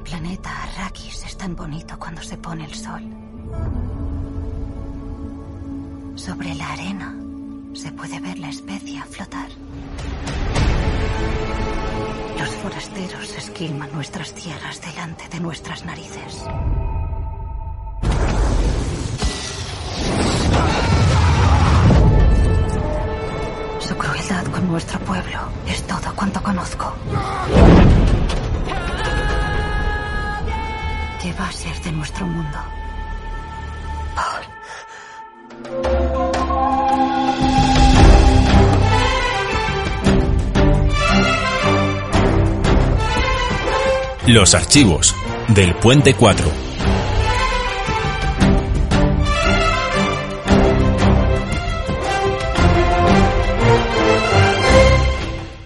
Mi planeta Arrakis es tan bonito cuando se pone el sol. Sobre la arena se puede ver la especia flotar. Los forasteros esquilman nuestras tierras delante de nuestras narices. Su crueldad con nuestro pueblo es todo cuanto conozco. Va a ser de nuestro mundo? Paul. Los archivos del Puente 4.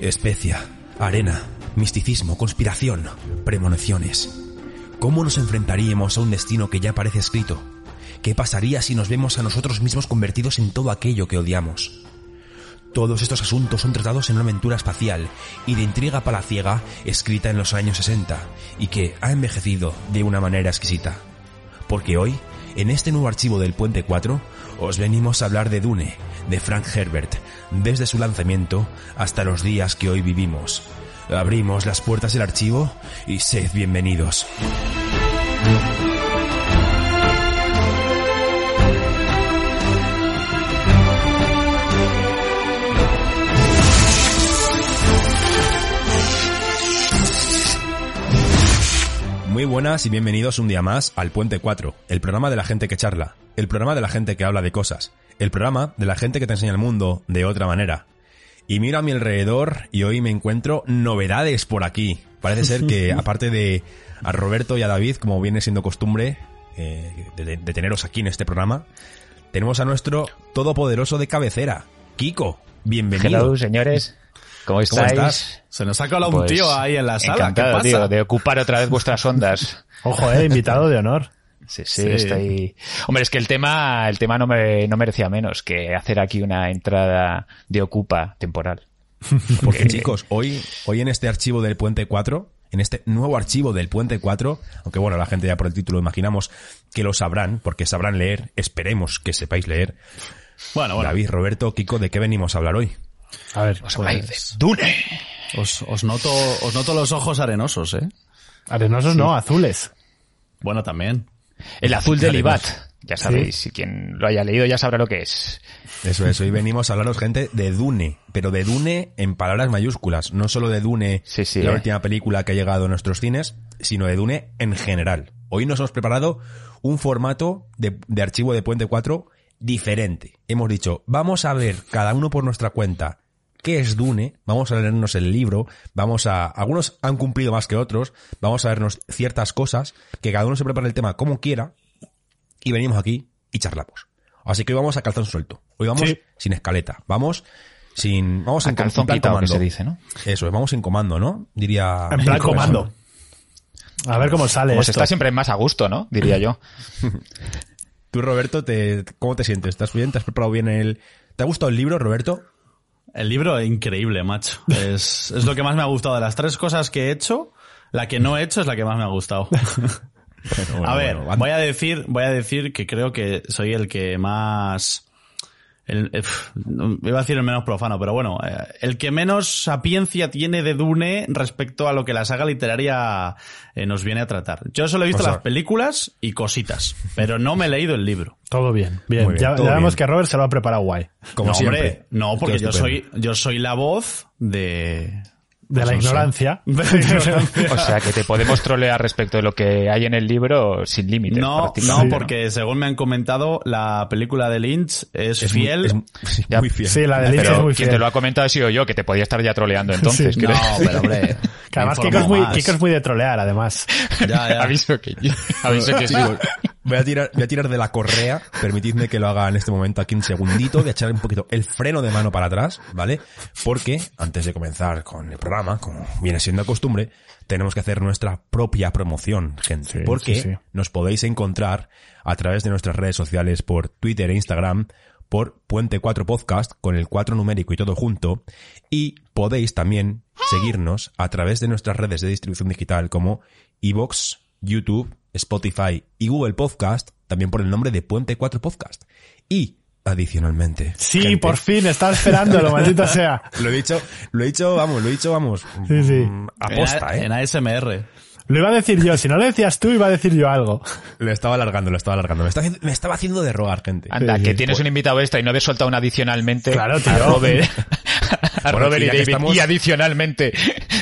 Especia, arena, misticismo, conspiración, premoniciones. ¿Cómo nos enfrentaríamos a un destino que ya parece escrito? ¿Qué pasaría si nos vemos a nosotros mismos convertidos en todo aquello que odiamos? Todos estos asuntos son tratados en una aventura espacial y de intriga palaciega escrita en los años 60 y que ha envejecido de una manera exquisita. Porque hoy, en este nuevo archivo del Puente 4, os venimos a hablar de Dune, de Frank Herbert, desde su lanzamiento hasta los días que hoy vivimos. Abrimos las puertas del archivo y sed bienvenidos. Muy buenas y bienvenidos un día más al Puente 4, el programa de la gente que charla, el programa de la gente que habla de cosas, el programa de la gente que te enseña el mundo de otra manera. Y miro a mi alrededor y hoy me encuentro novedades por aquí. Parece ser que aparte de a Roberto y a David, como viene siendo costumbre eh, de, de teneros aquí en este programa, tenemos a nuestro todopoderoso de cabecera, Kiko. Bienvenido. Hello, señores. ¿Cómo estáis? ¿Cómo estás? Se nos ha colado un Pues, tío ahí en la sala. ¿Qué Encantado, pasa? tío, de ocupar otra vez vuestras ondas. Ojo, eh, invitado de honor. Sí, sí, Sí. estoy... Hombre, es que el tema, el tema no, me, no merecía menos que hacer aquí una entrada de ocupa temporal. Porque chicos, hoy, hoy en este archivo del Puente 4, en este nuevo archivo del Puente 4, aunque bueno, la gente ya por el título imaginamos que lo sabrán, porque sabrán leer, esperemos que sepáis leer. Bueno, bueno. David, Roberto, Kiko, ¿de qué venimos a hablar hoy? A ver, Os pues, Dune. Os, os noto, os noto los ojos arenosos, ¿eh? arenosos no, azules. Bueno, también. El azul del. Ibat. Ya sabéis, si quien lo haya leído ya sabrá lo que es. Eso es, hoy venimos a hablaros, gente, de Dune, pero de Dune en palabras mayúsculas, no solo de Dune, Sí, sí, la eh. última película que ha llegado a nuestros cines, sino de Dune en general. Hoy nos hemos preparado un formato de, de archivo de Puente 4 diferente. Hemos dicho, vamos a ver cada uno por nuestra cuenta qué es Dune, vamos a leernos el libro, vamos a, algunos han cumplido más que otros, vamos a vernos ciertas cosas, que cada uno se prepare el tema como quiera, y venimos aquí y charlamos. Así que hoy vamos a calzón suelto. Hoy vamos Sí. sin escaleta. Vamos sin, vamos A en calzón en plan quitado, que se dice, ¿no? Eso, es, vamos en comando, ¿no? Diría. En plan comando. A ver cómo sale esto. está siempre más a gusto, ¿no? Diría yo. Tú, Roberto, te, ¿cómo te sientes? ¿Estás bien? ¿Te has preparado bien el. ¿Te ha gustado el libro, Roberto? El libro es increíble, macho. Es, es lo que más me ha gustado. De las tres cosas que he hecho, la que no he hecho es la que más me ha gustado. Bueno, a ver, bueno, voy a decir, voy a decir que creo que soy el que más, el, eh, pf, no, iba a decir el menos profano, pero bueno, eh, el que menos sapiencia tiene de Dune respecto a lo que la saga literaria eh, nos viene a tratar. Yo solo he visto O sea- las películas y cositas, pero no me he leído el libro. Todo bien, bien. Bien, ya ya vemos que Robert se lo ha preparado guay. Como no, siempre. hombre, no, porque yo soy, yo soy la voz de, De la Pues no sé. ignorancia. O sea, que te podemos trolear respecto de lo que hay en el libro sin límites. No, no, porque según me han comentado, la película de Lynch es, Es muy- fiel. es sí, Ya. muy fiel. Sí, la de Lynch es muy quien te fiel. lo ha comentado ha sido yo, que te podía estar ya troleando entonces. Sí. creo. No, pero hombre. Que además Kiko es, muy. Kiko es muy de trolear, además. Ya, ya. aviso que, aviso que sí. Voy a, tirar, voy a tirar de la correa, permitidme que lo haga en este momento aquí un segundito, voy a echar un poquito el freno de mano para atrás, ¿vale? Porque antes de comenzar con el programa, como viene siendo costumbre, tenemos que hacer nuestra propia promoción, gente. Sí, porque sí, sí. nos podéis encontrar a través de nuestras redes sociales por Twitter e Instagram por Puente 4 Podcast con el 4 numérico y todo junto. Y podéis también seguirnos a través de nuestras redes de distribución digital como iVoox, YouTube, Spotify y Google Podcast, también por el nombre de Puente 4 Podcast. Y adicionalmente. Sí, gente, por fin, estaba esperándolo, maldito sea. Lo he dicho, lo he dicho, vamos, lo he dicho, vamos. Sí, sí. mm, Aposta, en, eh. en ASMR. Lo iba a decir yo, si no lo decías tú, iba a decir yo algo. Lo estaba alargando, lo estaba alargando. Me, estaba haciendo de rogar, gente. Anda, Sí, que sí. tienes un invitado extra y no habéis soltado un adicionalmente Claro, tío. a Robert, a Bueno, Robert y David. estamos- Y adicionalmente.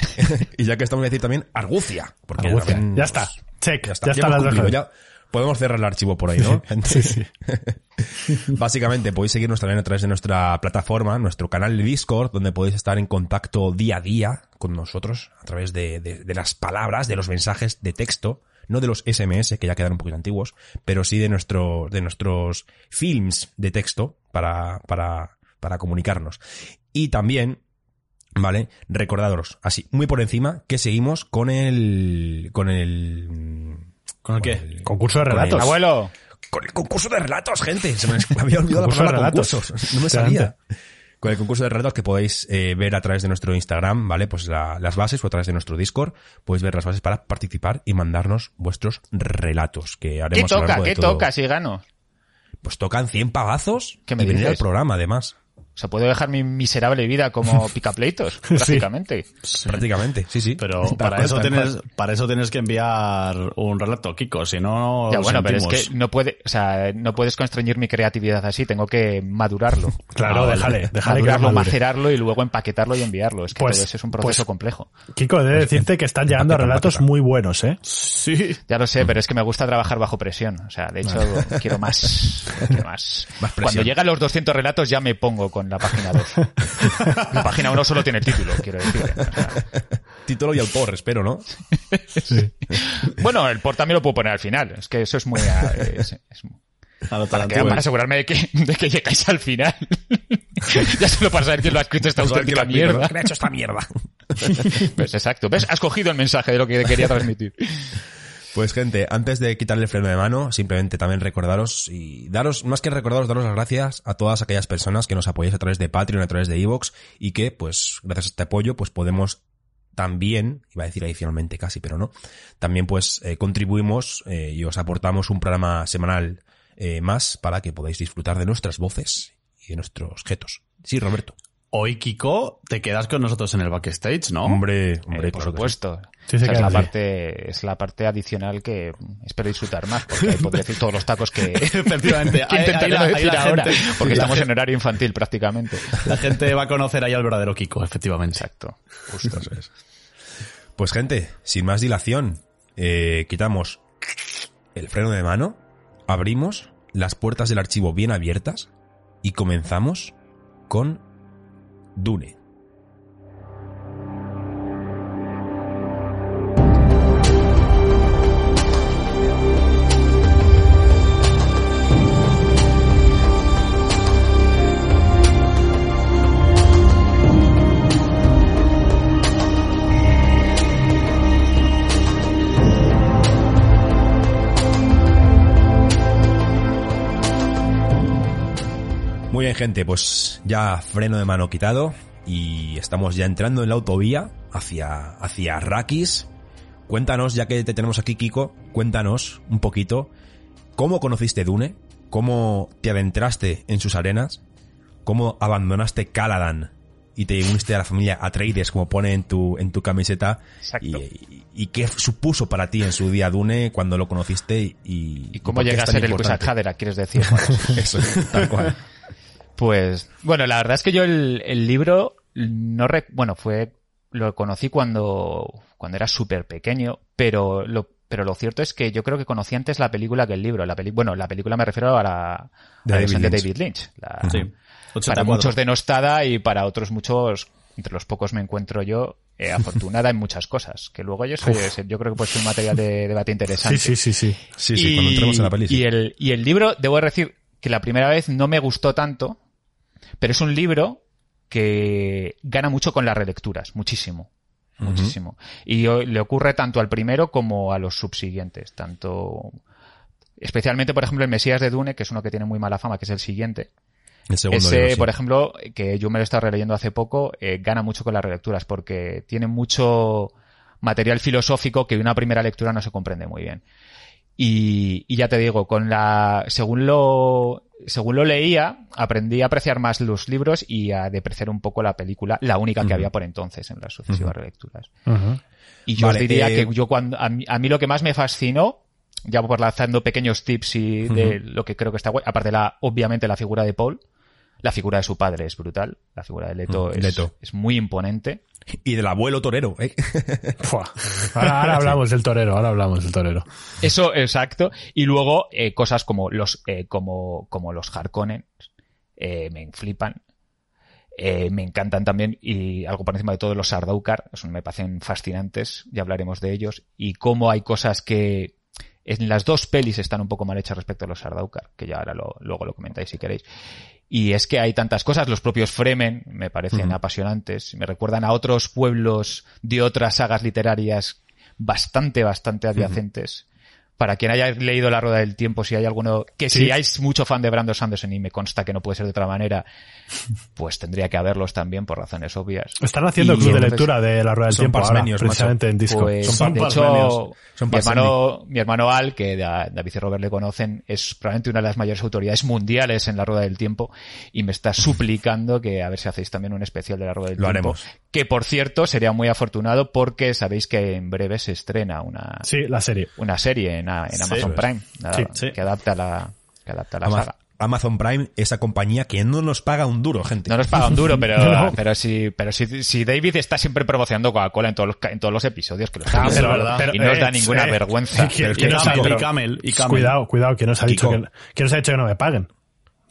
y ya que estamos a decir también Argucia. Porque Argucia. también, Ya está. Check. Ya está, Ya cumplido, podemos cerrar el archivo por ahí, ¿no? Sí, sí. Básicamente podéis seguirnos también a través de nuestra plataforma, nuestro canal de Discord, donde podéis estar en contacto día a día con nosotros a través de, de- de las palabras, de los mensajes de texto, no de los SMS, que ya quedan un poquito antiguos, pero sí de, nuestro, de nuestros films de texto para, para, para comunicarnos. Y también, ¿vale? Recordaros, así, muy por encima, que seguimos con el... con el... ¿Con el qué? Concurso de Con el- relatos. Abuelo, con el concurso de relatos, gente. Se me había olvidado la palabra relatos. concursos. No me salía. Con el concurso de relatos que podéis eh, ver a través de nuestro Instagram, ¿vale? Pues la- las bases o a través de nuestro Discord. Podéis ver las bases para participar y mandarnos vuestros relatos que ¿qué haremos a lo toca? largo de ¿Qué todo. toca si gano? Pues tocan 100 pavazos ¿Qué me y venir al programa, además. O sea, puedo dejar mi miserable vida como picapleitos, prácticamente. Prácticamente, sí, sí. Pero para eso tienes, para eso tienes que enviar un relato, Kiko, si no, Ya bueno, pero es que no puede, o sea, no puedes constreñir mi creatividad así, tengo que madurarlo. Claro, Ah, déjale, déjale madurarlo, macerarlo y luego empaquetarlo y enviarlo. Es que Pues- todo eso es un proceso pues- complejo. Kiko, he de decirte que están llegando Empaqueta, relatos empaqueta. muy buenos, ¿eh? Sí. Ya lo sé, pero es que me gusta trabajar bajo presión. O sea, de hecho, quiero más. Quiero más. Más presión. Cuando llegan los 200 relatos ya me pongo con la página 2. La página 1 solo tiene título, quiero decir. O sea, Título y autor, espero, ¿no? bueno, el port también lo puedo poner al final. Es que eso es muy... eh, es- es- para, que- para asegurarme de que, de que llegáis al final. ya solo para saber quién lo ha escrito esta auténtica lo ha escrito, ¿no? mierda. ¿Quién ha hecho esta mierda? Pues exacto. ¿Ves? Has cogido el mensaje de lo que quería transmitir. Pues gente, antes de quitarle el freno de mano, simplemente también recordaros y daros, más que recordaros, daros las gracias a todas aquellas personas que nos apoyáis a través de Patreon, a través de Evox y que, pues, gracias a este apoyo, pues podemos también, iba a decir adicionalmente casi, pero no, también pues eh, contribuimos eh, y os aportamos un programa semanal eh, más para que podáis disfrutar de nuestras voces y de nuestros objetos. Sí, Roberto. Hoy, Kiko, te quedas con nosotros en el backstage, ¿no? Hombre, Eh, hombre, por claro que sí. supuesto. Sí, se Esa es, la parte, es la parte adicional que espero disfrutar más, porque ahí podré decir todos los tacos que, Efectivamente. que intentaré ahí la- no ahí decir la ahora, gente- porque estamos gente- en horario infantil prácticamente. La gente va a conocer ahí al verdadero Kiko, efectivamente. Exacto. Justo. Pues gente, sin más dilación, eh, quitamos el freno de mano, abrimos las puertas del archivo bien abiertas y comenzamos con Dune. Bien, gente, pues ya freno de mano quitado y estamos ya entrando en la autovía hacia, hacia Arrakis. Cuéntanos, ya que te tenemos aquí, Kiko, cuéntanos un poquito cómo conociste Dune, cómo te adentraste en sus arenas, cómo abandonaste Caladan y te uniste a la familia Atreides, como pone en tu, en tu camiseta, Exacto. y, y- y qué supuso para ti en su día Dune cuando lo conociste y, ¿Y cómo llega a ser el importante. Hadera, quieres decir? Eso, tal cual. Pues, bueno, la verdad es que yo el, el libro no rec- bueno, fue, lo conocí cuando, cuando era súper pequeño, pero lo, pero lo cierto es que yo creo que conocí antes la película que el libro. La peli bueno, la película me refiero a la, De a David versión de Lynch. David Lynch. La- Sí. para 84. muchos denostada y para otros muchos, entre los pocos me encuentro yo, eh, afortunada en muchas cosas. Que luego yo soy, yo creo que puede ser un material de debate interesante. Sí, sí, sí, sí. Sí, sí, cuando entremos en la sí. Y el, y el libro, debo decir que la primera vez no me gustó tanto, pero es un libro que gana mucho con las relecturas, muchísimo. Muchísimo. Y le ocurre tanto al primero como a los subsiguientes. Tanto. Especialmente, por ejemplo, el Mesías de Dune, que es uno que tiene muy mala fama, que es el siguiente. El segundo Ese, libro, sí. por ejemplo, que yo me lo he estado releyendo hace poco, eh, gana mucho con las relecturas porque tiene mucho material filosófico que una primera lectura no se comprende muy bien. Y, y ya te digo, con la, según lo, según lo leía, aprendí a apreciar más los libros y a depreciar un poco la película, la única que había por entonces en las sucesivas relecturas. Y yo Vale, os diría eh, que yo cuando, a mí, a mí lo que más me fascinó, ya por lanzando pequeños tips y de lo que creo que está guay, aparte de la, obviamente la figura de Paul, la figura de su padre es brutal, la figura de Leto, Mm, es, Leto. es muy imponente. Y del abuelo torero, ¿eh? Ahora, ahora hablamos del torero, ahora hablamos del torero. Eso, exacto. Y luego, eh, cosas como los, eh, como, como los Harkonnen, eh, me flipan. Eh, me encantan también, y algo por encima de todo, los Sardaukar, eso me parecen fascinantes, ya hablaremos de ellos, y cómo hay cosas que en las dos pelis están un poco mal hechas respecto a los Sardaukar, que ya ahora lo, luego lo comentáis si queréis. Y es que hay tantas cosas, los propios Fremen me parecen apasionantes, me recuerdan a otros pueblos de otras sagas literarias bastante, bastante adyacentes. Para quien haya leído La Rueda del Tiempo, si hay alguno, que si hay mucho fan de Brandon Sanderson y me consta que no puede ser de otra manera, pues tendría que haberlos también por razones obvias. Están haciendo Y club de entonces- lectura de la rueda del Son tiempo ahora, precisamente en disco. Pues, Son de parmenios. hecho, Son mi hermano, mi hermano Al, que da- David y Robert le conocen, es probablemente una de las mayores autoridades mundiales en la Rueda del Tiempo y me está suplicando que a ver si hacéis también un especial de la Rueda del Lo Tiempo. haremos. Que por cierto sería muy afortunado porque sabéis que en breve se estrena una, Sí, la serie. una serie en, a- en Sí, Amazon pues. Prime Sí, sí. que adapta la, que adapta la Ama- saga. Amazon Prime, esa compañía que no nos paga un duro, gente. No nos paga un duro, pero, No. pero si, pero si, si David está siempre promocionando Coca-Cola en todos los, en todos los episodios que lo está haciendo, y no os da eh, ninguna eh, vergüenza. que que no sabe, y Camel, y Camel. Cuidado, cuidado, que nos ha dicho Kiko. que, que nos ha dicho que no me paguen.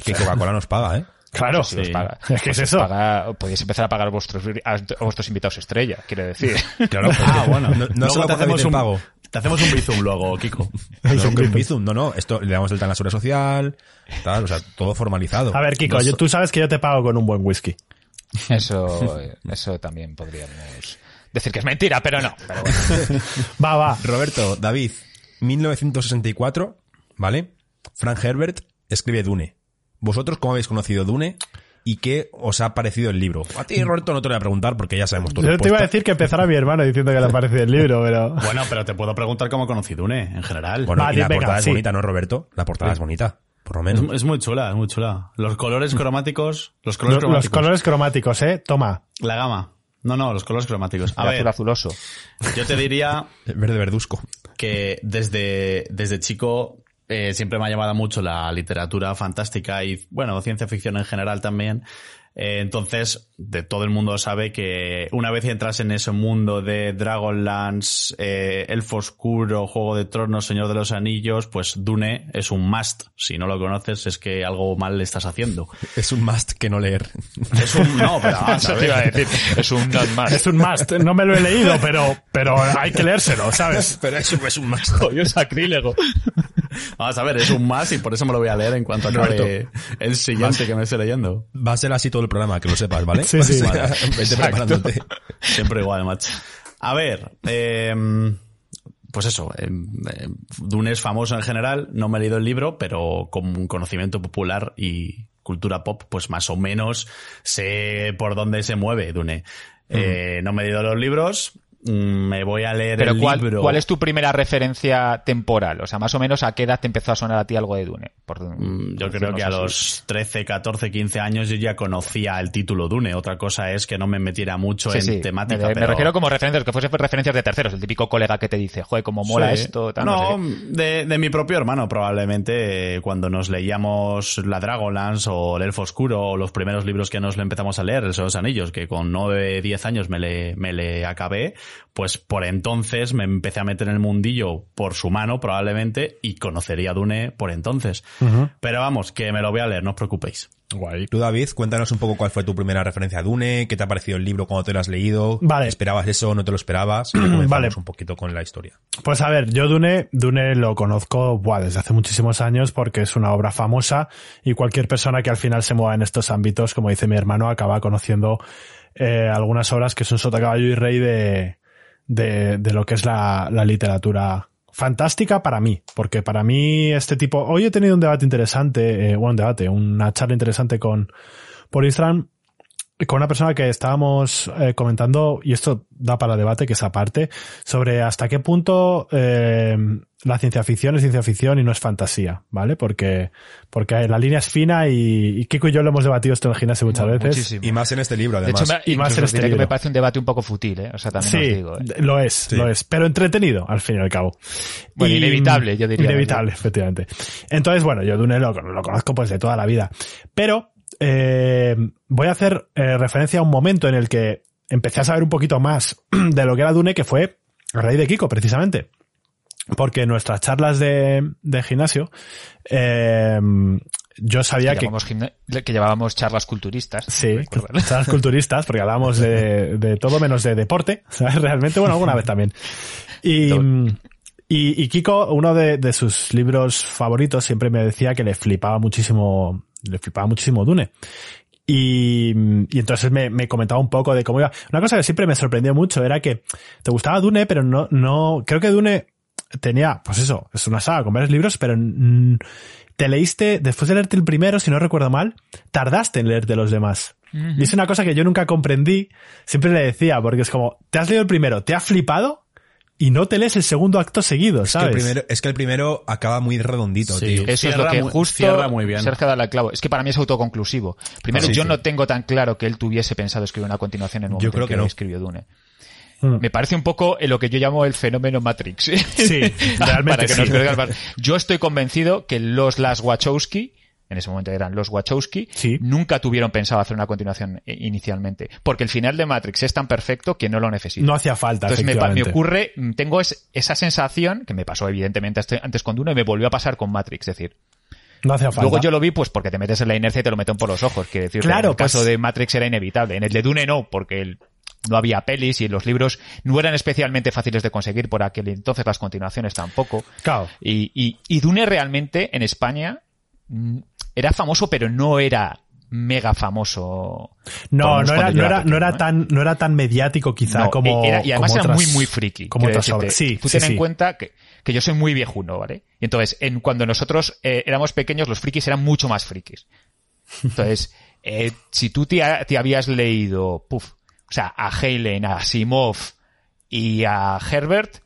Que Coca-Cola nos paga, ¿eh? Claro. Si os paga. Es que es Pues eso. paga- podéis empezar a pagar a vuestros, a vuestros invitados estrella, quiero decir. Claro, porque Ah, bueno. No, no solo te hacemos un pago. Te hacemos un bizum luego, Kiko. Un Bizum. No, no, esto le damos el en la seguridad social, tal, o sea, todo formalizado. A ver, Kiko, yo- tú sabes que yo te pago con un buen whisky. Eso, eso también podríamos decir que es mentira, pero no. Pero bueno. Va, va. Roberto, David, 1964, ¿vale? Frank Herbert escribe Dune. ¿Vosotros cómo habéis conocido Dune? ¿Y qué os ha parecido el libro? A ti, Roberto, no te lo voy a preguntar porque ya sabemos tu Yo te iba a respuesta. decir que empezara mi hermano diciendo que le parece el libro, pero... Bueno, pero te puedo preguntar cómo conocí Dune, en general. Bueno, y la venga, portada es bonita, ¿no, Roberto? La portada es bonita, por lo menos. es muy chula, es muy chula. Los colores cromáticos, los colores Los, los cromáticos. colores cromáticos, ¿eh? Toma. La gama. No, no, los colores cromáticos. A El ver, azul azuloso. yo te diría Verde verduzco. que desde, desde chico eh, siempre me ha llamado mucho la literatura fantástica y, bueno, ciencia ficción en general también. Eh, entonces, de todo el mundo sabe que una vez entras en ese mundo de Dragonlance, eh, Elfo Oscuro, Juego de Tronos, Señor de los Anillos, pues Dune es un must. Si no lo conoces es que algo mal le estás haciendo. Es un must que no leer. Es un... No, pero vamos a Eso te iba a decir. Es un not más. Es un must. No me lo he leído, pero, pero hay que leérselo, ¿sabes? Pero eso es un must. Jodido sacrílego. Vamos a ver, es un must y por eso me lo voy a leer en cuanto acabe Roberto. el siguiente que me esté leyendo. Va a ser así todo el programa, que lo sepas, ¿vale? Sí, sí. Vale, Vete preparándote. Siempre igual, macho. A ver, eh, pues eso, eh, eh, Dune es famoso en general, no me he leído el libro, pero con un conocimiento popular y cultura pop, pues más o menos sé por dónde se mueve Dune. Eh, no me he leído los libros, me voy a leer Pero el ¿cuál, libro. ¿cuál es tu primera referencia temporal? O sea, más o menos a qué edad te empezó a sonar a ti algo de Dune. Por- Mm, Yo creo que a así. los 13, 14, 15 años yo ya conocía el título Dune. Otra cosa es que no me metiera mucho Sí, en sí. temática. me, refiero como referencias, que fuese referencias de terceros, el típico colega que te dice, joder, cómo mola Sí. esto, tal, no, no, sé qué". de, de mi propio hermano probablemente cuando nos leíamos la Dragonlance o el Elfo Oscuro o los primeros libros que nos le empezamos a leer, el Señor de los Anillos, que con 9, 10 años me le, me le acabé, pues por entonces me empecé a meter en el mundillo por su mano probablemente y conocería Dune por entonces. Pero vamos, que me lo voy a leer, no os preocupéis. Guay. Tú, David, cuéntanos un poco cuál fue tu primera referencia a Dune, qué te ha parecido el libro cuando te lo has leído. Vale. ¿Esperabas eso no te lo esperabas? Y Vale. un poquito con la historia. Pues a ver, yo Dune, Dune lo conozco buah, desde hace muchísimos años porque es una obra famosa y cualquier persona que al final se mueva en estos ámbitos, como dice mi hermano, acaba conociendo eh, algunas obras que son sota caballo y rey de, de, de lo que es la, la literatura fantástica para mí, porque para mí este tipo, hoy he tenido un debate interesante, eh, bueno, un debate, una charla interesante con, por Instagram, con una persona que estábamos eh, comentando, y esto da para debate, que es aparte, sobre hasta qué punto eh, la ciencia ficción es ciencia ficción y no es fantasía, ¿vale? Porque, porque la línea es fina y, y Kiko y yo lo hemos debatido esto en el gimnasio muchas veces. Muchísimo. Y más en este libro, De además. hecho, me, Y más en este diré que libro. me parece un debate un poco fútil, ¿eh? O sea, también os Sí, digo. ¿eh? lo es, lo es, pero entretenido al fin y al cabo. Bueno, inevitable, yo diría. Inevitable, efectivamente. Entonces, bueno, yo Dune lo, lo conozco pues de toda la vida. Pero eh, voy a hacer eh, referencia a un momento en el que empecé a saber un poquito más de lo que era Dune, que fue a raíz de Kiko, precisamente. Porque en nuestras charlas de, de gimnasio, eh, yo sabía que, que, llevábamos gimna- que llevábamos charlas culturistas. Sí, charlas culturistas, porque hablábamos de, de todo menos de deporte, ¿sabes? Realmente, bueno, alguna vez también. Y, y Kiko, uno de, de sus libros favoritos, siempre me decía que le flipaba muchísimo, le flipaba muchísimo Dune. Y, y entonces me, me comentaba un poco de cómo iba. Una cosa que siempre me sorprendió mucho era que te gustaba Dune, pero no, no, creo que Dune tenía, pues eso, es una saga con varios libros, pero te leíste, después de leerte el primero, si no recuerdo mal, tardaste en leerte los demás. Y es una cosa que yo nunca comprendí, siempre le decía, porque es como, te has leído el primero, te ha flipado y no te lees el segundo acto seguido, Es que, el ¿sabes? primero, es que el primero acaba muy redondito, Sí. tío. Eso es lo que muy- justo cierra muy bien. Sergio da la clavo. Es que para mí es autoconclusivo. Primero, Ah, sí, yo sí. no tengo tan claro que él tuviese pensado escribir una continuación en Yo momento creo en que, que no. escribió Dune. Mm. Me parece un poco en lo que yo llamo el fenómeno Matrix. Sí, realmente Para que sí. nos. Yo estoy convencido que los Las Wachowski, en ese momento eran los Wachowski, Sí. nunca tuvieron pensado hacer una continuación eh, inicialmente. Porque el final de Matrix es tan perfecto que no lo necesita. No hacía falta, Entonces me, me ocurre, mm, tengo es- esa sensación, que me pasó evidentemente antes con Dune y me volvió a pasar con Matrix. Es decir, No hacía falta. Luego yo lo vi pues porque te metes en la inercia y te lo meten por los ojos. Quiero decir, Claro, en el caso pues- de Matrix era inevitable. En el de Dune no, porque el- no había pelis y los libros no eran especialmente fáciles de conseguir por aquel entonces, las continuaciones tampoco. Claro. Y, y, y Dune realmente en España mm, era famoso, pero no era mega famoso. No, no era, no era, no era ¿eh? tan, no era tan mediático quizá No, como. era- y además como era otras- muy, muy friki. Como otras decirte. Sí, Tú sí, ten sí. en cuenta que, que yo soy muy viejuno, ¿vale? Y entonces, en, cuando nosotros eh, éramos pequeños, los frikis eran mucho más frikis. Entonces, eh, si tú te, te habías leído, puf, o sea, a Helen, a Asimov y a Herbert,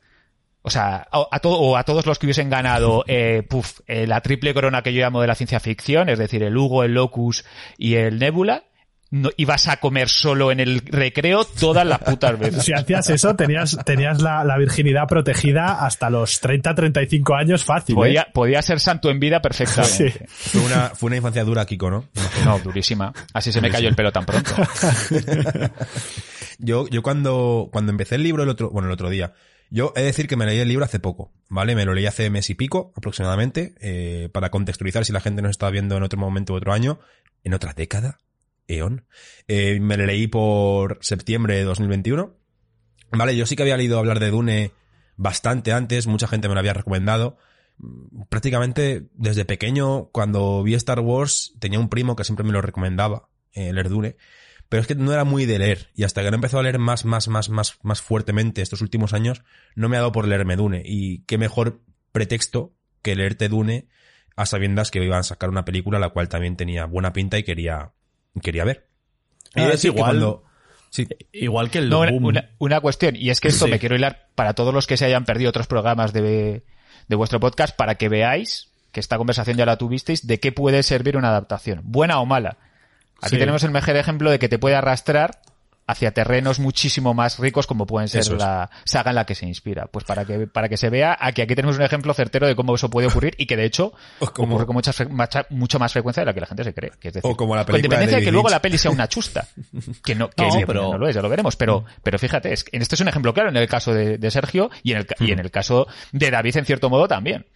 o sea, a, a todo, o a todos los que hubiesen ganado, eh, puf, eh, la triple corona que yo llamo de la ciencia ficción, es decir, el Hugo, el Locus y el Nebula, no, ibas a comer solo en el recreo todas las putas veces. Si hacías eso, tenías, tenías la, la virginidad protegida hasta los 30, 35 años fácil. ¿eh? Podía, podía ser santo en vida perfectamente. Fue una, fue una infancia dura, Kiko, ¿no? No, durísima. Así se me cayó el pelo tan pronto. Yo, yo cuando, cuando empecé el libro el otro, bueno, el otro día, yo he de decir que me leí el libro hace poco, ¿vale? Me lo leí hace mes y pico, aproximadamente, eh, para contextualizar si la gente nos está viendo en otro momento u otro año, en otra década, eón. Eh, me leí por septiembre de 2021. Vale, yo sí que había leído hablar de Dune bastante antes, mucha gente me lo había recomendado. Mm, Prácticamente desde pequeño, cuando vi Star Wars, tenía un primo que siempre me lo recomendaba, eh, leer Dune. Pero es que no era muy de leer. Y hasta que no empezó a leer más, más, más, más, más fuertemente estos últimos años, no me ha dado por leerme Dune. Y qué mejor pretexto que leerte Dune a sabiendas que iban a sacar una película la cual también tenía buena pinta y quería, quería ver. Y Ah, es decir que igual. cuando- sí, Igual que el No, una, boom. una- una cuestión, y es que esto Sí. me quiero hilar para todos los que se hayan perdido otros programas de, de vuestro podcast para que veáis que esta conversación ya la tuvisteis de qué puede servir una adaptación, buena o mala. Aquí Sí. tenemos el mejor ejemplo de que te puede arrastrar hacia terrenos muchísimo más ricos como pueden ser es. la saga en la que se inspira. Pues para que, para que se vea, aquí, aquí tenemos un ejemplo certero de cómo eso puede ocurrir y que de hecho como- ocurre con mucha, mucho más frecuencia de la que la gente se cree. Que es decir, O como la con película de independencia de que luego la peli sea una chusta. Que no, que No, pero- no lo es, ya lo veremos. Pero, pero fíjate, es, que este es un ejemplo claro en el caso de, de Sergio y en, el, y en el caso de David, en cierto modo, también.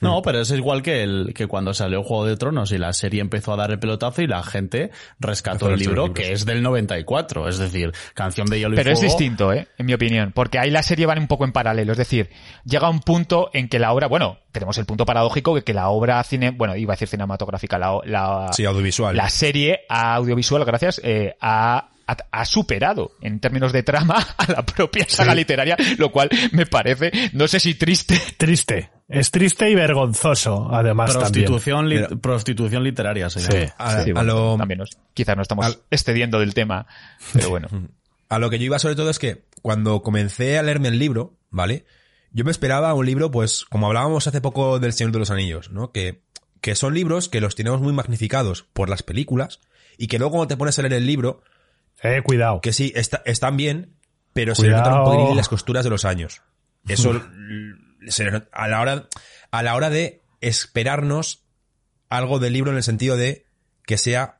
No, pero es igual que el que cuando salió Juego de Tronos y la serie empezó a dar el pelotazo y la gente rescató el libro que es del 94, es decir, Canción de Hielo y Pero es Fuego. distinto, ¿eh? En mi opinión. Porque ahí la serie van un poco en paralelo. Es decir, llega un punto en que la obra, bueno, tenemos el punto paradójico de que la obra cine, bueno, iba a decir cinematográfica, la, la, sí, audiovisual. la serie audiovisual, gracias, eh, ha ha, ha superado en términos de trama a la propia saga literaria, lo cual me parece, no sé si triste. Triste. Es triste y vergonzoso, además también. Prostitución, li- Pero- prostitución literaria, se Sí. A, Sí, a bueno, lo, también nos- quizás no estamos al- excediendo del tema, pero bueno. a lo que yo iba sobre todo es que cuando comencé a leerme el libro, ¿vale? Yo me esperaba un libro, pues, como hablábamos hace poco del Señor de los Anillos, ¿no? Que, que son libros que los tenemos muy magnificados por las películas y que luego cuando te pones a leer el libro, Eh, cuidado. que sí, está- están bien, pero se le Cuidado. notan un poquitín las costuras de los años. Eso se a la hora a la hora de esperarnos algo del libro en el sentido de que sea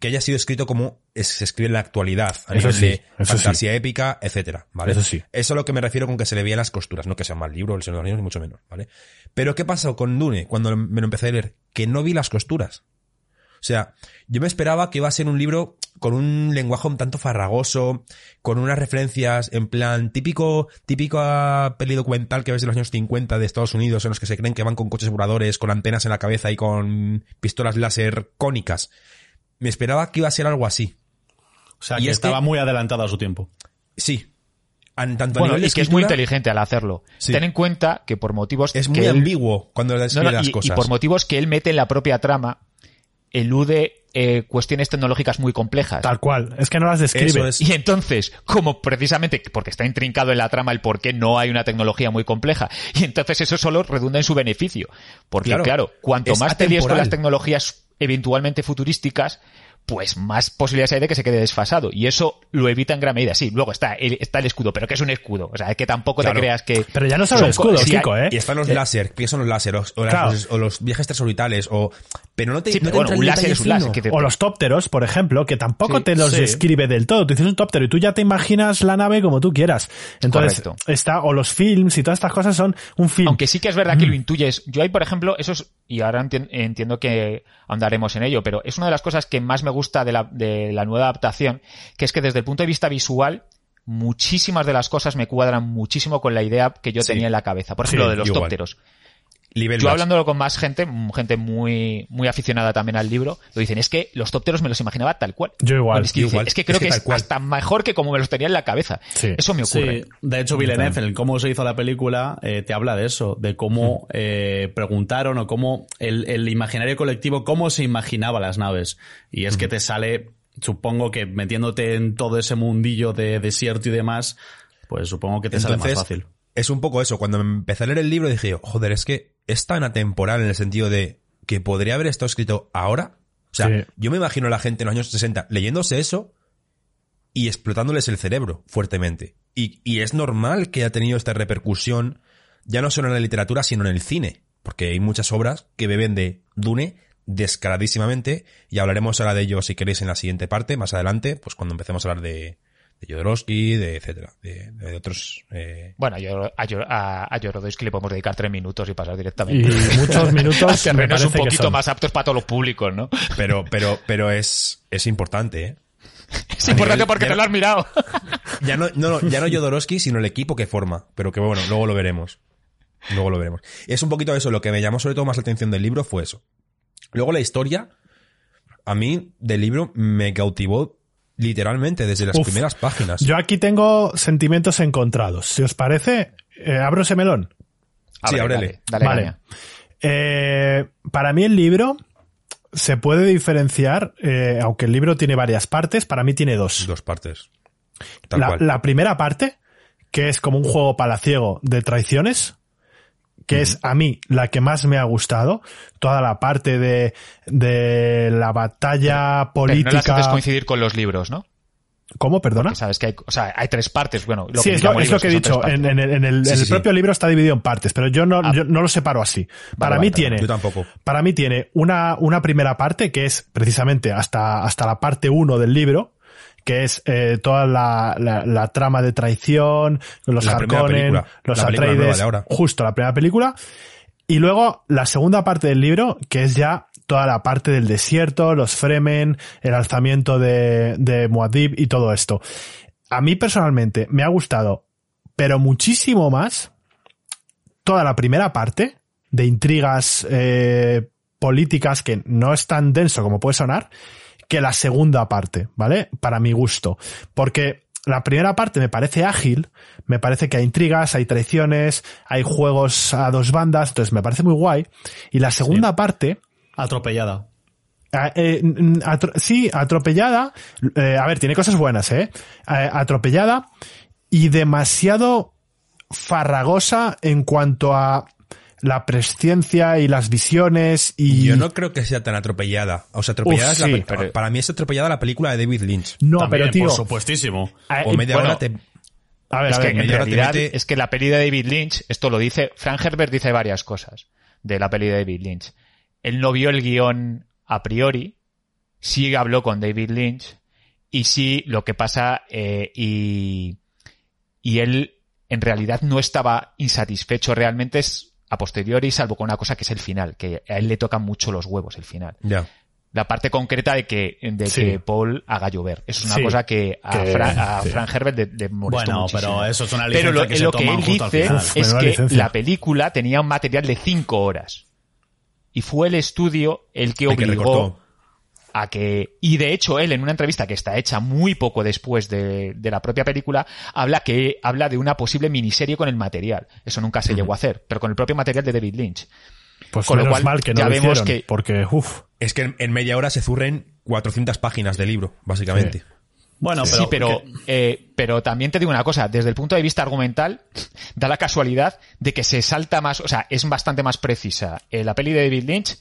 que haya sido escrito como se escribe en la actualidad, a Eso nivel sí, de eso sí. fantasía épica, etcétera, ¿vale? Eso sí. Eso es lo que me refiero con que se le veían las costuras, no que sea mal libro, el Señor de los Anillos, ni mucho menos, ¿vale? Pero ¿qué pasó con Dune cuando me lo empecé a leer? Que no vi las costuras. O sea, yo me esperaba que iba a ser un libro con un lenguaje un tanto farragoso, con unas referencias en plan típico, típica peli documental que ves de los años 50 de Estados Unidos en los que se creen que van con coches voladores, con antenas en la cabeza y con pistolas láser cónicas. Me esperaba que iba a ser algo así. O sea, Y que es que- estaba muy adelantado a su tiempo. Sí. An- tanto a Bueno, y que es muy inteligente al hacerlo. Sí. Ten en cuenta que por motivos Es que muy él- ambiguo cuando No, describe no, las y, y cosas. por motivos que él mete en la propia trama, elude eh, cuestiones tecnológicas muy complejas. Tal cual. Es que no las describe. Eso es. Y entonces, como precisamente porque está intrincado en la trama el por qué no hay una tecnología muy compleja, y entonces eso solo redunda en su beneficio. Porque Claro, claro, cuanto más te líes con las tecnologías eventualmente futurísticas, pues más posibilidades hay de que se quede desfasado. Y eso lo evita en gran medida. Sí, luego está el, está el escudo, pero que es un escudo. O sea, que tampoco Claro. te creas que... Pero ya no solo son el escudo, Kiko, ¿eh? Y están los láser, ¿qué son los láser? O, o las- Claro. o los viajes transorbitales, o... Pero no te, Sí, no te bueno, un láser es un láser. que te- O los tópteros, por ejemplo, que tampoco Sí, te los sí. describe del todo. Tú dices un tóptero y tú ya te imaginas la nave como tú quieras. Entonces, Correcto. está, o los films y todas estas cosas son un film. Aunque sí que es verdad que lo intuyes. Yo hay, por ejemplo, eso es, y ahora enti- entiendo que andaremos en ello, pero es una de las cosas que más me gusta de la, de la nueva adaptación, que es que desde el punto de vista visual, muchísimas de las cosas me cuadran muchísimo con la idea que yo Sí. tenía en la cabeza. Por ejemplo, Sí, de los igual. tópteros. Yo hablándolo con más gente, mm, gente muy, muy aficionada también al libro, lo dicen, es que los tópteros me los imaginaba tal cual. Yo igual, es, que yo dice, igual. es que creo Es que es cual. hasta mejor que como me los tenía en la cabeza. Sí. Eso me ocurre. Sí, de hecho Villeneuve, en cómo se hizo la película, eh, te habla de eso, de cómo eh, preguntaron o cómo el, el imaginario colectivo, cómo se imaginaba las naves. Y es que te sale, supongo que metiéndote en todo ese mundillo de desierto y demás, pues supongo que te sale más fácil. Es un poco eso. Cuando empecé a leer el libro dije, joder, es que es tan atemporal en el sentido de que podría haber estado escrito ahora. O sea, Sí. yo me imagino a la gente en los años 60 leyéndose eso y explotándoles el cerebro fuertemente. Y, y es normal que haya tenido esta repercusión, ya no solo en la literatura, sino en el cine. Porque hay muchas obras que beben de Dune descaradísimamente y hablaremos ahora de ello si queréis en la siguiente parte, más adelante, pues cuando empecemos a hablar de, de Jodorowsky, de etcétera, de, de otros eh, Bueno, a, a, a Jodorowsky le podemos dedicar tres minutos y pasar y directamente. muchos minutos terrenos un poquito más aptos para todos los públicos, ¿no? Pero, pero, pero es, es importante, ¿eh? Es importante nivel- porque ya te no- lo has mirado. Ya no, no, no, ya no Jodorowsky, sino el equipo que forma. Pero que bueno, luego lo veremos. Luego lo veremos. Es un poquito eso, lo que me llamó sobre todo más la atención del libro fue eso. Luego la historia, a mí, del libro, me cautivó literalmente desde las Uf. primeras páginas. Yo aquí tengo sentimientos encontrados. Si os parece, eh, abro ese melón. Sí, Ábrele. Dale, dale Vale. Eh, para mí el libro se puede diferenciar, eh, aunque el libro tiene varias partes, para mí tiene dos. Dos partes. Tal La, cual. la primera parte, que es como un juego palaciego de traiciones, que es a mí la que más me ha gustado. Toda la parte de, de la batalla Pero no política. haces coincidir con los libros, ¿no? ¿Cómo? Perdona. Sabes que hay, o sea, hay tres partes, bueno, lo sí, que es lo, es lo que he dicho. En, el, en el- Sí, en sí, el sí. propio libro está dividido en partes, pero yo no, Ah. yo no lo separo así. Para vale, mí tiene, Yo tampoco. para mí tiene una, una primera parte que es precisamente hasta, hasta la parte 1 del libro, que es eh, toda la, la, la trama de traición, los La Harkonnen, los La Atreides, ahora. justo la primera película. Y luego la segunda parte del libro, que es ya toda la parte del desierto, los Fremen, el alzamiento de, de Muad'Dib y todo esto. A mí personalmente me ha gustado, pero muchísimo más, toda la primera parte de intrigas eh, políticas que no es tan denso como puede sonar, que la segunda parte, ¿vale? Para mi gusto. Porque la primera parte me parece ágil, me parece que hay intrigas, hay traiciones, hay juegos a dos bandas, entonces me parece muy guay. Y la segunda parte, Atropellada. Ah, eh, atro- sí, atropellada. eh, a ver, tiene cosas buenas, ¿eh? Eh, Atropellada y demasiado farragosa en cuanto a la presciencia y las visiones y... Yo no creo que sea tan atropellada. O sea, atropellada Uf, es la sí, pe- pero- Para mí es atropellada la película de David Lynch. No, También, pero tío... por supuestísimo. O media bueno, hora te... a ver, Es a que ver, en realidad mete- es que la peli de David Lynch, esto lo dice, Frank Herbert dice varias cosas de la peli de David Lynch. Él no vio el guion a priori, sí habló con David Lynch y sí lo que pasa eh, y, y él en realidad no estaba insatisfecho realmente es a posteriori salvo con una cosa que es el final, que a él le tocan mucho los huevos el final. Ya. La parte concreta de que, de Sí. que Paul haga llover. Eso es una Sí, cosa que a, que- Fran, a sí. Frank Herbert le, le molestó Bueno, muchísimo. pero eso es una Pero licencia lo, que se lo que él dice es que licencia. la película tenía un material de cinco horas. Y fue el estudio el que obligó. A que... Y de hecho él en una entrevista que está hecha muy poco después de, de la propia película, habla que habla de una posible miniserie con el material. Eso nunca se llegó a hacer, pero con el propio material de David Lynch. pues con lo cual mal que no ya lo vemos hicieron, que- porque, uff, Es que en, en media hora se zurren 400 páginas de libro, básicamente. Bueno, pero, sí, pero, que- eh, pero también te digo una cosa, desde el punto de vista argumental, da la casualidad de que se salta más, o sea, es bastante más precisa eh, la peli de David Lynch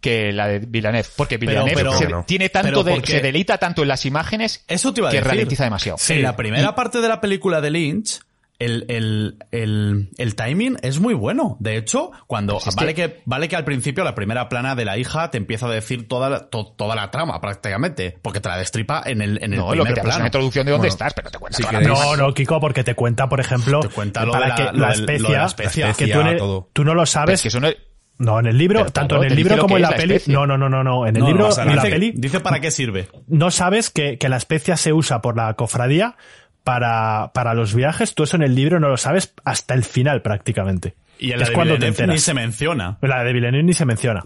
que la de Villeneuve, porque Pero- Villeneuve pero- se- pero- tiene tanto pero de, porque- se deleita tanto en las imágenes Eso te iba a que decir. ralentiza demasiado. en la primera parte de la película de Lynch, el, el, el, el timing es muy bueno. De hecho, cuando Pues es vale que... vale que al principio la primera plana de la hija te empieza a decir toda la, to- toda la trama prácticamente, porque te la destripa en el, en el No, lo que primer te pasa es plano. una introducción de dónde Bueno, estás, pero te cuenta si toda la. No, no, Kiko, porque te cuenta, por ejemplo, Te cuenta lo para de la- que lo la del- lo de especia, la especia. que tú, todo. tú no lo Pero sabes. es que eso no es- No, en el libro, Pero, tanto claro, en el libro como en la la peli. No, no, no, no, no. En el No, libro, pasa en la dice, peli, dice para qué sirve. no sabes que, que la especia se usa por la cofradía para, para los viajes. Tú eso en el libro no lo sabes hasta el final prácticamente. Y en la es de cuando te Villeneuve enteras. ni se menciona. La de Villeneuve ni se menciona.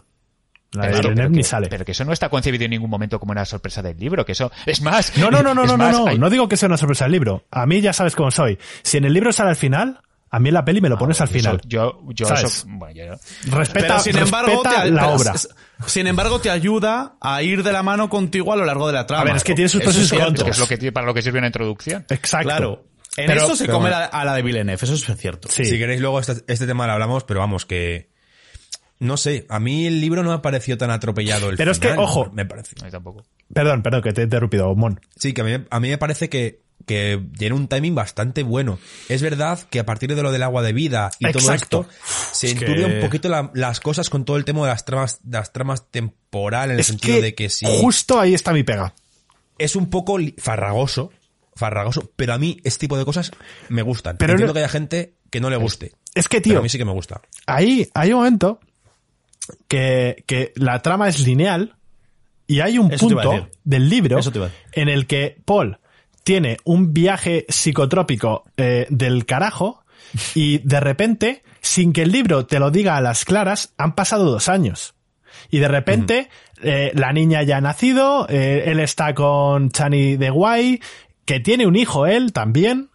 La de Pero, ni sale. pero que eso no está concebido en ningún momento como una sorpresa del libro, que eso es más. No, no, no, no, no, no, más, no. hay- No digo que sea una sorpresa el libro. A mí ya sabes cómo soy. Si en el libro sale al final, a mí en la peli me lo pones al Eso- final. yo, yo ¿Sabes? eso, bueno, yo- Respeta, Pero sin embargo, respeta te, la pero- obra. sin embargo, te ayuda a ir de la mano contigo a lo largo de la trama. A ver, es que tiene sus pros y contras. es lo que para lo que sirve una introducción. Exacto. Claro. En Pero- eso se come bueno. la- a la de Villeneuve, eso es cierto. Sí. Si queréis luego este, este tema lo hablamos, pero vamos, que... No sé, a mí el libro no me ha parecido tan atropellado el Pero es que, ojo. Me parece. A mí tampoco. Perdón, perdón, que te he interrumpido, Mon. Sí, que a mí, a mí me parece que, que tiene un timing bastante bueno. Es verdad que a partir de lo del agua de vida y todo Exacto. esto, se Es que- un poquito la- las cosas con todo el tema de las tramas, de las tramas temporal, en el Es sentido que, de que sí. justo ahí está mi pega. es un poco farragoso, farragoso, pero a mí este tipo de cosas me gustan. Pero Entiendo no- que haya gente que no le guste. Es que, Pero tío, a mí sí que me gusta. ahí hay un momento que, que la trama es lineal y hay un Eso punto del libro en el que Paul tiene un viaje psicotrópico eh, del carajo y de repente, sin que el libro te lo diga a las claras, han pasado dos años. Y de repente, eh, la niña ya ha nacido, eh, él está con Chani de Guay, que tiene un hijo él también,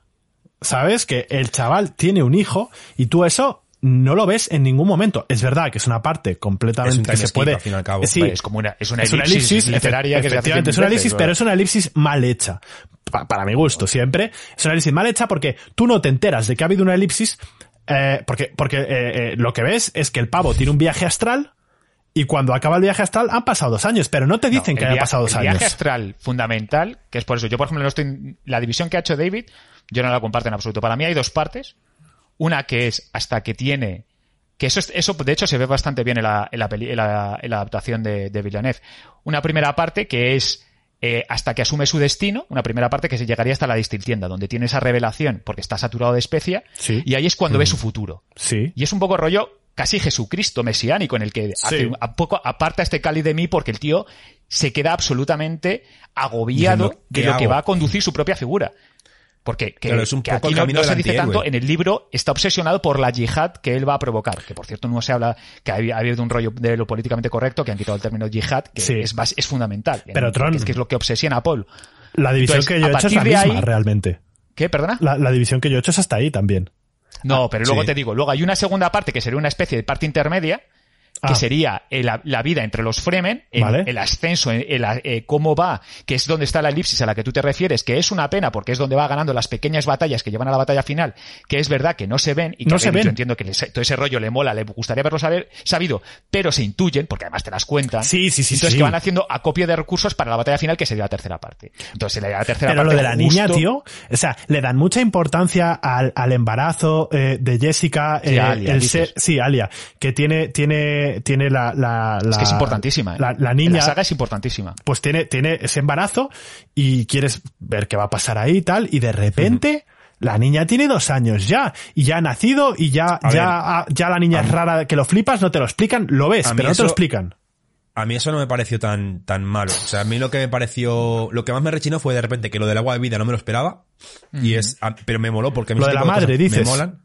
¿sabes? Que el chaval tiene un hijo y tú eso no lo ves en ningún momento. Es verdad que es una parte completamente Es que se skip, puede. al fin y al cabo. Sí, es como una, es una es una elipsis, elipsis literaria que se hace efectivamente, es una elipsis, veces, pero es una elipsis mal hecha. Pa- para mi gusto, siempre. Es una elipsis mal hecha porque tú no te enteras de que ha habido una elipsis, eh, porque, porque eh, eh, lo que ves es que el pavo tiene un viaje astral y cuando acaba el viaje astral han pasado dos años, pero no te dicen No, que el haya pasado dos el años. viaje astral fundamental, que es por eso, yo por ejemplo no estoy, la división que ha hecho David, yo no la comparto en absoluto. Para mí hay dos partes. Una que es hasta que tiene, que eso, es- eso de hecho se ve bastante bien en la, en la, peli- en la, en la adaptación de, de Villeneuve. Una primera parte que es eh, hasta que asume su destino, una primera parte que se llegaría hasta la distiltienda, donde tiene esa revelación porque está saturado de especia, Sí. y ahí es cuando ve su futuro. Sí. Y es un poco rollo casi Jesucristo mesiánico en el que hace un- a poco aparta este Cali de mí porque el tío se queda absolutamente agobiado Diciendo, de ¿qué lo que va a conducir su propia figura. Porque que, Claro, es un que poco aquí no, se dice tanto, en el libro está obsesionado por la yihad que él va a provocar. Que por cierto no se habla, que ha habido- ha habido un rollo de lo políticamente correcto, que han quitado el término yihad, que Sí. es, es fundamental. Pero, Tron- que es, que es lo que obsesiona a Paul. La división Entonces, que yo he hecho es la misma, ahí- realmente. ¿Qué, perdona? La, la división que yo he hecho es hasta ahí también. No, pero luego sí. te digo, luego hay una segunda parte que sería una especie de parte intermedia, que Ah. sería el- la, vida entre los Fremen, el, Vale. el ascenso, el, el- eh, cómo va, que es donde está la elipsis a la que tú te refieres, que es una pena porque es donde va ganando las pequeñas batallas que llevan a la batalla final, que es verdad que no se ven y que No a se ven. yo entiendo que les- todo ese rollo le mola, le gustaría haberlo saber, sabido, pero se intuyen, porque además te las cuentan. Sí, sí, sí, Entonces sí. que van haciendo acopio de recursos para la batalla final, que sería la tercera parte. Entonces la tercera Pero parte lo de la niña, tío, o sea, le dan mucha importancia al, al embarazo eh, de Jessica, Sí, eh, Alia, el ser- sí, Alia, que tiene, tiene, tiene la, la, Es que es la- importantísima. ¿eh? La, la niña, La saga es importantísima. pues tiene, tiene ese embarazo y quieres ver qué va a pasar ahí y tal, y de repente, la niña tiene dos años ya, y ya ha nacido, y ya, A ya, ver, ya la niña es rara, que lo flipas, no te lo explican, lo ves, pero no te lo explican. A mí eso no me pareció tan, tan malo. O sea, a mí lo que me pareció, lo que más me rechinó fue de repente que lo del agua de vida no me lo esperaba. Y es, pero me moló porque a mí Lo de la madre, dices. Me molan.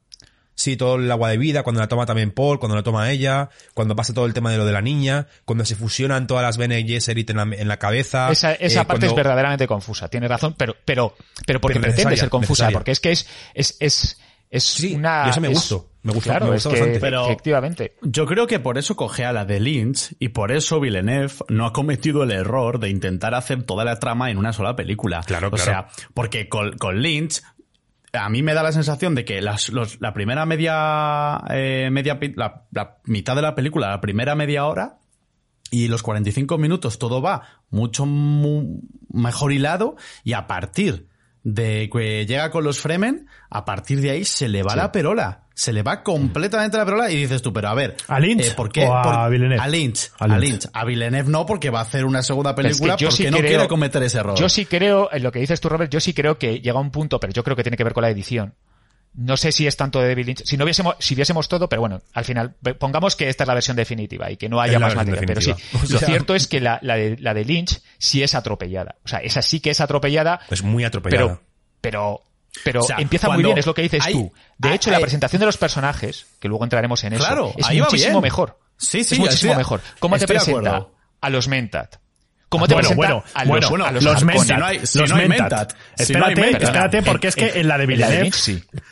Sí, todo el agua de vida, cuando la toma también Paul, cuando la toma ella, cuando pasa todo el tema de lo de la niña, cuando se fusionan todas las Bene Gesserit en la, en la cabeza. Esa, esa eh, parte es verdaderamente confusa, tienes razón, pero, pero, pero porque Pero pretende ser confusa, necesaria. porque es que es, es, es, es Sí, una. y eso me es- gustó, me gustó, claro, me gustó es que, bastante. Pero- efectivamente. Yo creo que por eso coge a la de Lynch y por eso Villeneuve no ha cometido el error de intentar hacer toda la trama en una sola película. Claro, O claro. sea, porque con, con Lynch a mí me da la sensación de que las, los- la primera media, eh, media la, la mitad de la película, la primera media hora y los 45 minutos todo va mucho mu- mejor hilado y a partir de que llega con los Fremen, a partir de ahí se le va la perola. Se le va completamente la perola y dices tú, pero a ver. ¿A Lynch eh, ¿por qué? o a Por- Villeneuve? A Lynch. A A Lynch. Lynch. A Villeneuve no, porque va a hacer una segunda Pero es que película yo porque sí no creo- quiere cometer ese error. Yo sí creo, en lo que dices tú, Robert, yo sí creo que llega un punto, pero yo creo que tiene que ver con la edición. No sé si es tanto de David Lynch. Si no viésemos, si viésemos todo, pero bueno, al final, pongamos que esta es la versión definitiva y que no haya Es más material. Pero sí, lo cierto es que la, la de, la de Lynch sí es atropellada. O sea, esa sí que es atropellada, Es muy atropellada. pero, pero, pero O sea, empieza muy bien, es lo que dices hay- tú. De hay- hecho, la presentación de los personajes, que luego entraremos en eso, es muchísimo bien. mejor. Sí, sí, es muchísimo estoy- mejor. ¿Cómo te presenta a los Mentat? ¿Cómo te Bueno, presenta bueno, a los, bueno, a los, los? Mentat. Si no hay- si los no Mentat. Mentat. Si no Espérate, Mentat. espérate, porque es que en la de En la de Villeneuve...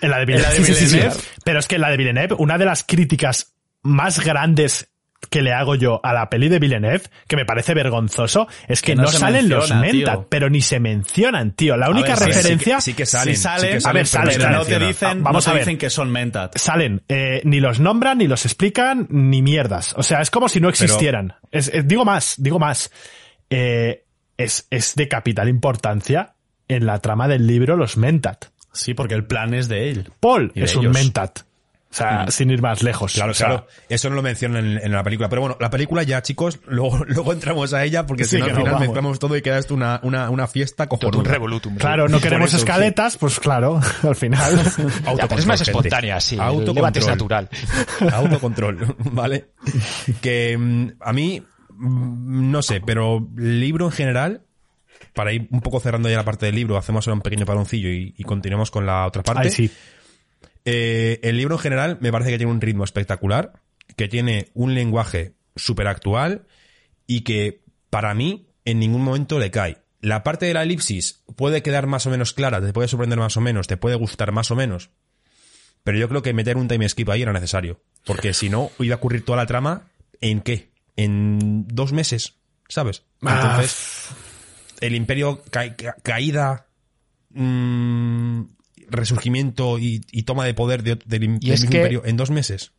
En la de En Villeneuve. Pero es que en la de Villeneuve, una de las críticas más grandes que le hago yo a la peli de Villeneuve, que me parece vergonzoso, es que, Que no salen los Mentat, tío. pero ni se mencionan, tío. La única ver, sí, sí que- referencia... sí que salen. Si salen, sí que a ver, salen, no se pero no te dicen, Vamos no a ver. dicen que son Mentat. salen, eh, ni los nombran, ni los explican, ni mierdas. O sea, es como si no existieran. Es- es- digo más, digo más. Eh, es, es de capital importancia en la trama del libro los Mentat. Sí, porque el plan es de él. Paul de es un. Mentat. O sea, sin ir más lejos. Claro, O sea, claro. Eso no lo mencionan en, en la película. Pero bueno, la película ya, chicos, luego, luego entramos a ella porque Sí, si no al final vamos. mezclamos todo y queda esto una, una, una fiesta Todo un cojonuda. revolutum. Claro, no queremos eso, escaletas, pues claro, al final. Ya, pero es más espontánea, sí. El Autocontrol. debate es natural. Autocontrol, ¿vale? Que mm, a mí, mm, no sé, pero libro en general, para ir un poco cerrando ya la parte del libro, hacemos ahora un pequeño paloncillo y, y continuamos con la otra parte. Ay, sí. Eh, el libro en general me parece que tiene un ritmo espectacular, que tiene un lenguaje súper actual y que para mí en ningún momento le cae. La parte de la elipsis puede quedar más o menos clara, te puede sorprender más o menos, te puede gustar más o menos, pero yo creo que meter un time skip ahí era necesario, porque si no iba a ocurrir toda la trama en qué? En dos meses, ¿sabes? Ah, Entonces, el imperio ca- ca- caída, mm, resurgimiento y, y toma de poder de- del, que- imperio en dos meses.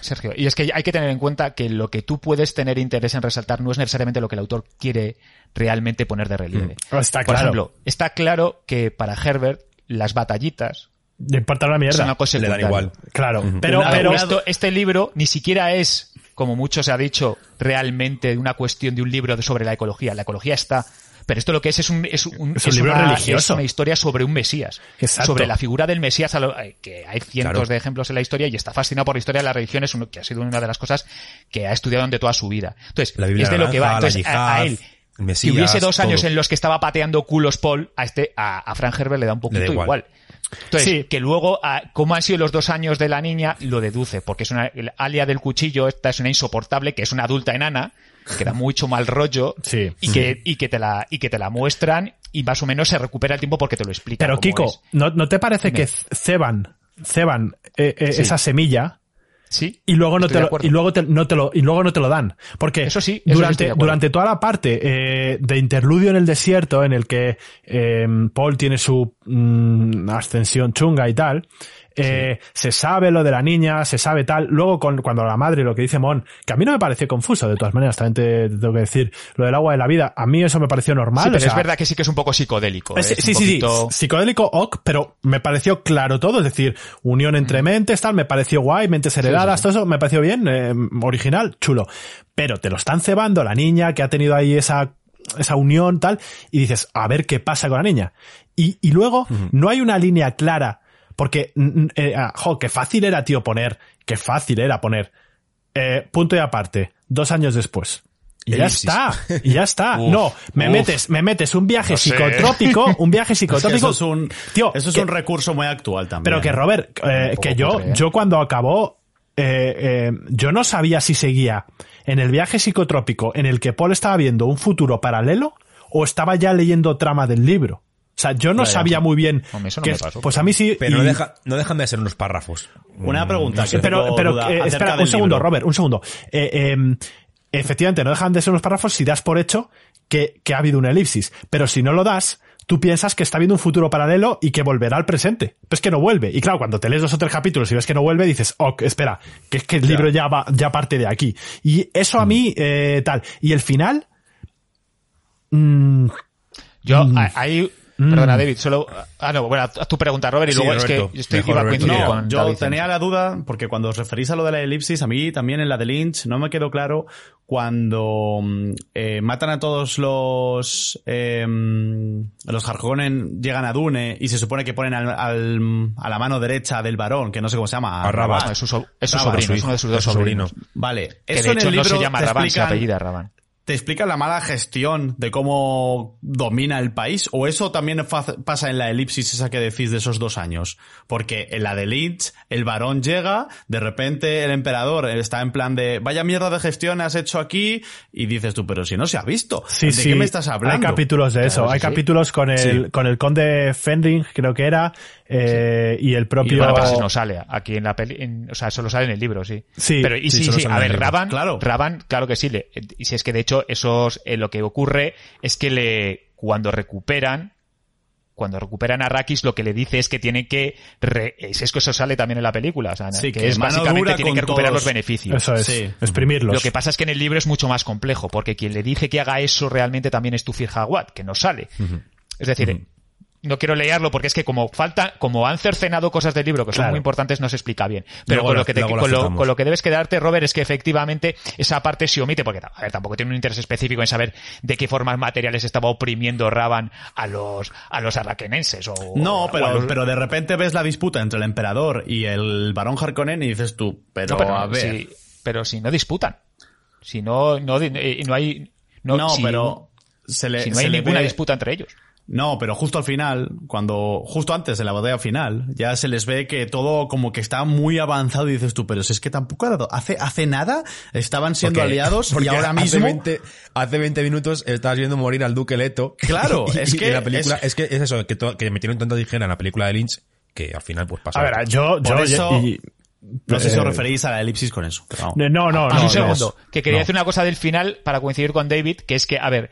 Sergio, y es que hay que tener en cuenta que lo que tú puedes tener interés en resaltar no es necesariamente lo que el autor quiere realmente poner de relieve. Mm. Está Por claro. ejemplo, está claro que para Herbert las batallitas Le importa una son mierda. una cosa Le dan igual. Claro. Pero, pero, esto- este libro ni siquiera es, como mucho se ha dicho, realmente una cuestión de un libro de- sobre la ecología. La ecología está. Pero esto lo que es es un, es un, Es un libro una, religioso. es una historia sobre un Mesías. Exacto. Sobre la figura del Mesías, a lo- eh, que hay cientos Claro. de ejemplos en la historia y está fascinado por la historia de la religión, es uno, que ha sido una de las cosas que ha estudiado durante toda su vida. Entonces, La Biblia es de lo que va. Entonces, a, él, Mesías, si hubiese dos todo. años en los que estaba pateando culos Paul, a este, a, a Frank Herbert le da un poquito Le da igual. igual. Entonces, Sí. que luego, a- cómo han sido los dos años de la niña, lo deduce, porque es una, el alia del cuchillo, esta es una insoportable, que es una adulta enana, que da mucho mal rollo, Sí. y que, y que te la, y que te la muestran, y más o menos se recupera el tiempo porque te lo explica. Pero Kiko. ¿no, ¿no te parece Dime. que ceban, ceban eh, eh, Sí. esa semilla Sí. y luego no te lo, y luego te, no te lo y luego no te lo dan. Porque Eso sí, eso durante durante toda la parte eh, de interludio en el desierto en el que eh, Paul tiene su mm, ascensión chunga y tal eh, se sabe lo de la niña se sabe tal luego con, cuando la madre lo que dice Mon que a mí no me pareció confuso de todas maneras también te, te tengo que decir lo del agua de la vida a mí eso me pareció normal Sí, o pero sea, es verdad que sí que es un poco psicodélico. es-. Es sí, sí, sí, psicodélico ok, pero me pareció claro todo, es decir, unión entre mentes, tal, me pareció guay, mentes heredadas, sí, todo eso me pareció bien, eh, original, chulo. Pero te lo están cebando la niña que ha tenido ahí esa, esa unión, tal, y dices, a ver qué pasa con la niña. Y, y luego, no hay una línea clara, porque, eh, ah, jo, qué fácil era, tío, poner, qué fácil era poner, eh, punto y aparte, dos años después. Y ya Elipsis. está, y ya está. Uf, no, me uf. metes, me metes un viaje No sé. psicotrópico, un viaje Es que psicotrópico. eso es un, Tío, eso es que- un recurso muy actual también. pero que Robert, eh, que yo, ¿eh? yo cuando acabó, eh, eh, yo no sabía si seguía en el viaje psicotrópico en el que Paul estaba viendo un futuro paralelo o estaba ya leyendo trama del libro. O sea, yo no Ya, ya. sabía muy bien. Eso no que- me pasó, pues a mí sí. Pero y- no, deja, no dejan de ser unos párrafos. Una pregunta. que pero, pero eh, espera, un segundo, libro. Robert, un segundo. Eh, eh, efectivamente, no dejan de ser unos párrafos si das por hecho que, que ha habido una elipsis. Pero si no lo das, tú piensas que está habiendo un futuro paralelo y que volverá al presente. Pero es que no vuelve. Y claro, cuando te lees dos o tres capítulos y ves que no vuelve, dices, ok, espera, que es que el libro ya va, ya parte de aquí. Y eso a mí, eh, tal. Y el final, mm, Yo, Mm. a- ahí, perdona, David, solo, ah, no, bueno, haz tu pregunta, Robert, y Sí, luego es que yo estoy, Mejor, iba a coincidir con yo David. tenía la duda, porque cuando os referís a lo de la elipsis, a mí también en la de Lynch no me quedó claro cuando mm, eh, matan a todos los eh, los Harkonnen, llegan a Dune y se supone que ponen al, al- a la mano derecha del varón, que no sé cómo se llama. A Rabat. No, es su, so- es su Raban, sobrino, su es uno de sus dos sobrino. sobrinos. Vale, Que eso de en el no libro se llama Raban, se explican- apellida Raban. ¿Te explica la mala gestión de cómo domina el país? ¿O eso también pasa en la elipsis esa que decís de esos dos años? Porque en la de Lynch, el varón llega, de repente el emperador está en plan de, vaya mierda de gestión has hecho aquí, y dices tú, pero si no se ha visto. Sí, ¿De sí. qué me estás hablando? Hay capítulos de eso. Claro, Hay sí, capítulos con el, Sí. con el conde Fenring, creo que era, eh, y el Y propio... bueno, pero no sale aquí en la peli, en- o sea, solo sale en el libro, sí. Sí, pero y sí, sí, a ver. Raban, Claro. Raban, claro que sí, le- y si es que de hecho esos, eh, lo que ocurre es que le, cuando recuperan, cuando recuperan a Arrakis, lo que le dice es que tienen que, re- es, es que eso sale también en la película, o sea, Sí, que, que es básicamente tienen que recuperar todos. los beneficios. Eso es, Sí. exprimirlos. Lo que pasa es que en el libro es mucho más complejo, porque quien le dice que haga eso realmente también es Tufir Hawat, que no sale. Es decir, no quiero leerlo porque es que como falta, como han cercenado cosas del libro que son Claro. muy importantes, no se explica bien. Pero Luego con lo, que te- con, lo, con lo que debes quedarte, Robert, es que efectivamente esa parte se omite, porque a ver, tampoco tiene un interés específico en saber de qué formas materiales estaba oprimiendo Raban a los, a los arraquenenses o, No, o pero, los- pero de repente ves la disputa entre el emperador y el varón Harkonnen y dices tú, pero, No, pero, a ver. si, pero si no disputan. Si no, no, eh, no hay, no, No, si- pero se le, si no hay ninguna ve- disputa entre ellos. No, pero justo al final, cuando, justo antes de la batalla final, ya se les ve que todo como que está muy avanzado y dices tú, pero si es que tampoco ha dado, hace, hace nada estaban siendo Porque- aliados y ahora hace mismo. 20, hace 20 minutos estabas viendo morir al Duque Leto. Claro, Y- es que en la película, es- es, que es eso, que, to- que metieron tanta tijera en la película de Lynch que al final pues pasa. A ver, yo, Por yo, eso- y- No sé si os eh, referís a la elipsis con eso. No, no, no. Ah, no, un segundo, no. que quería No. decir una cosa del final para coincidir con David, que es que, a ver,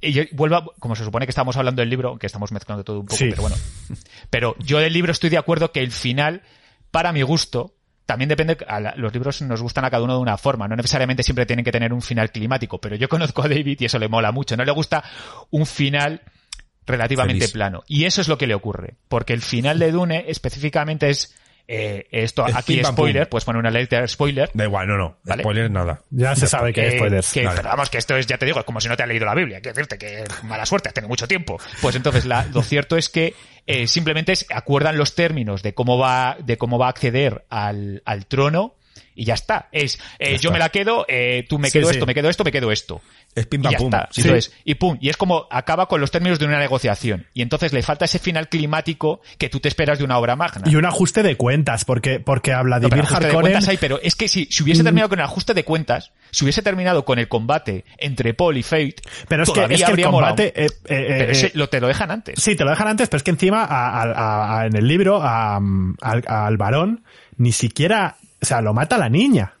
y yo vuelvo a- como se supone que estamos hablando del libro, que estamos mezclando todo un poco, Sí. pero bueno. Pero yo del libro estoy de acuerdo que el final, para mi gusto, también depende, a la- los libros nos gustan a cada uno de una forma, no necesariamente siempre tienen que tener un final climático, pero yo conozco a David y eso le mola mucho, no le gusta un final relativamente Feliz. plano. Y eso es lo que le ocurre, porque el final de Dune específicamente es, eh, esto, Es aquí spoiler, pues pone una letra spoiler, Da igual, no, no. Vale. Spoiler nada. Ya se sabe que es eh, spoilers. que- Vale. vamos, que esto es, ya te digo, es como si no te has leído la Biblia. Quiero decirte que mala suerte, has tenido mucho tiempo. Pues entonces, la- lo cierto es que eh, simplemente es- acuerdan los términos de cómo va, de cómo va a acceder al, al trono Y ya está. Es, eh, yo me la quedo, eh, tú me Sí, quedo sí. esto, me quedo esto, me quedo esto. Es pim Y pam ya pum. está. Sí. Entonces, y pum. Y es como acaba con los términos de una negociación. Y entonces le falta ese final climático que tú te esperas de una obra magna. Y un ajuste de cuentas, porque, porque a No, pero Vladimir ajuste de Harkonnen... cuentas hay, pero es que si, si hubiese Mm. terminado con el ajuste de cuentas, si hubiese terminado con el combate entre Paul y Fate, Pero es que, todavía es que el combate... eh, eh, Pero eh, ese lo, te lo dejan antes. Sí, te lo dejan antes, pero es que encima a- a- a- en el libro al varón ni siquiera, o sea, lo mata la niña.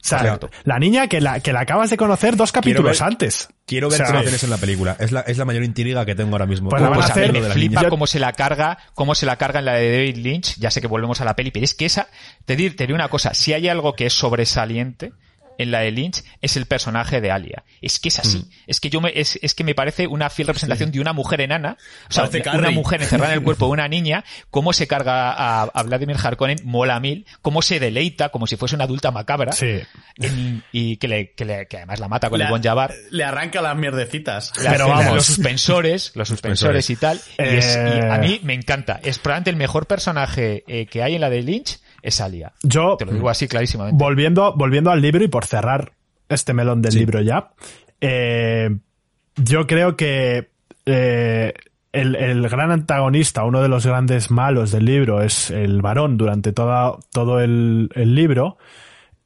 O sea, la niña que la, que la acabas de conocer dos capítulos ver- antes. Quiero ver O sea, qué hacen en la película. Es la, es la mayor intriga que tengo ahora mismo. Pues la ¿Cómo van a Pues hacer- me flipa cómo se la carga, cómo se la carga en la de David Lynch, ya sé que volvemos a la peli, pero es que esa, te, di- te digo una cosa, si hay algo que es sobresaliente en la de Lynch, es el personaje de Alia. Es que es así. Mm. Es que yo me, es, es que me parece una fiel representación de una mujer enana, o sea, Parece una Carrie. mujer encerrada en el cuerpo de una niña, cómo se carga a, a Vladimir Harkonnen, mola a mil, cómo se deleita como si fuese una adulta macabra, Sí. en- y que, le, que, le- que además la mata con Le, el bon Jabbar. le arranca las mierdecitas. La- Pero vamos. los suspensores, los suspensores y tal. Y, es- y Eh. a mí me encanta. Es probablemente el mejor personaje eh, que hay en la de Lynch es Alia. Yo, Te lo digo así clarísimamente. volviendo, volviendo al libro y por cerrar este melón del libro ya, eh, yo creo que eh, el, el gran antagonista, uno de los grandes malos del libro es el varón durante toda, todo el, el libro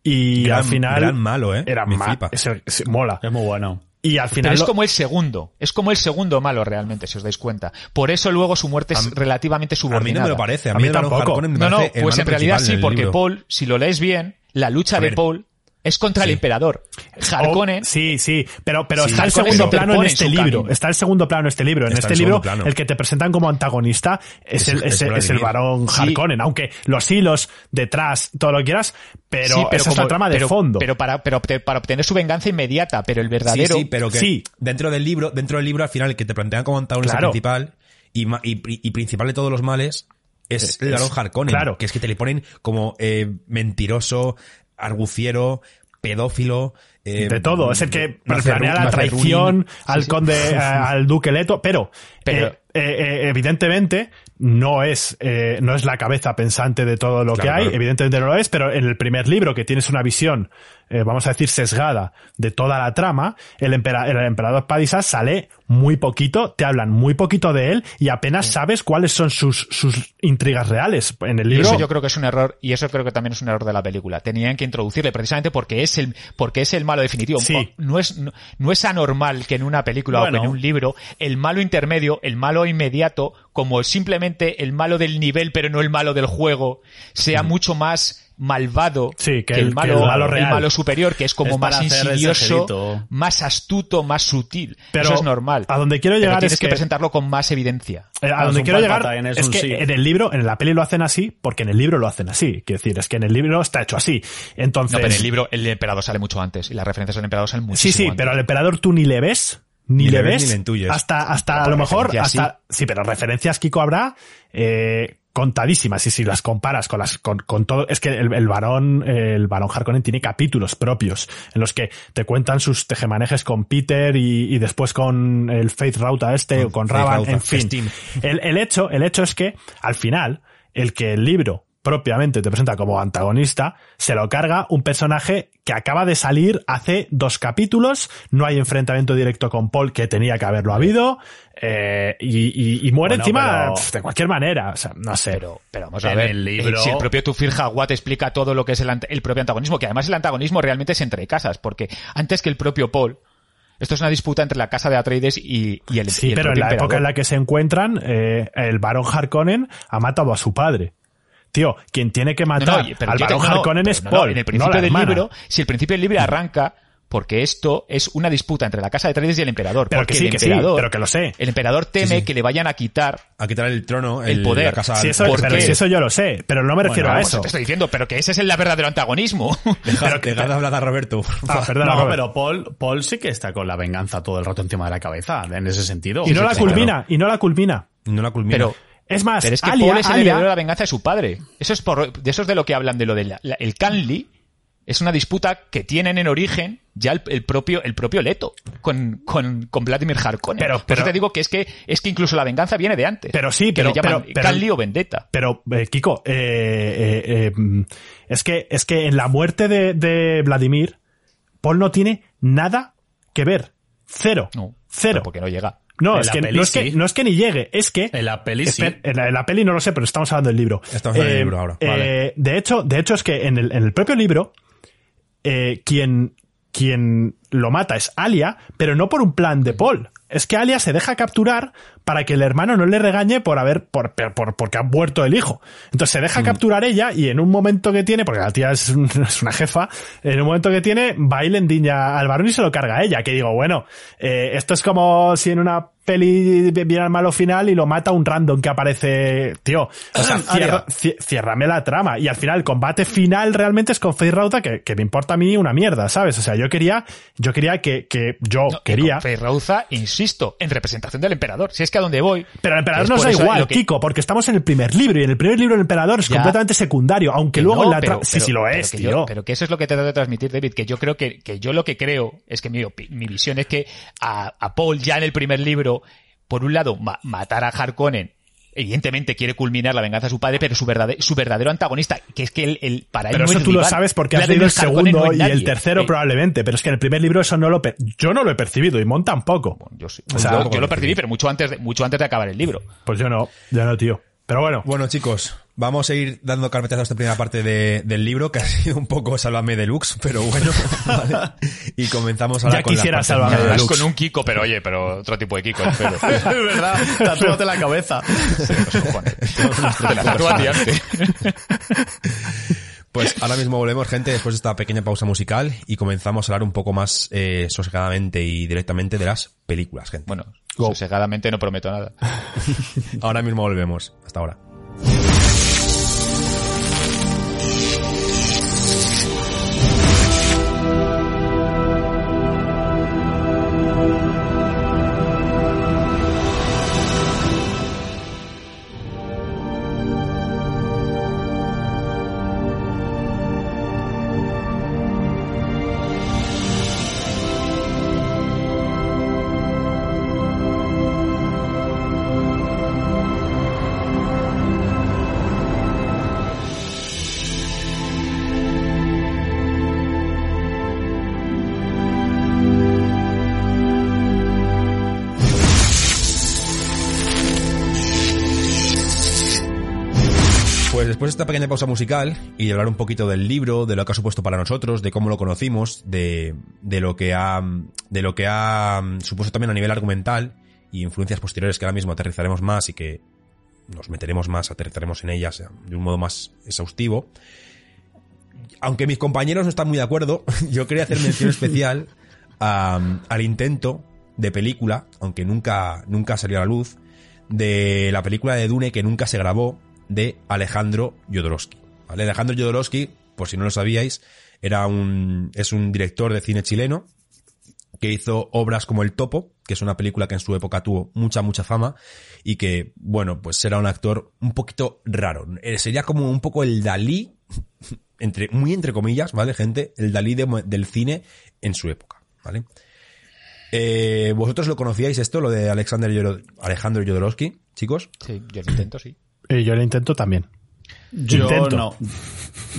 y Gran- al final gran malo, ¿eh? era Me ma- flipa. es el- es- mola Es muy bueno. Y al Pero final es lo- como el segundo. Es como el segundo malo realmente, si os dais cuenta. Por eso luego su muerte es A- relativamente A mí subordinada. no me lo parece. A A mí, mí el Baron tampoco. Me No, no, pues en realidad sí, porque libro. Paul, si lo lees bien, la lucha A de ver. Paul es contra el emperador. Oh, Harkonnen sí, sí, pero, pero Sí, está el segundo se plano en este libro. camino. Está el segundo plano en este libro. En Está este el libro, plano. el que te presentan como antagonista es, Es- el, es es, el- es el Vladimir. varón Sí. Harkonnen. Aunque los hilos detrás, todo lo que quieras, pero, Sí, esa es la trama de pero- fondo. Pero para, pero obte- para obtener su venganza inmediata, pero el verdadero. Sí, sí, pero que Sí. dentro del libro, dentro del libro al final el que te plantean como antagonista Claro. principal y, y, y principal de todos los males es el Barón es- Harkonnen, claro. que es que te le ponen como eh, mentiroso, arguciero, pedófilo, eh, de todo. Es el que planea la traición al Sí, sí. conde, eh, al duque Leto, pero, Pero- eh, evidentemente no es, no es la cabeza pensante de todo lo Claro, que hay, claro. evidentemente no lo es, pero en el primer libro que tienes una visión, eh, vamos a decir, sesgada de toda la trama, el, empera- el emperador Padisas sale muy poquito, te hablan muy poquito de él y apenas sabes cuáles son sus, sus intrigas reales. En el Y libro, eso yo creo que es un error, y eso creo que también es un error de la película. Tenían que introducirle precisamente porque es el, porque es el malo definitivo. Sí. No es, no, no es anormal que en una película Bueno. o que en un libro, el malo intermedio, el malo inmediato, como simplemente el malo del nivel, pero no el malo del juego, sea mucho más malvado Sí, que que, el- el, que malo, el malo real. malo superior, que es como Es más insidioso, más astuto, más sutil. Pero eso es normal. a donde quiero Pero llegar tienes es que, que- presentarlo con más evidencia. Eh, a donde quiero llegar es que sí. en el libro, en la peli lo hacen así, porque en el libro lo hacen así. Quiero decir, es que en el libro está hecho así. Entonces, No, pero en el libro el emperador sale mucho antes y las referencias al emperador salen sí, muchísimo sí, antes. pero al emperador tú ni le ves, ni, Ni le ves ves, ni le hasta, hasta a lo mejor, hasta, sí. pero referencias Kiko habrá, eh, contadísimas y si las comparas con las con, con todo. Es que el, el varón el varón Harkonnen tiene capítulos propios en los que te cuentan sus tejemanejes con Peter y, y después con el Faith Rauta este Con o con Rauta, en fin. El, el hecho el hecho es que al final el que el libro propiamente te presenta como antagonista, se lo carga un personaje que acaba de salir hace dos capítulos, no hay enfrentamiento directo con Paul que tenía que haberlo habido, eh, y, y- y muere Bueno, encima pero- pf, de cualquier manera, o sea, no sé. Pero, pero vamos a En ver, el libro- si el propio Tufir Hawat explica todo lo que es el, el propio antagonismo, que además el antagonismo realmente es entre casas, porque antes que el propio Paul, esto es una disputa entre la casa de Atreides y, y el sí, y el pero en la época en la que se encuentran, eh, el barón Harkonnen ha matado a su padre. Tío, quien tiene que matar no, pero al barón no, Harkonnen es Paul, en el no principio la del libro, si el principio del libro arranca porque esto es una disputa entre la casa de Atreides y el emperador. Pero porque que sí, el que sí, pero que lo sé. El emperador teme Sí, sí. que le vayan a quitar A quitar el trono, El poder. la casa Sí, eso, ¿Por pero qué? si eso yo lo sé, pero no me refiero a eso. te estoy diciendo, pero que ese es el verdadero antagonismo. Deja, deja de hablar a Roberto. Ah, perdona, no, Robert. pero Paul, Paul sí que está con la venganza todo el rato encima de la cabeza, en ese sentido. y no sí, la culmina, y no la culmina. No la culmina. pero Es más, Pero es que Alia, Paul es el Alia- heredero de la venganza de su padre. Eso es por, de eso es de lo que hablan de lo del el Canly, Es una disputa que tienen en origen ya el, el propio el propio Leto con, con, con Vladimir Harkonnen. Pero- Por pero- eso te digo que es que es que incluso la venganza viene de antes. Pero sí, que pero- le llaman pero- pero- o Vendetta. Pero, eh, Kiko, eh, eh, eh, mm, es que, es que en la muerte de, de Vladimir, Paul no tiene nada que ver. Cero. No, Cero. porque no llega. No, es que, peli no, es que, sí. no es que ni llegue, es que... En la peli sí. En la, en la peli no lo sé, pero estamos hablando del libro. Estamos hablando del libro ahora, eh, vale. De hecho, de hecho es que en el, en el propio libro, eh, quien, quien lo mata es Alia, pero no por un plan de Paul. Es que Alia se deja capturar para que el hermano no le regañe por haber, por, por, por- porque ha muerto el hijo. Entonces se deja capturar ella y en un momento que tiene, porque la tía es, un- es una jefa, en un momento que tiene, va y le endiña al varón y se lo carga a ella. Que digo, bueno, eh, esto es como si en una peli viene al malo final y lo mata un random que aparece, tío. O sea, cierra- cie- ciérrame la trama. Y al final, el combate final realmente es con Faith Rauta, que, que me importa a mí una mierda, ¿sabes? O sea, yo quería, yo quería que, que yo No, quería. y con Feirauza, insisto, en representación del emperador. Si es que a donde voy. Pero el emperador es nos por da igual, que- Kiko, porque estamos en el primer libro y en el primer libro el emperador es Ya. completamente secundario, aunque Que luego no, en la pero- trama. Sí, pero- sí lo pero es, que tío. yo- pero que eso es lo que te trato de transmitir, David, que yo creo que, que yo lo que creo es que mi, mi visión es que a, a Paul ya en el primer libro, por un lado, ma- matar a Harkonnen, evidentemente quiere culminar la venganza de su padre, pero su verdadero, su verdadero antagonista, que es que él, él- para él Pero no eso es tú lo sabes porque has Vladimir leído el segundo no y el tercero Eh, probablemente, pero es que en el primer libro eso no lo yo no lo he percibido y Mon tampoco. yo, sí. O sea, yo, lo percibí, pero mucho antes de, mucho antes de acabar el libro. Pues yo no, yo no, tío. Pero bueno, Bueno, chicos, vamos a ir dando carpetazo a esta primera parte de- del libro, que ha sido un poco Sálvame Deluxe, pero bueno. ¿vale? Y comenzamos ahora Ya con las quisiera Sálvame Deluxe. con un Kiko, pero oye, pero otro tipo de Kiko, espero. es verdad, tatúate la cabeza. Antes. Pues ahora mismo volvemos, gente, después de esta pequeña pausa musical y comenzamos a hablar un poco más eh, sosegadamente y directamente de las películas, gente. Bueno, Go. sosegadamente no prometo nada. Ahora mismo volvemos. Hasta ahora. Pausa musical y de hablar un poquito del libro, de lo que ha supuesto para nosotros, de cómo lo conocimos, de, de lo que ha, de lo que ha mm, supuesto también a nivel argumental y influencias posteriores que ahora mismo aterrizaremos más y que nos meteremos más, aterrizaremos en ellas de un modo más exhaustivo. Aunque mis compañeros no están muy de acuerdo, yo quería hacer mención especial a- al intento de película, aunque nunca, nunca salió a la luz, de la película de Dune que nunca se grabó de Alejandro Jodorowsky. ¿vale? Alejandro Jodorowsky, por si no lo sabíais, era un, es un director de cine chileno que hizo obras como El Topo, que es una película que en su época tuvo mucha, mucha fama y que, bueno, pues era un actor un poquito raro. Eh, Sería como un poco el Dalí, entre, muy entre comillas, ¿vale, gente? El Dalí de- del cine en su época, ¿vale? Eh, ¿Vosotros lo conocíais esto, lo de Alexander Alejandro Jodorowsky, chicos? Sí, yo lo intento, sí. Eh, yo lo intento también. Yo Intento. no.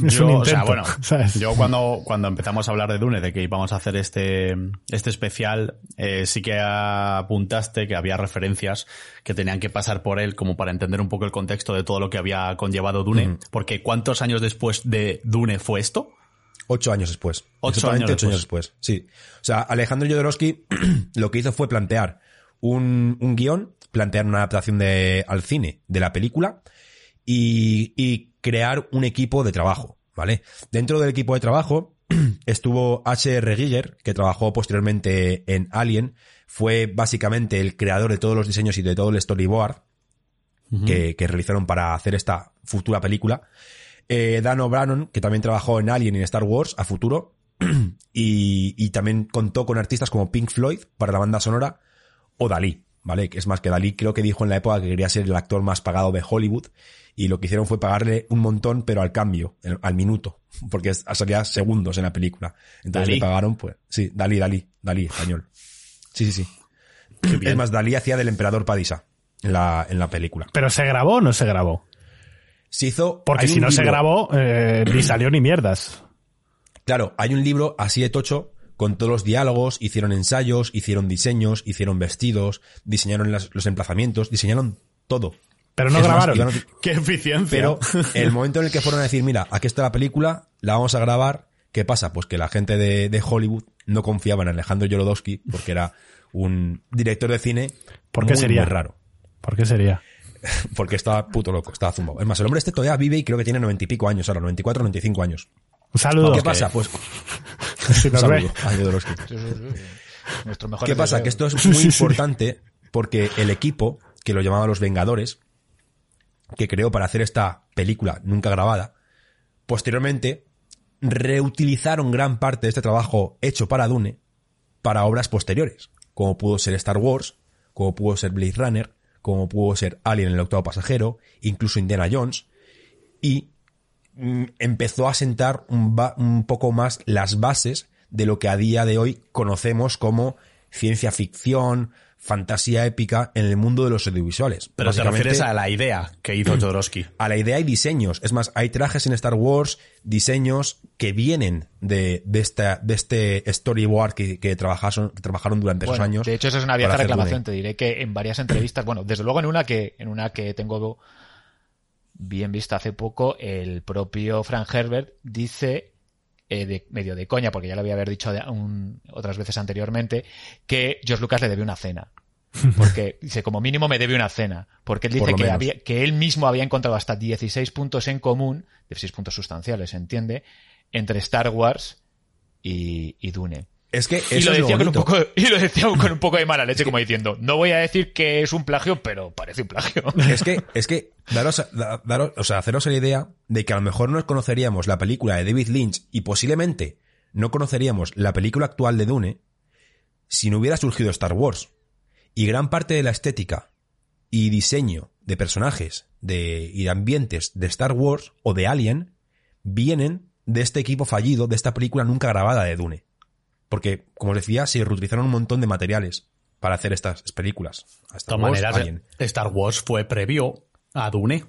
Es Yo, un o sea, intento, bueno, ¿sabes? yo cuando, cuando empezamos a hablar de Dune, de que íbamos a hacer este, este especial, eh, sí que apuntaste que había referencias que tenían que pasar por él como para entender un poco el contexto de todo lo que había conllevado Dune. Porque ¿cuántos años después de Dune fue esto? Ocho años después. Ocho Exactamente años ocho años después. Sí. O sea, Alejandro Jodorowsky lo que hizo fue plantear un, un guion, plantear una adaptación de, al cine de la película y, y crear un equipo de trabajo, ¿vale? Dentro del equipo de trabajo estuvo H.R. Giger, que trabajó posteriormente en Alien, fue básicamente el creador de todos los diseños y de todo el storyboard que, que realizaron para hacer esta futura película. Eh, Dan O'Bannon, que también trabajó en Alien y en Star Wars a futuro, y, y también contó con artistas como Pink Floyd para la banda sonora o Dalí, ¿vale? Que Es más que Dalí creo que dijo en la época que quería ser el actor más pagado de Hollywood y lo que hicieron fue pagarle un montón, pero al cambio, al minuto, porque salía segundos en la película. Entonces Dalí. le pagaron, pues, sí, Dalí, Dalí, Dalí, español. Sí, sí, sí. Es más, Dalí hacía del emperador Padisa en la, en la película. ¿Pero se grabó o no se grabó? Se hizo... Porque si no se grabó, eh, ni salió ni mierdas. Claro, hay un libro así de tocho con todos los diálogos, hicieron ensayos, hicieron diseños, hicieron vestidos, diseñaron las- los emplazamientos, diseñaron todo. Pero no Es más, grabaron. iban ¡Qué eficiencia! pero el momento en el que fueron a decir, mira, aquí está la película, la vamos a grabar, ¿qué pasa? Pues que la gente de, de Hollywood no confiaba en Alejandro Jodorowsky porque era un director de cine ¿Por qué muy, sería? muy raro. ¿Por qué sería? Porque estaba puto loco, estaba zumbado. Es más, el hombre este todavía vive y creo que tiene noventa y pico años ahora, 94, 95 años. Un saludo. ¿Qué pasa? Pues Si nos ve. ¿Qué pasa? Que esto es muy importante porque el equipo, que lo llamaba Los Vengadores, que creó para hacer esta película nunca grabada, posteriormente reutilizaron gran parte de este trabajo hecho para Dune para obras posteriores, como pudo ser Star Wars, como pudo ser Blade Runner, como pudo ser Alien el octavo pasajero, incluso Indiana Jones, y empezó a sentar un, poco más las bases de lo que a día de hoy conocemos como ciencia ficción, fantasía épica en el mundo de los audiovisuales. Pero te refieres a la idea que hizo Jodorowsky. a la idea y diseños. Es más, hay trajes en Star Wars, diseños que vienen de, de, esta, de este storyboard que, que trabajaron, que trabajaron durante esos años. De hecho, esa es una vieja reclamación. Te diré que en varias entrevistas, bueno, desde luego en una que, en una que tengo bien vista hace poco, el propio Frank Herbert dice, eh, de, medio de coña, porque ya lo había haber dicho un- otras veces anteriormente, que George Lucas le debe una cena. Porque dice, como mínimo me debe una cena. Porque él dice que, había, que él mismo había encontrado hasta 16 puntos en común, 16 puntos sustanciales, entiende, entre Star Wars y, y Dune. Es que Y lo, es lo decía con un poco, y lo decía con un poco de mala leche, como diciendo, no voy a decir que es un plagio, pero parece un plagio. Es que, es que, daros, daros, o sea, haceros la idea de que a lo mejor no conoceríamos la película de David Lynch y posiblemente no conoceríamos la película actual de Dune si no hubiera surgido Star Wars. Y gran parte de la estética y diseño de personajes de, y de ambientes de Star Wars o de Alien vienen de este equipo fallido, de esta película nunca grabada de Dune. Porque, como os decía, se reutilizaron un montón de materiales para hacer estas películas. De Star todas Wars, maneras. Star Wars fue previo a Dune.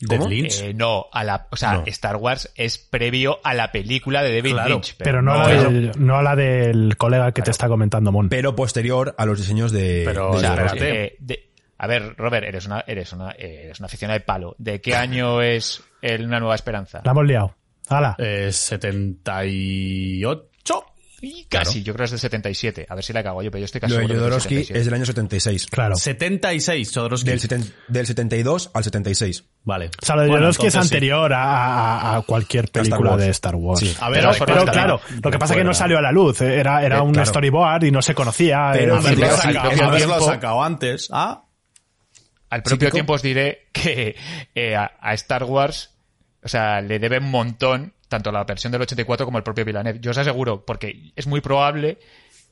De. Lynch. Eh, no, a la, o sea, No. Star Wars es previo a la película de David Claro, Lynch. Pero no, no a la del, no a la del colega que te está comentando, Mon. pero posterior a los diseños de, Pero, de o sea, eh, de- a ver, Robert, eres una, eres una, eh, eres una aficionada de palo. ¿De qué año es el Una Nueva Esperanza? La hemos liado. ¡Hala! Eh, 78. Y casi, yo creo que es del 77. A ver si la cago yo, pero yo estoy casi Lo de seguro del Jodorowsky 77. es del año 76. Claro. 76, Jodorowsky. Del, seten- del 72 al 76. Vale. O sea, lo de Bueno, Jodorowsky es sí. anterior a, cualquier película de Star Wars. Sí. A ver, pero, claro, lo que pasa es que no salió a la luz. Era, era Eh, un claro. storyboard y no se conocía. Pero a ver, Haberlo sacado, propio haberlo tiempo- sacado antes. Ah, Al propio tiempo os diré que eh, a, a Star Wars, o sea, le debe un montón, tanto la versión del 84 como el propio Villeneuve. Yo os aseguro, porque es muy probable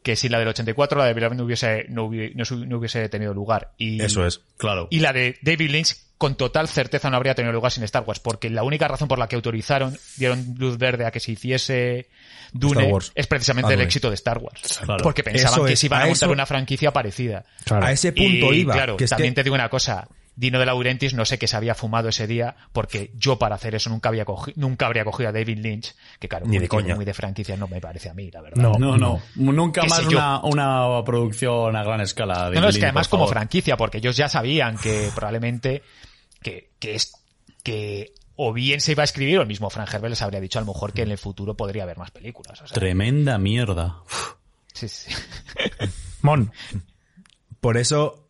que si la del 84, la de Villeneuve no hubiese, no no hubiese tenido lugar. Y, Eso es. claro. Y la de David Lynch, con total certeza no habría tenido lugar sin Star Wars, porque la única razón por la que autorizaron, dieron luz verde a que se hiciese Dune, Wars. es precisamente Ah, el éxito de Star Wars. Claro. Porque pensaban Eso que se iban a a montar eso- una franquicia parecida. Claro. A ese punto y, iba. claro, que es también que- te digo una cosa. Dino de Laurentiis no sé qué se había fumado ese día, porque yo para hacer eso nunca había cogi- nunca habría cogido a David Lynch, que claro, Ni muy, de coña. muy de franquicia no me parece a mí, la verdad. No. No, no. Nunca ¿Qué más una, una producción a gran escala. de No, no, es Lynch, que además como franquicia, porque ellos ya sabían que probablemente que, que es que o bien se iba a escribir o el mismo Frank Herbert les habría dicho a lo mejor que en el futuro podría haber más películas. o sea, Tremenda mierda. sí, sí. Mon. Por eso,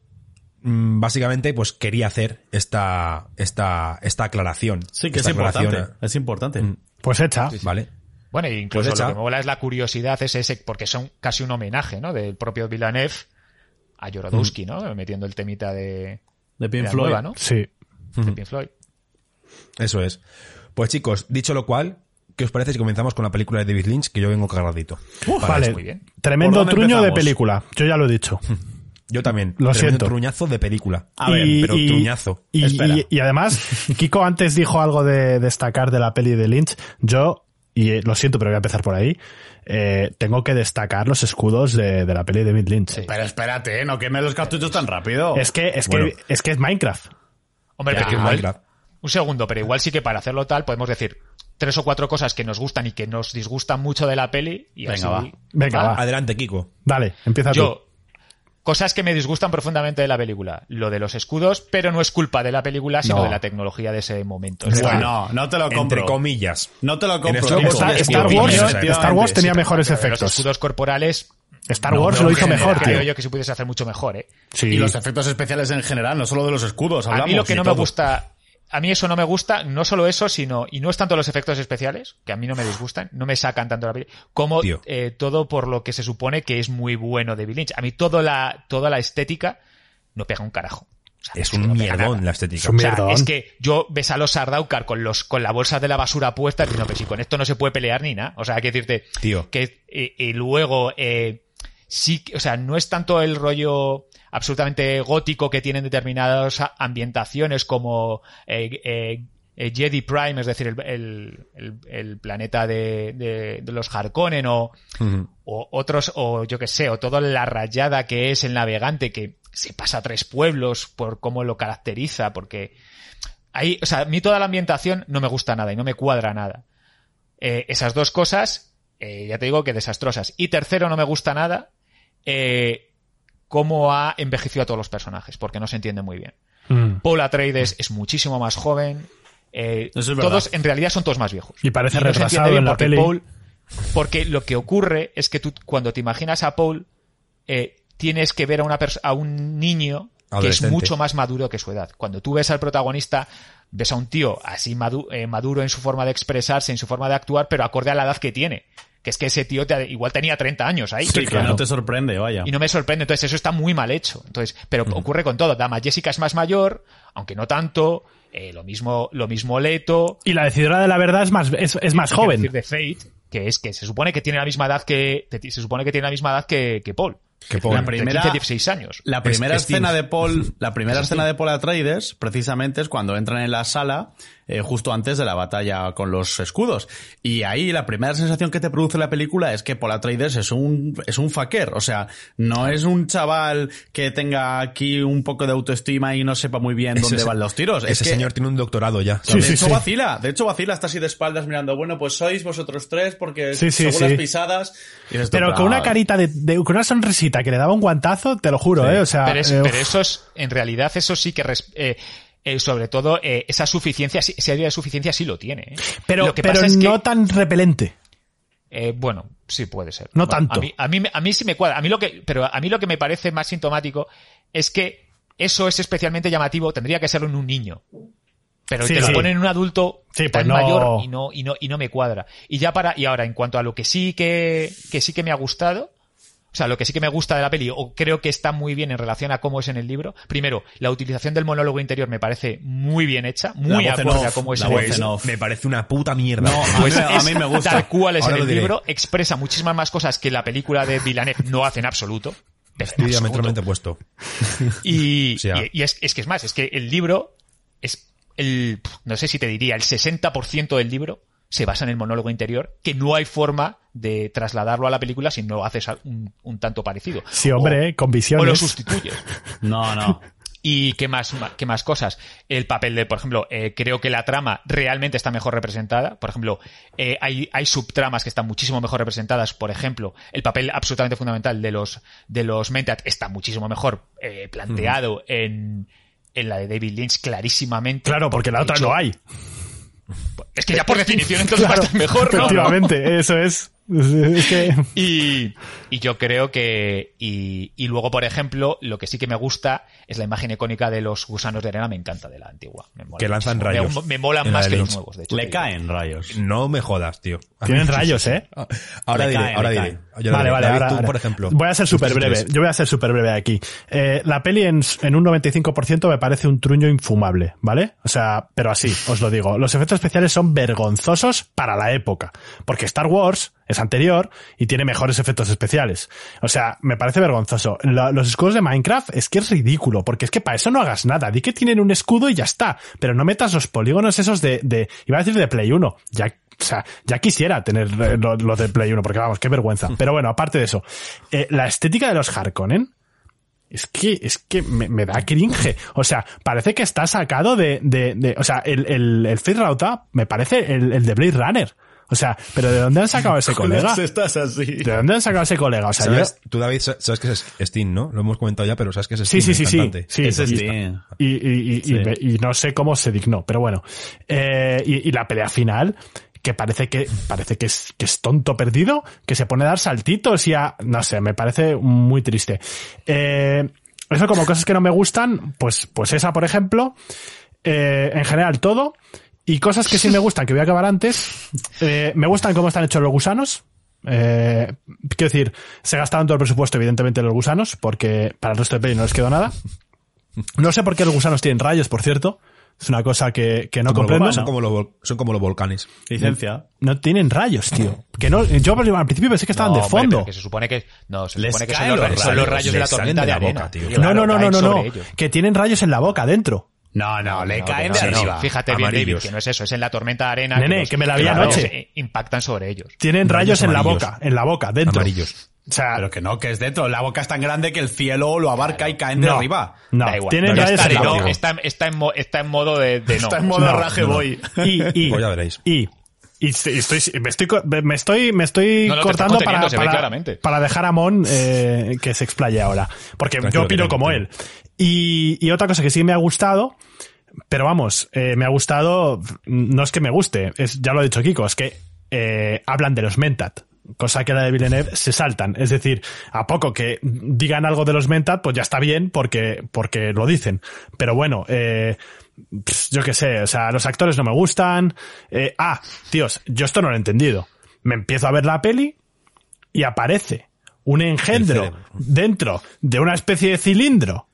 básicamente, pues quería hacer esta, esta, esta aclaración. Sí, que es importante. Es importante. Mm. Pues hecha. ¿Vale? Bueno, e incluso Pues lo que me mola es la curiosidad, es ese, porque son casi un homenaje, ¿no? Del propio Villeneuve a Jorodowski, ¿no? Metiendo el temita de, De de Pink Floyd. nueva, ¿no? Sí. De Pink Floyd. Eso es. Pues chicos, dicho lo cual, ¿qué os parece si comenzamos con la película de David Lynch? Que yo vengo cargadito. Vale. muy bien. Tremendo ¿Por dónde truño de película. Yo ya lo he dicho. Yo también. Lo Tremendo siento. truñazo de película. A ver, pero truñazo. Y, Espera. y- y además, Kiko antes dijo algo de destacar de la peli de Lynch. Yo, y eh, lo siento, pero voy a empezar por ahí, eh, tengo que destacar los escudos de, de la peli de David Lynch. Pero espérate, no quemes los cartuchos tan rápido. Es que, es que, Bueno. es que es Minecraft. Hombre, Ya, pero que igual- Minecraft. un segundo, pero igual sí que para hacerlo tal podemos decir tres o cuatro cosas que nos gustan y que nos disgustan mucho de la peli y Venga, así va. Venga, va. Adelante, Kiko. Dale, empieza tú. Cosas que me disgustan profundamente de la película. Lo de los escudos, pero no es culpa de la película, sino No. de la tecnología de ese momento. Es Bueno, no te lo compro. Entre comillas. No te lo compro. Star- Wars, Star Wars tenía sí, mejores pero Los efectos. escudos corporales. Star no, Wars lo hizo general, mejor, tío. Creo yo que se pudiese hacer mucho mejor, ¿eh? Sí. Y los efectos especiales en general, no solo de los escudos. A Hablamos, mí lo que no me gusta, a mí eso no me gusta, no solo eso, sino, y no es tanto los efectos especiales, que a mí no me disgustan, no me sacan tanto la peli, como eh, todo por lo que se supone que es muy bueno de Bill Lynch. A mí toda la, toda la estética no pega un carajo. O sea, Es un no mierdón la estética. Es un O sea, mierdón. es que yo ves a los Sardaukar con los con la bolsa de la basura puesta y no, pero si con esto no se puede pelear ni nada. O sea, hay que decirte Tío. que eh, y luego eh, sí, que- o sea, no es tanto el rollo absolutamente gótico que tienen determinadas ambientaciones como eh, eh, eh, Jedi Prime, es decir, el, el- el- el planeta de, de- de los Harkonnen o, o otros, o yo que sé, o toda la rayada que es el navegante que se pasa a tres pueblos por cómo lo caracteriza, porque ahí, o sea, a mí toda la ambientación no me gusta nada y no me cuadra nada. Eh, esas dos cosas, eh, ya te digo que desastrosas. Y tercero, no me gusta nada eh, cómo ha envejecido a todos los personajes, porque no se entiende muy bien. Mm. Paul Atreides es muchísimo más joven. eh, Eso es todos, en realidad, son todos más viejos. Y parece no se retrasado entiende bien en la porque peli. Paul- porque lo que ocurre es que tú, cuando te imaginas a Paul, eh, tienes que ver a, una pers- a un niño que es mucho más maduro que su edad. Cuando tú ves al protagonista, ves a un tío así madu- eh, maduro en su forma de expresarse, en su forma de actuar, pero acorde a la edad que tiene. Que es que ese tío te- igual tenía 30 años ahí. Sí, que claro. no te sorprende, vaya. Y no me sorprende. Entonces, eso está muy mal hecho. Entonces, pero ocurre con todo. Dama Jessica es más mayor, aunque no tanto. Eh, lo mismo, lo mismo Leto. Y la decidora de la verdad es más, es, es más joven. decir de Fate, que es que se supone que tiene la misma edad que, se supone que tiene la misma edad que, que Paul. Que Paul. La primera- 15 y 16 años. La primera Es- es escena Steve. de Paul, la primera escena de Paul Atreides, precisamente es cuando entran en la sala, eh, justo antes de la batalla con los escudos. Y ahí la primera sensación que te produce la película es que Paul Atreides es un, es un fucker. O sea, no es un chaval que tenga aquí un poco de autoestima y no sepa muy bien dónde van los tiros. Ese es que, señor tiene un doctorado ya. Sí, de sí, hecho sí. vacila, de hecho vacila, está así de espaldas mirando, bueno, pues sois vosotros tres porque Sí, sí, según sí. las pisadas. Pero con una "Ah, carita de, de- con una sonrisita que le daba un guantazo, te lo juro, eh. O sea, pero, es- eh, pero eso es, en realidad, eso sí que, res- eh, eh, sobre todo, eh, esa suficiencia, ese área de suficiencia sí lo tiene. ¿eh? pero, lo que pero pasa es que, no tan repelente. eh, bueno, sí puede ser. No Bueno, tanto. A mí, a mí, me- a mí sí me cuadra. A mí lo que, pero a mí lo que me parece más sintomático es que eso es especialmente llamativo. Tendría que serlo en un niño. Pero Sí, te lo sí. ponen en un adulto Sí, tan pues no. mayor y no, y no, y no me cuadra. Y ya para, y ahora, en cuanto a lo que sí que, que sí que me ha gustado, o sea, lo que sí que me gusta de la peli, o creo que está muy bien en relación a cómo es en el libro. Primero, la utilización del monólogo interior me parece muy bien hecha, muy acorde a cí es la en el libro. Me parece una puta mierda. No, a Pues mí, a es mí me gusta. Tal cual es Ahora en el diré. libro, expresa muchísimas más cosas que la película de Villeneuve no hace en absoluto. Estoy diametralmente opuesto. Y, O sea. y- y es, es que es más, es que el libro es el, no sé si te diría, el 60% del libro se basa en el monólogo interior, que no hay forma de trasladarlo a la película si no haces un, un tanto parecido. Sí, hombre, O- eh, con O lo visiones. sustituyes. No, no. ¿Y qué más, qué más cosas? El papel de, por ejemplo, eh, creo que la trama realmente está mejor representada. Por ejemplo, eh, hay, hay subtramas que están muchísimo mejor representadas. Por ejemplo, el papel absolutamente fundamental de los, de los Mentat está muchísimo mejor eh, planteado en, en la de David Lynch clarísimamente. Claro, porque la De otra hecho, no hay. Es que ya por definición entonces Claro, va a estar mejor, ¿no? Efectivamente, eso es. Es que. Y, y yo creo que. Y, y luego, por ejemplo, lo que sí que me gusta es la imagen icónica de los gusanos de arena. Me encanta de la antigua. Me mola Que lanzan muchísimo. rayos Me, me molan más que los nuevos, de hecho. Le digo. caen rayos. No me jodas, tío. Tienen rayos, ¿eh? Ahora Le diré, caen, ahora diré. Yo Vale, diré. vale, David, ahora, tú, por ejemplo. Voy a ser súper breve. Yo voy a ser súper breve aquí. Eh, la peli en, en un 95% me parece un truño infumable, ¿vale? O sea, pero así, os lo digo. Los efectos especiales son vergonzosos para la época. Porque Star Wars es anterior y tiene mejores efectos especiales. O sea, me parece vergonzoso. Los escudos de Minecraft es que es ridículo, porque es que para eso no hagas nada. Di que tienen un escudo y ya está. Pero no metas los polígonos esos de, de iba a decir de Play 1. Ya, o sea, ya quisiera tener eh, lo, lo de Play 1, porque vamos, qué vergüenza. Pero bueno, aparte de eso, eh, la estética de los Harkonnen, es que, es que me, me da cringe. O sea, parece que está sacado de, de, de- o sea, el, el, el Fate Rauta me parece el, el de Blade Runner. O sea, pero ¿de dónde han sacado ese colega? Estás así. ¿De dónde han sacado ese colega? O sea, yo, ¿Sabes? Tú, David, sa- sabes que es Steam, ¿no? Lo hemos comentado ya, pero sabes que es sí, Steam. sí, sí, sí, sí. Es y, y, y, y- Sí. y- y no sé cómo se dignó, pero bueno. Eh, y, y la pelea final, que parece que, parece que es, que es tonto perdido, que se pone a dar saltitos y a, no sé, me parece muy triste. Eh, eso como cosas que no me gustan, pues, pues esa, por ejemplo, eh, en general todo. Y cosas que sí me gustan, que voy a acabar antes. Eh, me gustan cómo están hechos los gusanos. Eh, quiero decir, se gastaron todo el presupuesto, evidentemente, en los gusanos, porque para el resto de peli no les quedó nada. No sé por qué los gusanos tienen rayos, por cierto. Es una cosa que, que no Como los- comprendo. son, como los, son como los volcanes. Licencia. No tienen rayos, tío. Que no, yo al principio pensé que estaban No, de fondo. pero que se supone que no, se Les supone que son los, son rayos, de la tormenta de la arena. boca, tío. tío. No, no, no, Claro, no, no, no. Que tienen rayos en la boca, dentro. No, no, le No, caen que de no, no. arriba. Fíjate bien, David, que no es eso, es en la tormenta de arena. Nene, los- que me la vi anoche. impactan sobre ellos. Tienen rayos, Rayos en la boca, en la boca, dentro. Amarillos. O sea, Pero que no, que es dentro. La boca es tan grande que el cielo lo abarca y caen de no, arriba. No, Da igual. tienen No, rayos está, en la no, boca. está, está en, mo- está en modo de, de no. Está en modo No, raje voy. Y, y, Pues ya veréis. y, y estoy, estoy- me estoy, me estoy, me estoy No, no, te cortando para, para, dejar a Mon eh, que se explaye ahora. Porque Tranquilo, yo opino como él. Y, y otra cosa que sí me ha gustado, pero vamos, eh, me ha gustado, no es que me guste, es, ya lo ha dicho Kiko, es que eh, hablan de los Mentat. Cosa que la de Villeneuve se saltan. Es decir, a poco que digan algo de los Mentat, pues ya está bien porque, porque lo dicen. Pero bueno, eh, yo qué sé, o sea, los actores no me gustan. Eh, ah, tíos, yo esto no lo he entendido. Me empiezo a ver la peli y aparece un engendro dentro de una especie de cilindro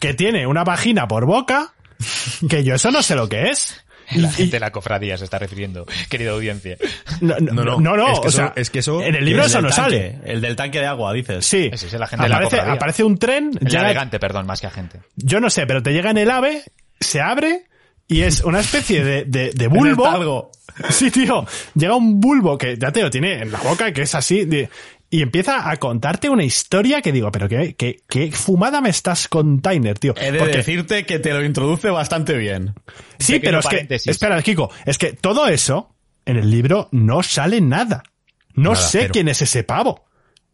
que tiene una vagina por boca, que yo eso no sé lo que es. La gente de la cofradía se está refiriendo, querida audiencia. no, no, No, no, no, no, es que o eso- sea, es que eso- en el libro El eso no tanque, sale. El del tanque de agua, dices. Sí, Ese es el agente de la aparece, cofradía. aparece un tren, El llega- navegante, perdón, más que agente. yo no sé, pero te llega en el ave, se abre y es una especie de, de, de bulbo. algo. Sí, tío. Llega un bulbo que ya te lo tiene en la boca, que es así, de- y empieza a contarte una historia que digo, pero qué, qué, qué fumada me estás contando, tío. He de Porque- decirte que te lo introduce bastante bien. sí, pero es que, espera, Kiko, es que todo eso en el libro no sale nada. No Nada, sé quién es ese pavo.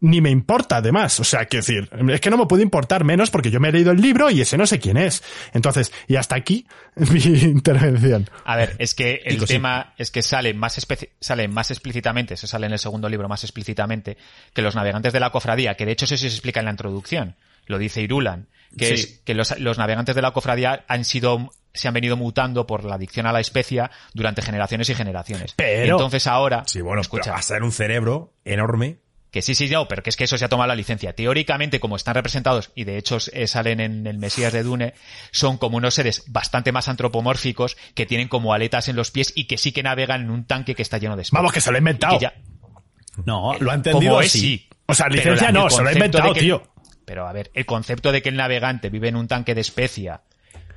Ni me importa, además. O sea, quiero decir, es que no me puede importar menos porque yo me he leído el libro y ese no sé quién es. Entonces, y hasta aquí mi intervención. A ver, es que el sí. tema es que sale más, sale más explícitamente, se sale en el segundo libro más explícitamente, que los navegantes de la cofradía, que de hecho eso se explica en la introducción, lo dice Irulan, que Sí. es que los, los navegantes de la cofradía han sido, se han venido mutando por la adicción a la especia durante generaciones y generaciones. Pero- Entonces ahora, Sí, bueno, escucha, va a ser un cerebro enorme. Que sí, sí, no, pero que es que eso se ha tomado la licencia. Teóricamente, como están representados, y de hecho eh, salen en el Mesías de Dune, son como unos seres bastante más antropomórficos que tienen como aletas en los pies y que sí que navegan en un tanque que está lleno de especia. Vamos, que se lo he Y inventado. ya- No, lo ha entendido como es, sí. O sea, Pero licencia la- no, se lo concepto inventado, que- tío. Pero a ver, el concepto de que el navegante vive en un tanque de especia,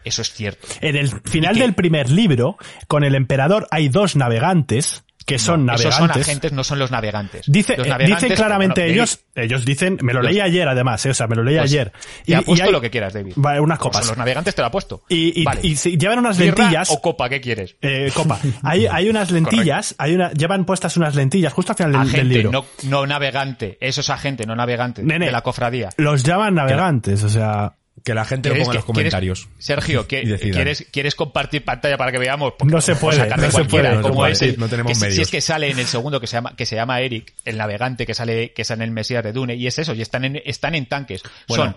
eso es cierto. En el final del primer libro, con el emperador hay dos navegantes que son No, Esos navegantes. son agentes, no son los navegantes. Dice, Los eh, navegantes, dicen claramente bueno, ellos, ellos dicen, me lo leí ayer además, eh, o sea, me lo leí Pues, ayer. te apuesto hay- lo que quieras, David. Vale, unas copas. los navegantes te lo apuesto. Y, y, Vale. y si- llevan unas ¿Birra lentillas. o copa, ¿qué quieres? eh, copa. Hay, hay unas lentillas, hay una, llevan puestas unas lentillas justo al final del, del agente, libro. no, no navegante. Eso es agente, no navegante. Nene, de la cofradía. Los llaman navegantes, o sea. Que la gente lo ¿Quieres ponga en los comentarios. Sergio, ¿qué- Y decidan. ¿quieres, ¿quieres compartir pantalla para que veamos? Porque No se puede, no se cualquiera, puede, no se como puede. es el- no tenemos que si- Si medios. es que sale en el segundo que se llama, que se llama Eric, el navegante que sale, que sale en el Mesías de Dune, y es eso, y están en, están en tanques. Bueno. son,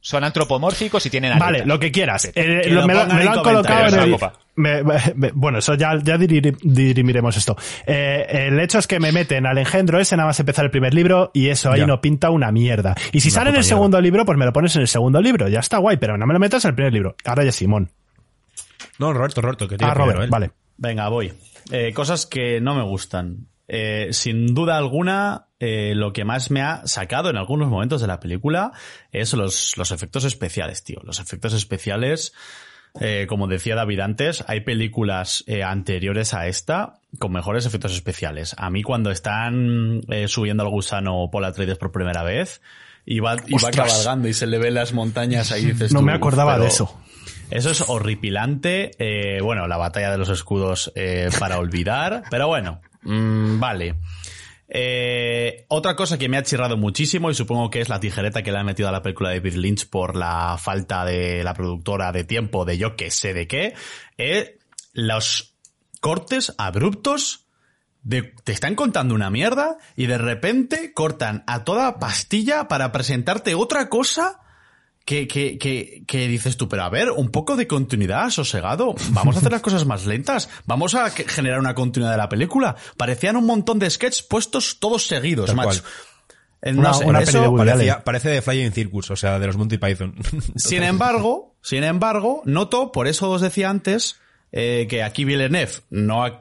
son antropomórficos y tienen Vale, aletas. lo que quieras. Eh, Que lo- lo me, lo, me han colocado en el... me- me- bueno, eso ya, ya dirir- dirimiremos esto. Eh, el hecho es que me meten al engendro ese nada más empezar el primer libro y eso ahí Ya. no pinta una mierda. Y si Una sale en el mierda. segundo libro, pues me lo pones en el segundo libro. Ya está guay, pero no me lo metas en el primer libro. Ahora ya Simón. No, Roberto, Roberto, que tiene Ah, Robert, primero, ¿eh? vale. Venga, voy. Eh, cosas que no me gustan. Eh, sin duda alguna, eh, lo que más me ha sacado en algunos momentos de la película es los, los efectos especiales, tío. Los efectos especiales, eh, como decía David antes, hay películas eh, anteriores a esta con mejores efectos especiales. A mí cuando están eh, subiendo al gusano Paul Atreides por primera vez y va, y va cabalgando y se le ven las montañas ahí dices No tú, me acordaba pero- de eso. eso es horripilante. Eh, bueno, la batalla de los escudos eh, para olvidar. Pero bueno, mm, vale. Eh, otra cosa que me ha chirrado muchísimo y supongo que es la tijereta que le han metido a la película de David Lynch por la falta de la productora de tiempo de yo que sé de qué, es los cortes abruptos de, te están contando una mierda y de repente cortan a toda pastilla para presentarte otra cosa que, que, que, que dices tú, pero a ver, un poco de continuidad, sosegado. Vamos a hacer las cosas más lentas. Vamos a generar una continuidad de la película. Parecían un montón de sketches puestos todos seguidos, Tal macho. no sé, una eso- peli de Woody Parecía- Allen. parece de Flying Circus, o sea, de los Monty Python. Sin embargo, sin embargo, noto, por eso os decía antes, eh, que aquí Villeneuve no ha,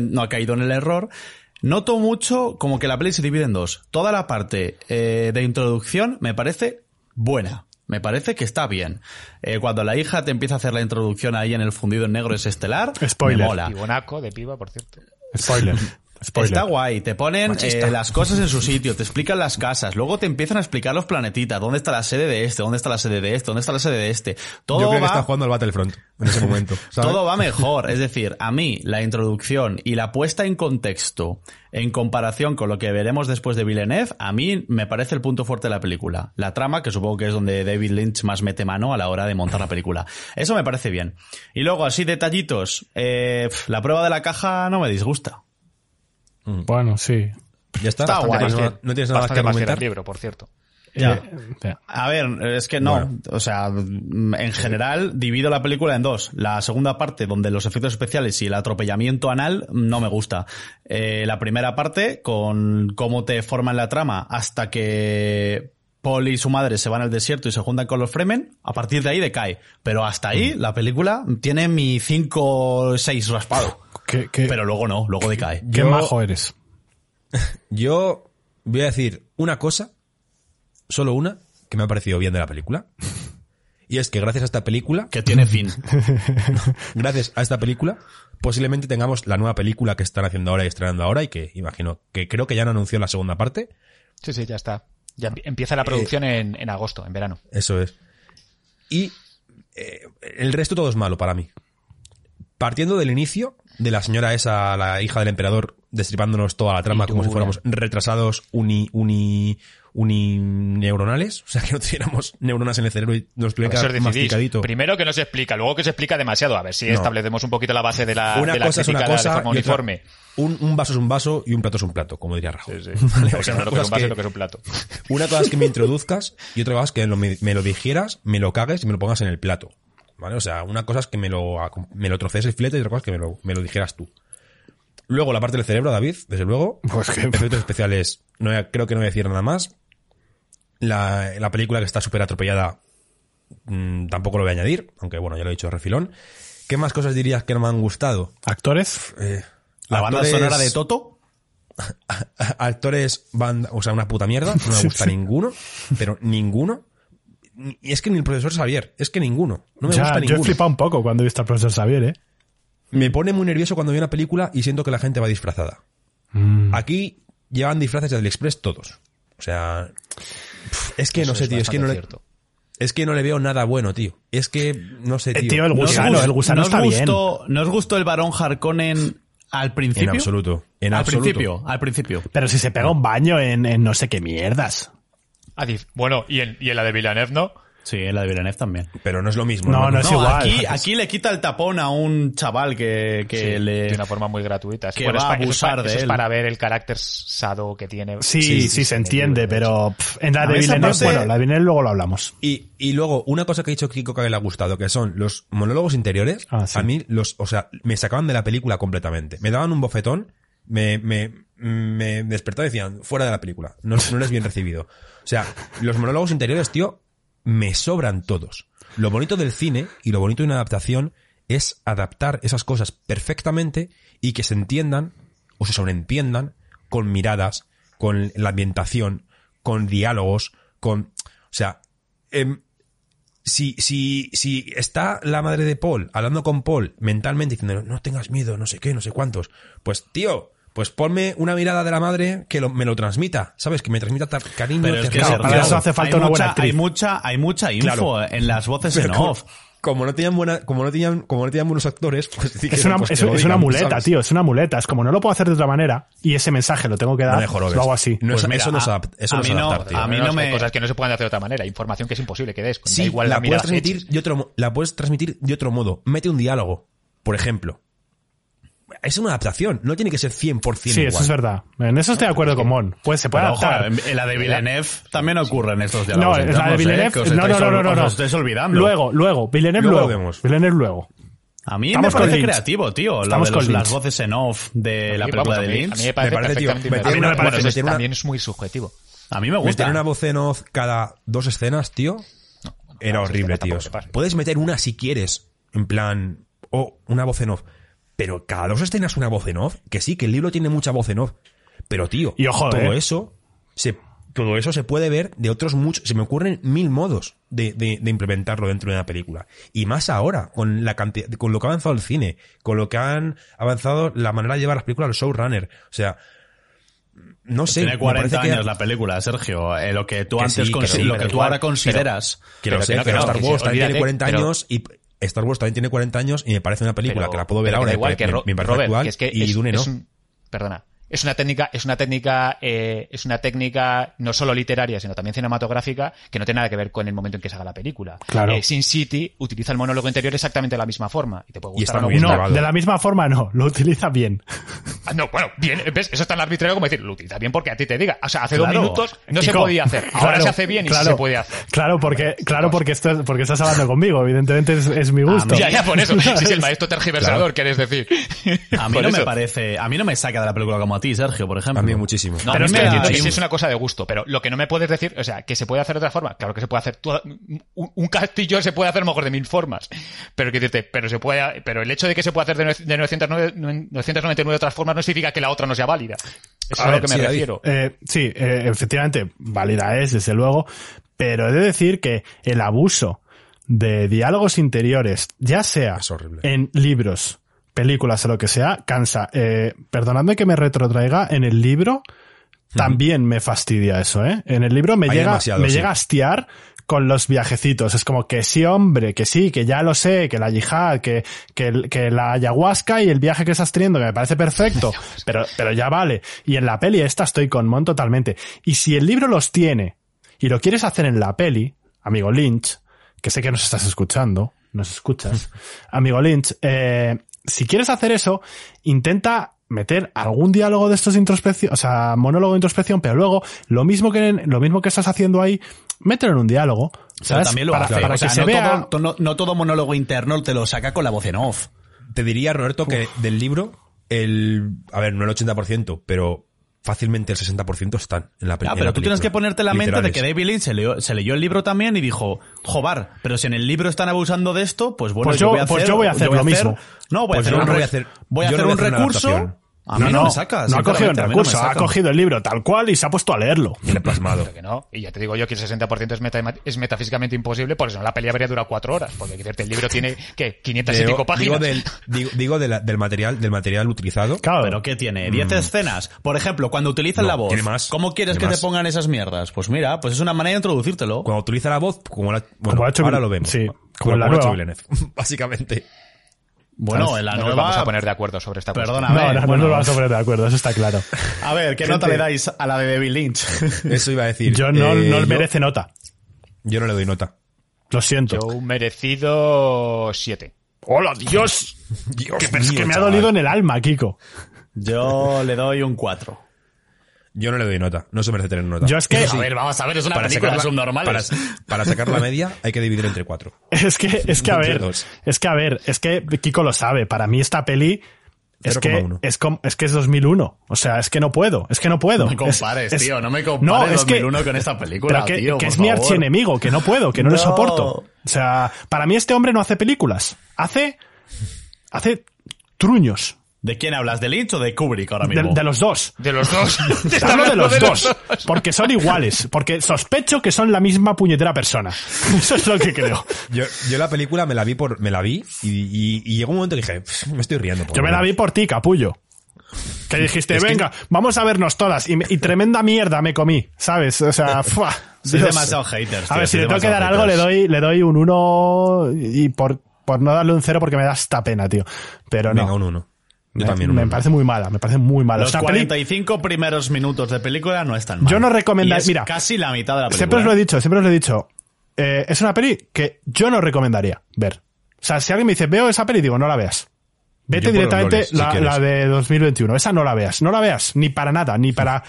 no ha caído en el error. Noto mucho como que la peli se divide en dos. Toda la parte eh, de introducción me parece buena. Me parece que está bien. Eh, cuando la hija te empieza a hacer la introducción ahí en el fundido en negro es estelar, Spoiler. me mola. Pibonaco de piba, por cierto. Spoiler. Spoiler. Está guay, te ponen eh, las cosas en su sitio, te explican las casas, luego te empiezan a explicar los planetitas, dónde está la sede de este, dónde está la sede de este, dónde está la sede de este. Todo Yo creo que va está jugando al Battlefront en ese momento. ¿sabes? todo va mejor. Es decir, a mí la introducción y la puesta en contexto en comparación con lo que veremos después de Villeneuve, a mí me parece el punto fuerte de la película. La trama, que supongo que es donde David Lynch más mete mano a la hora de montar la película. Eso me parece bien. Y luego, así detallitos, eh, la prueba de la caja no me disgusta. Bueno, sí. Ya está. Está no guay. tienes Más nada- que- no tienes nada más que comentar. libro, por cierto. Ya. Eh, A ver, es que no. Bueno. O sea, mm, en general divido la película en dos. La segunda parte, donde los efectos especiales y el atropellamiento anal no me gusta. Eh, la primera parte, con cómo te forman la trama hasta que Paul y su madre se van al desierto y se juntan con los Fremen, a partir de ahí decae. Pero hasta ahí la película tiene mi 5 6 raspado. Qué, qué- Pero luego no, luego decae. qué Yo- majo eres. Yo voy a decir una cosa, solo una, que me ha parecido bien de la película. Y es que gracias a esta película, Que tiene fin. gracias a esta película, posiblemente tengamos la nueva película que están haciendo ahora y estrenando ahora y que imagino que creo que ya han anunciado la segunda parte. Sí, sí, ya está. Ya empie- empieza la producción en, en agosto, en verano. Eso es. Y eh, el resto todo es malo para mí. Partiendo del inicio de la señora esa, la hija del emperador, destripándonos toda la trama como si fuéramos retrasados uni, uni, unineuronales, o sea que no tuviéramos neuronas en el cerebro y nos tuviera Por que eso dar decidís. masticadito. Primero que no se explica, luego que se explica demasiado. A ver si No. establecemos un poquito la base de la, Una de la cosa es una de cosa forma uniforme. un, un vaso es un vaso y un plato es un plato, como diría Rajoy. Sí, sí. Vale, Porque o sea, no una cosa es que- y lo que es un plato. Una cosa es que me introduzcas y otra cosa es que me, me lo digieras, me lo cagues y me lo pongas en el plato. ¿Vale? O sea, una cosa es que me lo, me lo trocees el filete y otra cosa es que me lo, me lo dijeras tú. Luego la parte del cerebro, David, desde luego. Pues que- Efectos especiales, no, creo que no voy a decir nada más. La, la película que está súper atropellada mm, tampoco lo voy a añadir, aunque bueno, ya lo he dicho refilón. ¿Qué más cosas dirías que no me han gustado? ¿Actores? Eh, La banda actores- sonora de Toto. actores banda, o sea, una puta mierda, no me gusta ninguno, pero ninguno. Y es que ni el profesor Xavier, es que ninguno, no me Ya, gusta yo he ninguno. flipado un poco cuando he visto al profesor Xavier, ¿eh? Me pone muy nervioso cuando veo una película y siento que la gente va disfrazada. Mm. Aquí llevan disfraces de AliExpress todos. O sea, es que no sé, tío, es que no, le, cierto. es que no le veo nada bueno, tío. Es que no sé, Eh, tío. tío, el No os gusano, gusta- el gusano ¿No os está bien. gustó, ¿No os gustó el varón Harkonnen al principio? En absoluto, en al absoluto. principio, al principio. Pero si se pega un baño en, en no sé qué mierdas. Ah, bueno, y en, y en la de Villeneuve, ¿no? Sí, en la de Villeneuve también. Pero no es lo mismo. No, no es No, igual. aquí, aquí le quita el tapón a un chaval que, que Sí, le... de una forma muy gratuita. que Bueno, va a es es abusar de es para ver el carácter sado que tiene. Sí, sí, sí, se entiende, pero pff, en la de Villeneuve, parte- bueno, la de Villeneuve luego lo hablamos. Y, y luego, una cosa que ha dicho Kiko que le ha gustado, que son los monólogos interiores, Ah, sí. a mí los, o sea, me sacaban de la película completamente. Me daban un bofetón, me, me, me despertaba y decían, fuera de la película, no, no eres bien recibido. O sea, los monólogos interiores, tío, me sobran todos. Lo bonito del cine y lo bonito de una adaptación es adaptar esas cosas perfectamente y que se entiendan o se sobreentiendan con miradas, con la ambientación, con diálogos, con... O sea, em, si, si, si está la madre de Paul hablando con Paul mentalmente diciendo no tengas miedo, no sé qué, no sé cuántos, pues tío, pues ponme una mirada de la madre que lo- me lo transmita, ¿sabes? Que me transmita ta- cariño. Pero es que ternura. Claro, para eso hace falta hay una buena mucha- actriz. Hay mucha, hay mucha info Claro. en las voces Pero en como, off. como no tenían buena, como no tenían, como no tenían buenos actores, pues sí que Es una, pues, es, una muleta, ¿sabes? tío, es una muleta. Es como no lo puedo hacer de otra manera y ese mensaje lo tengo que No dar, jorobes. lo hago así. No es- Pues mira, eso no es a- adap- eso a no es mí no- adaptar, tío. a mí no hay me- cosas que no se pueden hacer de otra manera, información que es imposible que des. Sí, da igual la, puedes transmitir de otro, mo- la puedes transmitir de otro modo. Mete un diálogo, por ejemplo. Es una adaptación, no tiene que ser 100% Sí, igual. eso es verdad. En eso estoy de acuerdo con Mon. Pues se puede Pero adaptar. en en la de Villeneuve también ocurren estos No, diálogos. es la de ¿eh? Villeneuve. Que os no, no, no, no, no, os no. estáis olvidando. Luego, luego, Villeneuve Luego luego. vemos. Villeneuve luego. A mí Estamos me con parece creativo, tío. Lo Estamos de con los- las voces en off de la película vamos, de a mí- Lynch. A mí me parece, parece, tío, perfectamente meter interesante. una- Bueno, eso también es muy subjetivo. A mí me gusta. Meter una voz en off cada dos escenas, tío, era horrible, tío. Puedes meter una si quieres, en plan, o una voz en off. Pero cada dos escenas una voz en off, que sí, que el libro tiene mucha voz en off. Pero, tío, Y ojo, todo eh. eso se, todo eso se puede ver de otros muchos. Se me ocurren mil modos de, de- de implementarlo dentro de una película. Y más ahora, con la cantidad, con lo que ha avanzado el cine, con lo que han avanzado la manera de llevar las películas a los showrunner. O sea, no sé. Tiene me 40 parece que- años la película, Sergio. Eh, lo que tú Que antes sí, que consi- sí, lo que tú ahora consideras. Que lo sé, pero Star Wars también tiene olvídate, 40 pero- años y Star Wars también tiene 40 años y me parece una película Pero- que la puedo ver ahora igual me, que me- me Robert, actual que es que y es- Dune no. es un- perdona es una técnica es una técnica eh, es una técnica no solo literaria sino también cinematográfica que no tiene nada que ver con el momento en que se haga la película Claro. Eh, Sin City utiliza el monólogo interior exactamente de la misma forma y te puede Y gustar está o no. No, de la misma forma no, lo utiliza bien. Ah, no bueno bien ves eso es tan arbitrario como decir lo utiliza bien porque a ti te diga o sea hace Claro. dos minutos no se podía hacer ahora claro, se hace bien y sí claro, se puede hacer Claro, porque, claro porque, estás, porque estás hablando conmigo, evidentemente es, es mi gusto. ya ya por eso sí, sí, el maestro tergiversador quieres decir A mí Por no me eso. parece, a mí no me saca de la película como a ti, Sergio, por ejemplo. A mí muchísimo. No, Pero que entiendo hay- que sí es una cosa de gusto, pero lo que no me puedes decir, o sea, que se puede hacer de otra forma, claro que se puede hacer toda- un, un castillo se puede hacer mejor de mil formas, pero que decirte, pero se puede, pero el hecho de que se pueda hacer de, nue- de 909 999 de otras formas no significa que la otra no sea válida. Eso es a, lo ver, que me sí, refiero. Eh, sí, eh, efectivamente, válida es, desde luego, pero he de decir que el abuso de diálogos interiores, ya sea Es horrible. en libros, películas o lo que sea, cansa. Eh, perdonadme que me retrotraiga, en el libro también me fastidia eso, ¿eh? En el libro me Hay llega, me sí. llega a hastiar con los viajecitos. Es como que sí, hombre, que sí, que ya lo sé, que la yihad, que, que, que la ayahuasca y el viaje que estás teniendo, que me parece perfecto, pero, pero ya vale. Y en la peli esta estoy con Mon totalmente. Y si el libro los tiene y lo quieres hacer en la peli, amigo Lynch, que sé que nos estás escuchando, nos escuchas, amigo Lynch, eh, si quieres hacer eso, intenta meter algún diálogo de estos introspección, o sea, monólogo de introspección, pero luego lo mismo que en- lo mismo que estás haciendo ahí, mételo en un diálogo, Pero ¿sabes? también lo para, hace. para o sea, que se no, vea todo, no, no todo monólogo interno te lo saca con la voz en off. Te diría, Roberto, que del libro, el. A ver, no el 80%, pero fácilmente el 60% están en la, pe- Ah, pero tú tienes película. que ponerte la mente de que David Lynch se leyó, se leyó el libro también y dijo, jobar, pero si en el libro están abusando de esto, pues bueno, Pues yo, yo- voy a hacer, pues yo voy a hacer lo mismo. No, voy a Pues hacer yo un, no voy a hacer- voy a yo hacer un voy a hacer recurso. A mí no, me saca. no ha cogido no me recurso, ha cogido el libro tal cual y se ha puesto a leerlo. Y le he plasmado. Pero que no, y ya te digo yo que el 60% es, meta- es metafísicamente imposible, por eso la peli habría durado cuatro horas, porque hay que decirte, el libro tiene, ¿qué? 500 y pico páginas. digo del, digo, digo de la- del material, del material utilizado. Claro, Pero ¿qué tiene? ¿10 escenas? Por ejemplo, cuando utilizan No, la voz, más. ¿cómo quieres que más. te pongan esas mierdas? Pues mira, pues es una manera de introducírtelo. Cuando utiliza la voz, como la, bueno, Como ha hecho ahora lo vemos. sí, como como, la como ha hecho nueva. Villeneuve, básicamente. Bueno, en la no nueva... nos vamos a poner de acuerdo sobre esta cuestión. Perdona, no, no, no bueno. nos vamos a poner de acuerdo, eso está claro. A ver, ¿qué nota le dais a la de David Lynch? Eso iba a decir. Yo no, Eh, no yo- merece nota. Yo no le doy nota. Lo siento. Yo un merecido 7. ¡Hola, Dios! Dios Que, es mío, que me ha chaval. dolido en el alma, Kiko. Yo le doy un 4. Yo no le doy nota. No se merece tener nota. Yo es que, sí, vamos a ver, es una para película subnormales. para, para sacar la media hay que dividir entre cuatro. es que, es que a ver, es que a ver, es que Kiko lo sabe. Para mí esta peli es que 0,1. es, com- es que es 2001. O sea, es que no puedo, es que no puedo. No me Es- compares, es- tío, no me compares es que- 2001 con esta película, pero que, tío, que por es mi favor. archienemigo, que no puedo, que no, le soporto. O sea, para mí este hombre no hace películas. Hace, hace truños. ¿De quién hablas? ¿De Lynch o de Kubrick ahora De, mismo? de los dos. De los dos. Te Hablo de los dos. Porque son iguales. Porque sospecho que son la misma puñetera persona. Eso es lo que creo. Yo, yo la película me la vi por, me la vi y, y- y llegó un momento que dije, "Pff, me estoy riendo. por Yo me la vi por ti, capullo. Que dijiste, Es que- venga, vamos a vernos todas. Y, me- y tremenda mierda me comí, ¿sabes? O sea, ¡fua! Sois Dios. demasiado haters. A ver, si le tengo que dar algo, le doy, le doy un 1 y por, por no darle un 0 porque me da esta pena, tío. Pero no. Venga, un uno. Yo me, también parece muy mala, me parece muy mala. Los una peli- 45 primeros minutos de película no están mal. Yo no recomendaría- mira, casi la mitad de la película. Siempre os lo he dicho, siempre os lo he dicho. Eh, es una peli que yo no recomendaría ver. O sea, si alguien me dice, veo esa peli, digo, no la veas. Vete Yo directamente si la, quieres. la de 2021. Esa no la veas. No la veas. Ni para nada. Ni para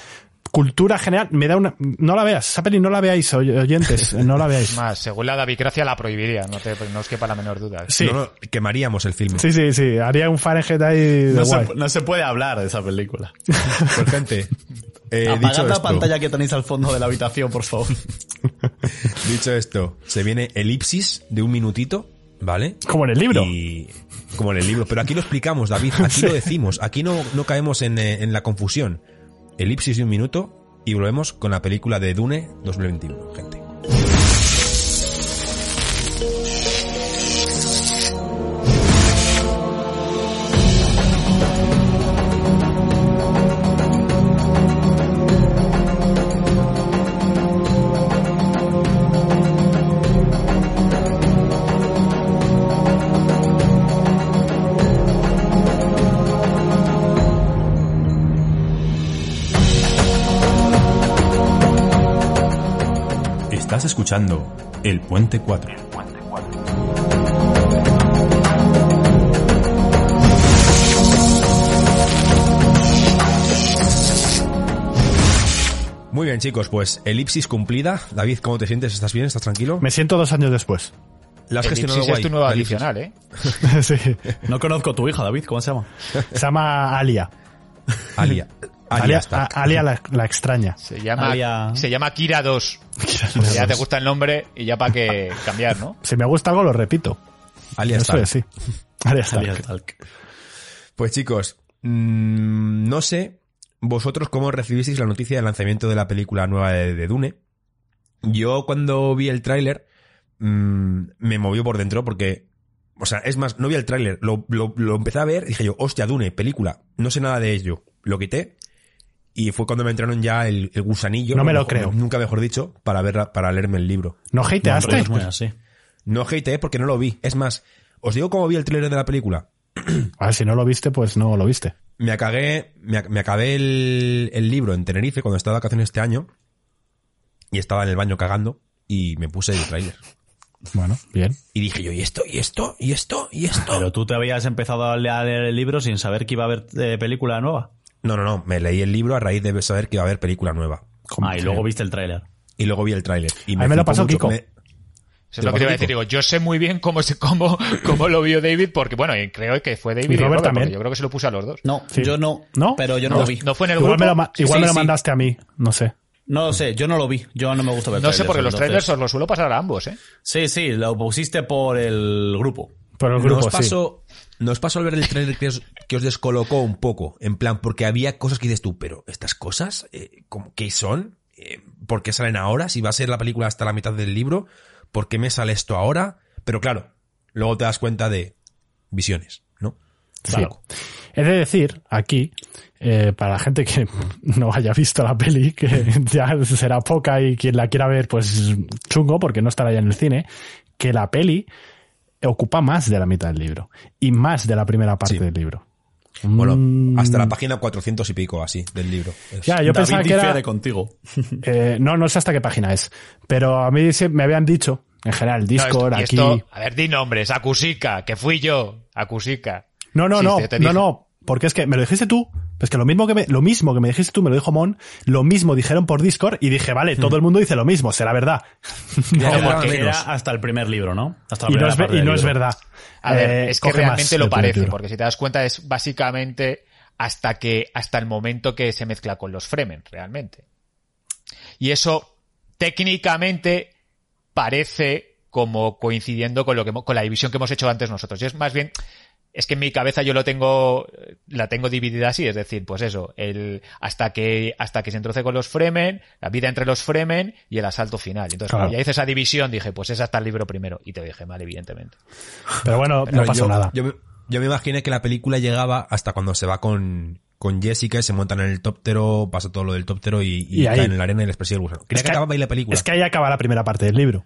cultura general. Me da una... No la veas. Esa peli no la veáis, oy- oyentes. No la veáis. Más, según la Davicracia la prohibiría, no, te, no os quepa la menor duda. Sí. No, no, quemaríamos el filme. Sí, sí, sí. Haría un Fahrenheit ahí de No guay. se, no se puede hablar de esa película. Pues gente, eh, dicho Apagad la esto, pantalla que tenéis al fondo de la habitación, por favor. dicho esto, se viene elipsis de un minutito, ¿vale? Como en el libro. Y como en el libro. Pero aquí lo explicamos, David. Aquí Sí. lo decimos. Aquí no, no caemos en, eh, en la confusión. Elipsis de un minuto y volvemos con la película de Dune 2021, gente. Estás escuchando El Puente 4. Muy bien, chicos, pues elipsis cumplida. David, ¿cómo te sientes? ¿Estás bien? ¿Estás tranquilo? Me siento dos años después. La has El gestionado Ipsis es guay. tu nueva la elipsis. adicional, ¿eh? sí. No conozco a tu hija, David. ¿Cómo se llama? Se llama Alia. Alia. Alia, Alia, está. a- Alia la, la extraña. Se llama, se llama Kira 2. Ya te gusta el nombre y ya para que cambiar, ¿no? Si me gusta algo, lo repito. Alia Eso está. es, sí. Alia Stark. Pues chicos, mm, no sé vosotros cómo recibisteis la noticia del lanzamiento de la película nueva de, de Dune. Yo cuando vi el tráiler mm, me movió por dentro porque, o sea, es más, no vi el tráiler, lo, lo, lo empecé a ver y dije yo, hostia, Dune, película, no sé nada de ello. Lo quité y fue cuando me entraron ya el, el gusanillo. No me lo mejor- creo. Nunca mejor dicho, para ver, para leerme el libro. ¿No No, hateaste? es muy así. No hateé porque no lo vi. Es más, os digo cómo vi el tráiler de la película. A ver, si no lo viste, pues no lo viste. Me acabé, me, ac- me acabé el, el libro en Tenerife cuando estaba de vacaciones este año y estaba en el baño cagando y me puse el tráiler. Bueno, bien. Y dije yo, ¿y esto? ¿Y esto? ¿Y esto? ¿Y esto? Pero tú te habías empezado a leer el libro sin saber que iba a haber eh, película nueva. No, no, no. Me leí el libro a raíz de saber que iba a haber película nueva. Ah, y luego viste el tráiler. Y luego vi el tráiler. Y A mí me lo pasó mucho. Kiko. Me- Eso es lo que te iba a decir. Digo, yo sé muy bien cómo, se, cómo, cómo lo vio David, porque bueno, creo que fue David Y y, Robert Robert, también. yo creo que se lo puse a los dos. No, Sí. yo no. ¿No? Pero yo no, No, lo vi. no fue en el Igual grupo. me lo, igual Sí, me lo sí. mandaste a mí, no sé. No lo sé, yo no lo vi. Yo no me gusta ver No sé, porque los trailers os los suelo pasar a ambos, ¿eh? Sí, sí, lo pusiste por el grupo. Por el ¿No grupo, os sí. Pasó, ¿no os pasó al ver el tráiler que os, que os descolocó un poco? En plan, porque había cosas que dices tú, pero estas cosas, eh, ¿cómo- ¿qué son? Eh, ¿Por qué salen ahora? Si va a ser la película hasta la mitad del libro, ¿por qué me sale esto ahora? Pero claro, luego te das cuenta de visiones, ¿no? Sí. Claro. He de decir aquí, eh, para la gente que no haya visto la peli, que ya será poca y quien la quiera ver, pues chungo, porque no estará ya en el cine, que la peli ocupa más de la mitad del libro y más de la primera parte Sí. del libro. Bueno, Mm, hasta la página 400 y pico así del libro. Es- Ya, yo David pensaba que era... difiere contigo. eh, no, no sé hasta qué página es, pero a mí se- me habían dicho, en general, No, Discord, esto- y aquí... esto- a ver, di nombres. Acusica, que fui yo. Acusica. No, no, Sí, no, no, no, porque es que me lo dijiste tú, pues que lo mismo que me, lo mismo que me dijiste tú me lo dijo Mon, lo mismo dijeron por Discord y dije, vale, todo el mundo dice lo mismo, será verdad. No, porque era hasta el primer libro, ¿no? Hasta la Y no primera es, y no es verdad. A ver, Eh, es que realmente lo parece, libro. porque si te das cuenta es básicamente hasta que, hasta el momento que se mezcla con los Fremen, realmente. Y eso, técnicamente, parece como coincidiendo con lo que, con la división que hemos hecho antes nosotros. Y es más bien, es que en mi cabeza yo lo tengo, la tengo dividida así, es decir, pues eso, el, hasta que, hasta que se entroce con los Fremen, la vida entre los Fremen y el asalto final. Entonces, Claro. cuando ya hice esa división, dije, pues es hasta el libro primero. Y te dije mal, evidentemente. Pero bueno, no pasó yo, nada. Yo, me- yo me imaginé que la película llegaba hasta cuando se va con, con Jessica y se montan en el helicóptero, pasa todo lo del helicóptero y, y Y ahí- caen en la arena y les persigue el gusano. Creía Es que, acababa ahí la película. Es que ahí acaba la primera parte del libro.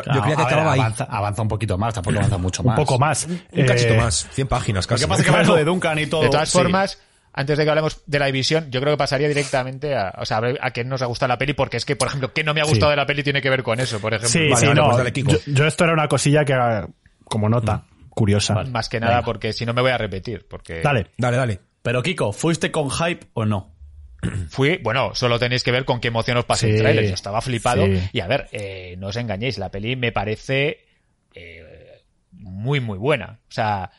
Claro, yo creía que ahí. avanza, avanza un poquito más, tampoco avanza mucho Un más. poco más. Un Eh, cachito más. 100 páginas Lo casi. que pasa es que ¿eh? lo de Duncan y todo. De todas sí. formas, antes de que hablemos de la división, yo creo que pasaría directamente a, o sea, a ver a qué nos ha gustado la peli, porque es que, por ejemplo, qué no me ha gustado Sí. de la peli tiene que ver con eso, por ejemplo. Sí, Vale, sí, vale, no. pues dale, Kiko. yo, yo esto era una cosilla que, como nota, curiosa. Más que nada, porque si no me voy a repetir, porque Dale. Dale, dale. Pero Kiko, ¿fuiste con hype o no? Fui, bueno, solo tenéis que ver con qué emoción os pasé Sí, el trailer. Yo estaba flipado. sí. Y a ver, eh, no os engañéis, la peli me parece eh, muy, muy buena. O sea,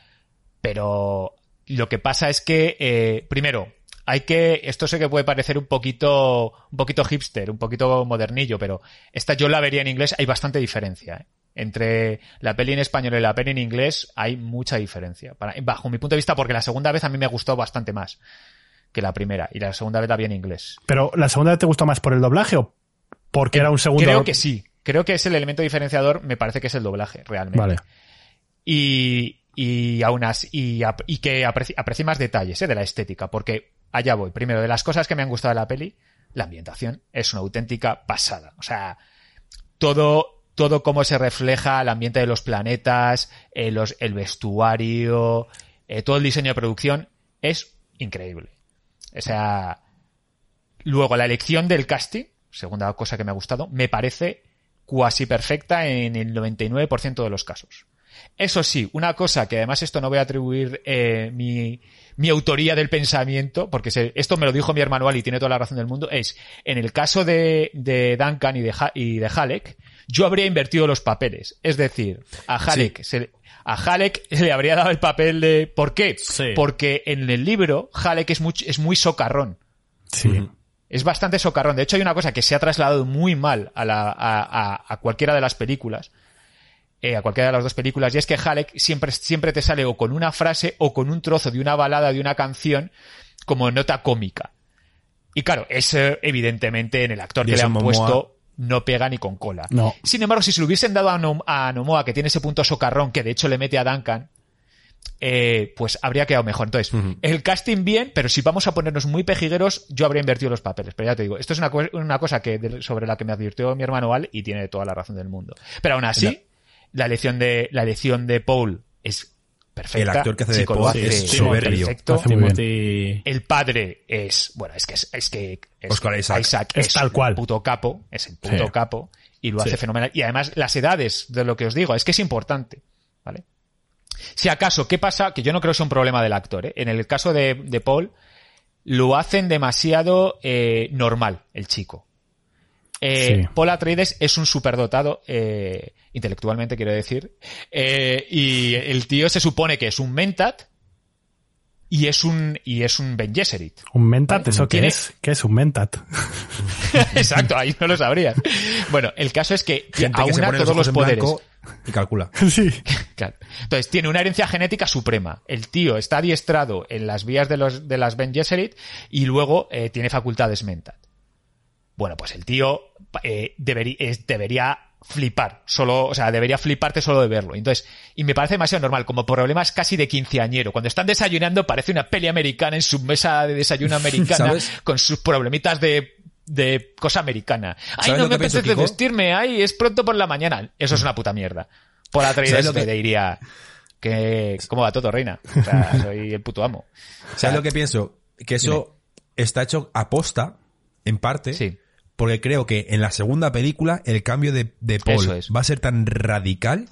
pero lo que pasa es que, eh, primero, hay que, esto sé que puede parecer un poquito, un poquito hipster, un poquito modernillo, pero esta yo la vería en inglés, hay bastante diferencia, ¿eh? Entre la peli en español y la peli en inglés hay mucha diferencia. Para- bajo mi punto de vista, porque la segunda vez a mí me gustó bastante más que la primera, y la segunda vez la vi en inglés. Pero ¿la segunda vez te gustó más por el doblaje o porque era un segundo? Creo que sí. Creo que es el elemento diferenciador, me parece que es el doblaje, realmente. Vale. Y, y aún así, y, ap- y que aprecie, aprecie más detalles ¿eh? de la estética, porque allá voy. Primero, de las cosas que me han gustado de la peli, la ambientación es una auténtica pasada. O sea, todo, todo cómo se refleja el ambiente de los planetas, eh, los, el vestuario, eh, todo el diseño de producción es increíble. O sea, luego la elección del casting, segunda cosa que me ha gustado, me parece cuasi perfecta en el 99% de los casos. Eso sí, una cosa que además esto no voy a atribuir eh, mi, autoría del pensamiento, porque esto me lo dijo mi hermano y tiene toda la razón del mundo, es en el caso de, de Duncan y de, Ha- y de Halleck, yo habría invertido los papeles. Es decir, a Halleck, se, a Halleck le habría dado el papel de... ¿Por qué? Sí. Porque en el libro Halleck es muy, es muy socarrón. Sí. Es bastante socarrón. De hecho, hay una cosa que se ha trasladado muy mal a, la, a, a- a cualquiera de las películas, eh, a cualquiera de las dos películas, y es que Halleck siempre, siempre te sale o con una frase o con un trozo de una balada de una canción como nota cómica. Y claro, eso evidentemente en el actor que le han Momoa. puesto no pega ni con cola. No. Sin embargo, si se lo hubiesen dado a, Nom- a Nomoa, que tiene ese punto socarrón, que de hecho le mete a Duncan, eh, pues habría quedado mejor. Entonces, el casting bien, pero si vamos a ponernos muy pejigueros, yo habría invertido los papeles. Pero ya te digo, esto es una, co- una cosa que de- sobre la que me advirtió mi hermano Al y tiene toda la razón del mundo. Pero aún así, la elección de, la elección de Paul es perfecta. El actor que hace de lo hace es soberbio. perfecto. Hace muy bien. Timothy- El padre es, bueno, es que es, es que es- Oscar Isaac. Es tal cual. el puto capo, es el puto Sí. capo y lo hace Sí. fenomenal. Y además las edades de lo que os digo, es que es importante, ¿vale? Si acaso, ¿qué pasa? Que yo no creo que sea un problema del actor, ¿eh? En el caso de, de Paul, lo hacen demasiado eh, normal, el chico. Eh, Sí. Paul Atreides es un superdotado, eh, intelectualmente quiero decir, eh, y el tío se supone que es un mentat y es un y es un Ben Gesserit. ¿Un mentat? ¿Eso qué Tiene- es? ¿Qué es un mentat? Exacto, ahí no lo sabrías. Bueno, el caso es que Gente que aúna se pone los todos los poderes. y calcula. sí. Claro. Entonces, tiene una herencia genética suprema. El tío está adiestrado en las vías de, los, de las Ben Gesserit y luego eh, tiene facultades mental. Bueno, pues el tío eh, es- debería flipar, solo, o sea, debería fliparte solo de verlo. Entonces, y me parece demasiado normal, como problemas casi de quinceañero. Cuando están desayunando parece una peli americana en su mesa de desayuno americana ¿Sabes? con sus problemitas de, de cosa americana. Ay, ¿Sabes no me pienso, apetece Kiko? vestirme, ay, es pronto por la mañana. Eso es una puta mierda. Por la ¿Sabes lo que- le diría que, ¿cómo va todo, reina? O sea, soy el puto amo. ¿Sabes lo que pienso? Que eso está hecho aposta, en parte, Sí. Porque creo que en la segunda película el cambio de, de Paul es. va a ser tan radical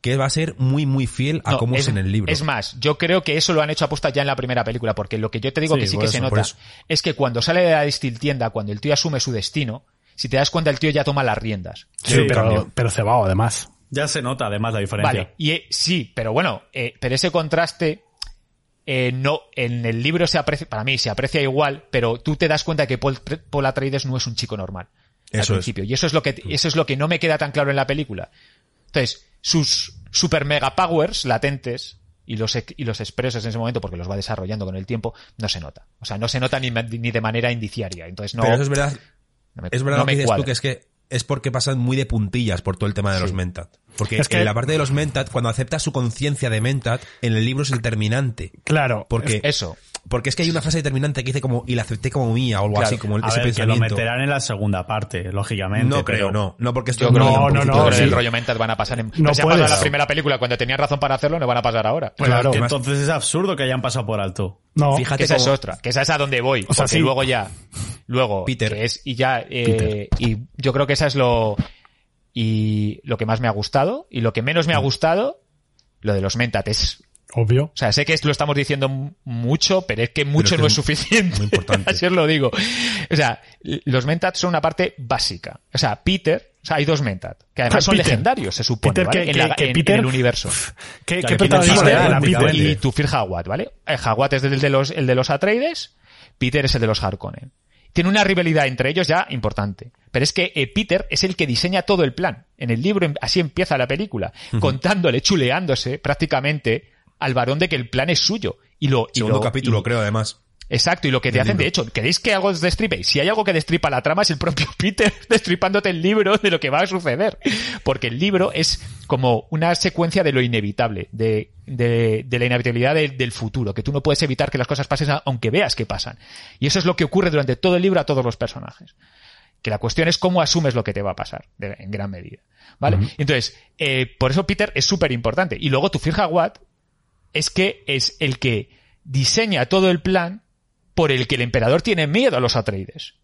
que va a ser muy, muy fiel a No, cómo es, en el libro. Es más, yo creo que eso lo han hecho aposta ya en la primera película, porque lo que yo te digo Sí, que sí que eso, se nota es que cuando sale de la distiltienda, cuando el tío asume su destino, si te das cuenta el tío ya toma las riendas. Sí, pero, pero cebado, además. Ya se nota además la diferencia. Vale, y eh, sí, pero bueno, eh, pero ese contraste eh, no en el libro se aprecia, para mí se aprecia igual, pero tú te das cuenta que Paul, Paul Atreides no es un chico normal al Eso es. principio, y eso es lo que eso es lo que no me queda tan claro en la película. Entonces, sus super mega powers latentes y los, y los expresos en ese momento, porque los va desarrollando con el tiempo, no se nota. O sea, no se nota ni, ni de manera indiciaria. Entonces no, Pero eso es verdad, no me, es verdad no lo que dices tú, que es que es porque pasan muy de puntillas por todo el tema de los Mentat. Porque Es que- en la parte de los Mentat, cuando acepta su conciencia de Mentat, en el libro es el terminante. Claro. Porque, Eso. Porque es que hay una frase determinante que dice como, y la acepté como mía, o algo Claro. así, como A ese ver, que lo pensamiento. meterán en la segunda parte, lógicamente. No pero- creo, no. No, porque esto Yo es creo no, no, no, sí. el rollo mental van a pasar en... No si han pasado en la primera película cuando tenían razón para hacerlo, no van a pasar ahora. Pero Claro. que entonces es absurdo que hayan pasado por alto. No. Fíjate que esa es cómo- otra, que esa es a donde voy. O sea, sí. luego ya, luego, Peter. que es, y ya, eh, y yo creo que esa es lo, y lo que más me ha gustado, y lo que menos me ha gustado, lo de los Mentat es, Obvio. o sea, sé que esto lo estamos diciendo mucho, pero es que mucho es que no es suficiente. muy importante. Así os lo digo. O sea, los Mentat son una parte básica. O sea, Peter, o sea, hay dos Mentat, que además son Peter. legendarios, se supone, Peter, ¿vale? que- en, la- que- en- Peter- en el universo. ¿Qué, Claro, qué Peter y Tufir Hawat, ¿vale? El Hawat es el de los, el de los Atreides, Peter es el de los Harkonnen. Tiene una rivalidad entre ellos ya importante. Pero es que eh, Peter es el que diseña todo el plan. En el libro, así empieza la película, contándole, chuleándose prácticamente al varón de que el plan es suyo. Y lo, y Segundo lo- capítulo, y- creo, además. Exacto, y lo que te hacen, de hecho, ¿queréis que algo os destripe? Si hay algo que destripa la trama es el propio Peter destripándote el libro de lo que va a suceder. Porque el libro es como una secuencia de lo inevitable, de, de, de la inevitabilidad de- del futuro, que tú no puedes evitar que las cosas pasen aunque veas que pasan. Y eso es lo que ocurre durante todo el libro a todos los personajes. Que la cuestión es cómo asumes lo que te va a pasar, en gran medida. ¿Vale? Entonces, eh, por eso Peter es súper importante. Y luego tu Hawat es que es el que diseña todo el plan por el que el emperador tiene miedo a los Atreides.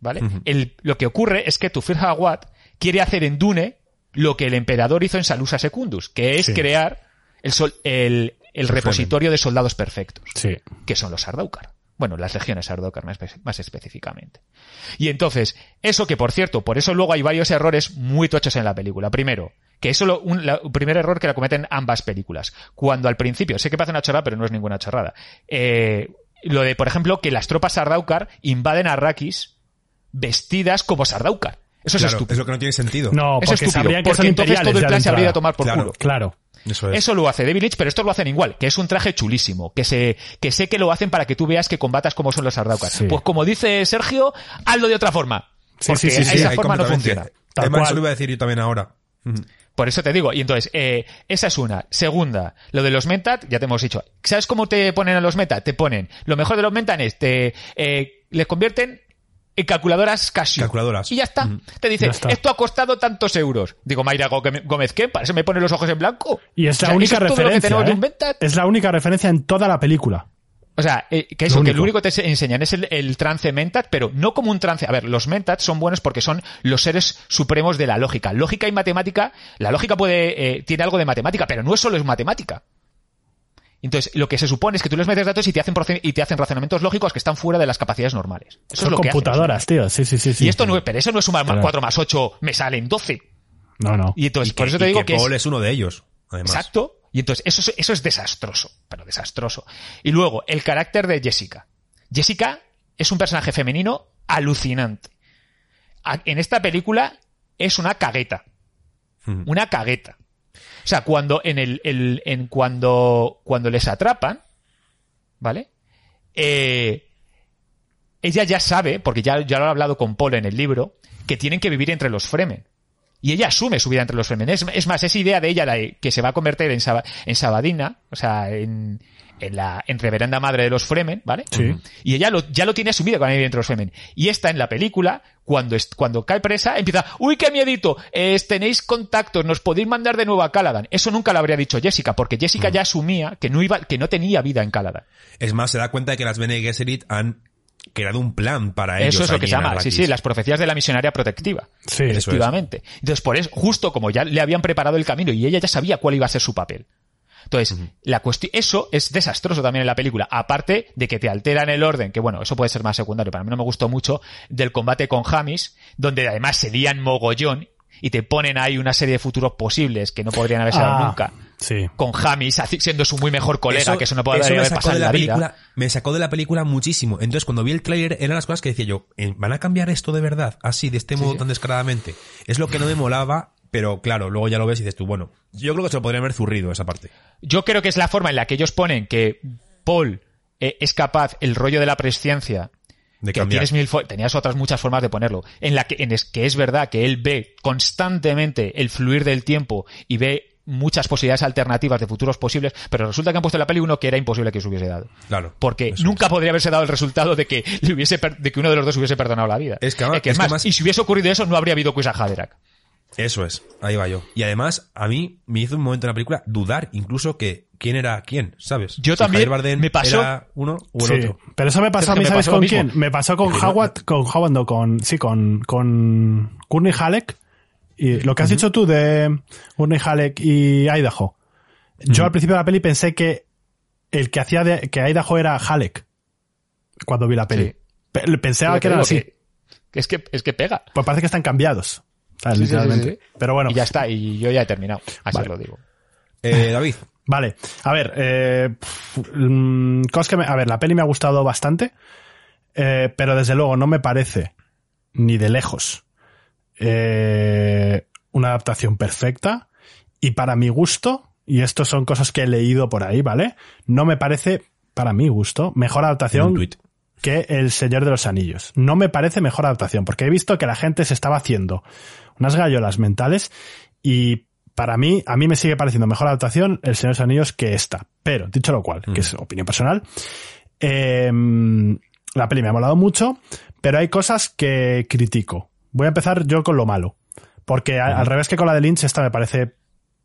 ¿Vale? El- lo que ocurre es que Tufir Hawat quiere hacer en Dune lo que el emperador hizo en Salusa Secundus, que es Sí. crear el, sol- el, el repositorio de soldados perfectos, Sí. que son los Sardaukar. Bueno, las legiones Sardaukar más, espe- más específicamente. Y entonces, eso que por cierto, por eso luego hay varios errores muy tochos en la película. Primero, que eso lo, un la- primer error que la cometen ambas películas. Cuando al principio, sé que parece una chorrada, pero no es ninguna chorrada. Eh, lo de, por ejemplo, que las tropas Sardaukar invaden Arrakis vestidas como Sardaukar. Eso es Claro, estúpido. es lo que no tiene sentido. No, es porque estúpido. sabrían que porque son entonces todo el plan se habría ido a tomar por Claro. culo. Claro. Eso es. Eso lo hace Lynch, pero esto lo hacen igual, que es un traje chulísimo, que se, que sé que lo hacen para que tú veas que combatas como son los Sardaukar. Sí. Pues como dice Sergio, hazlo de otra forma. Sí, Porque sí, sí, esa forma no funciona. Tal Además, cual. eso lo iba a decir yo también ahora. Por eso te digo. Y entonces, eh, esa es una. Segunda, lo de los Mentat, ya te hemos dicho. ¿Sabes cómo te ponen a los Mentat? Te ponen, lo mejor de los Mentat es, te, eh, les convierten calculadoras Casio. Calculadoras. Y ya está. Te dicen, Ya está. esto ha costado tantos euros. Digo, Mayra Gómez- ¿qué? Para eso me pone los ojos en blanco. Y es O la sea, única referencia. ¿eh? un Mentat. Es la única referencia en toda la película. O sea, eh, que eso, Lo que lo único. único que te enseñan es el, el trance mentat, pero no como un trance. A ver, los mentats son buenos porque son los seres supremos de la lógica. Lógica y matemática, la lógica puede, eh, tiene algo de matemática, pero no es solo es matemática. Entonces, lo que se supone es que tú les metes datos y te hacen, y te hacen razonamientos lógicos que están fuera de las capacidades normales. Eso Son es lo que hacen los computadoras, tío. Sí, sí, sí. sí. Y esto no, pero eso no es sumar Claro. 4 más 8, me salen 12. No, no. Y entonces, Y por que- eso te y digo que, es, Paul es uno de ellos, además. Exacto. Y entonces, eso, es- eso es desastroso, pero desastroso. Y luego, el carácter de Jessica. Jessica es un personaje femenino alucinante. En esta película es una cagueta. Ujú. Una cagueta. Sea, cuando en el, en cuando, cuando les atrapan, ¿vale? Eh, ella ya sabe, porque ya, ya lo ha hablado con Paul en el libro, que tienen que vivir entre los Fremen. Y ella asume su vida entre los Fremen. Es, más, esa idea de ella la que se va a convertir en, en Sabadina, o sea, en, en la en reverenda madre de los Fremen, ¿vale? Sí. Y ella lo, ya lo tiene asumido cuando vive entre los Fremen. Y esta en la película, cuando, es- cuando cae presa, empieza, uy, qué miedito, es, tenéis contactos, nos podéis mandar de nuevo a Caladan. Eso nunca lo habría dicho Jessica, porque Jessica ya asumía que no iba, que no tenía vida en Caladan. Es más, se da cuenta de que las Bene Gesserit han creado un plan para ellos. Eso es lo que se llama, sí, Arrakis. sí, las profecías de la misionaria protectiva. Sí, Eso es. Efectivamente. Entonces, por eso, justo como ya le habían preparado el camino y ella ya sabía cuál iba a ser su papel. Entonces, la cuestión, eso es desastroso también en la película. Aparte de que te alteran el orden, que bueno, eso puede ser más secundario, para mí no me gustó mucho, del combate con Jamis, donde además se lían mogollón y te ponen ahí una serie de futuros posibles que no podrían haberse dado Ah, nunca. Sí. Con Jamis siendo su muy mejor colega, que eso no puede eso haber sacó pasado de en la la vida. película, Me sacó de la película muchísimo. Entonces, cuando vi el tráiler, eran las cosas que decía yo, eh, ¿van a cambiar esto de verdad? Así, de este modo tan descaradamente. Es lo que no me molaba Pero claro, luego ya lo ves y dices tú, bueno, yo creo que se lo podrían haber zurrido esa parte. Yo creo que es la forma en la que ellos ponen que Paul eh, es capaz, el rollo de la presciencia, De que tienes mil tenías otras muchas formas de ponerlo, en la que, en es, que es verdad que él ve constantemente el fluir del tiempo y ve muchas posibilidades alternativas de futuros posibles, pero resulta que han puesto en la peli uno que era imposible que se hubiese dado. Claro. Porque nunca podría haberse dado el resultado de que le hubiese de que uno de los dos hubiese perdonado la vida. Es que Eh, es es que más, y si hubiese ocurrido eso, no habría habido quiz a Haderach. Eso es, ahí va yo. Y además, a mí me hizo un momento en la película dudar incluso que quién era quién, ¿sabes? Yo Si también, Bardem me pasó- era uno o el Sí, otro. pero eso me pasó a mí, ¿sabes con quién? Me pasó con Howard, con Howard, no, con, sí, con, con Courtney Halleck. Y lo que has dicho tú de Courtney Halleck y Idaho. Yo al principio de la peli pensé que el que hacía de, que Idaho era Halleck. Cuando vi la peli. Sí. Pe- Pensaba que digo, así. que es que es que pega. Pues parece que están cambiados. Sí, Literalmente. sí. Pero bueno. Y ya está, y yo ya he terminado. Así Vale. lo digo. Eh, David, Vale, a ver, eh, mm, cosas que me- a ver, la peli me ha gustado bastante, eh, pero desde luego no me parece ni de lejos eh, una adaptación perfecta y para mi gusto, y esto son cosas que he leído por ahí, ¿vale? No me parece, para mi gusto, mejor adaptación. Que El Señor de los Anillos. No me parece mejor adaptación, porque he visto que la gente se estaba haciendo unas gallolas mentales y para mí, a mí me sigue pareciendo mejor adaptación El Señor de los Anillos que esta. Pero, dicho lo cual, que es opinión personal, eh, la peli me ha molado mucho, pero hay cosas que critico. Voy a empezar yo con lo malo. Porque a- al revés que con la de Lynch, esta me parece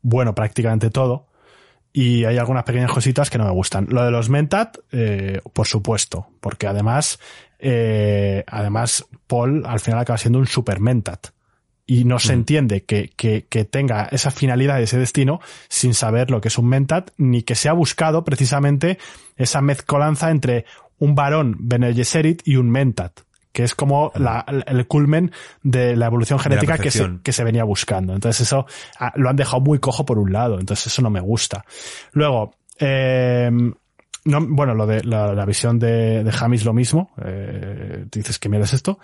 bueno prácticamente todo. Y hay algunas pequeñas cositas que no me gustan. Lo de los Mentat, eh, por supuesto, porque además, eh, además Paul al final acaba siendo un super Mentat. Y no se entiende que, que, que tenga esa finalidad, ese destino, sin saber lo que es un Mentat, ni que se ha buscado precisamente esa mezcolanza entre un varón Bene Gesserit y un Mentat, que es como la- el culmen de la evolución la genética que se, que se venía buscando. Entonces eso ah, lo han dejado muy cojo por un lado, entonces eso no me gusta. Luego, eh, no, bueno, lo de la, la visión de, de Jamis lo mismo, eh, dices que mira es esto.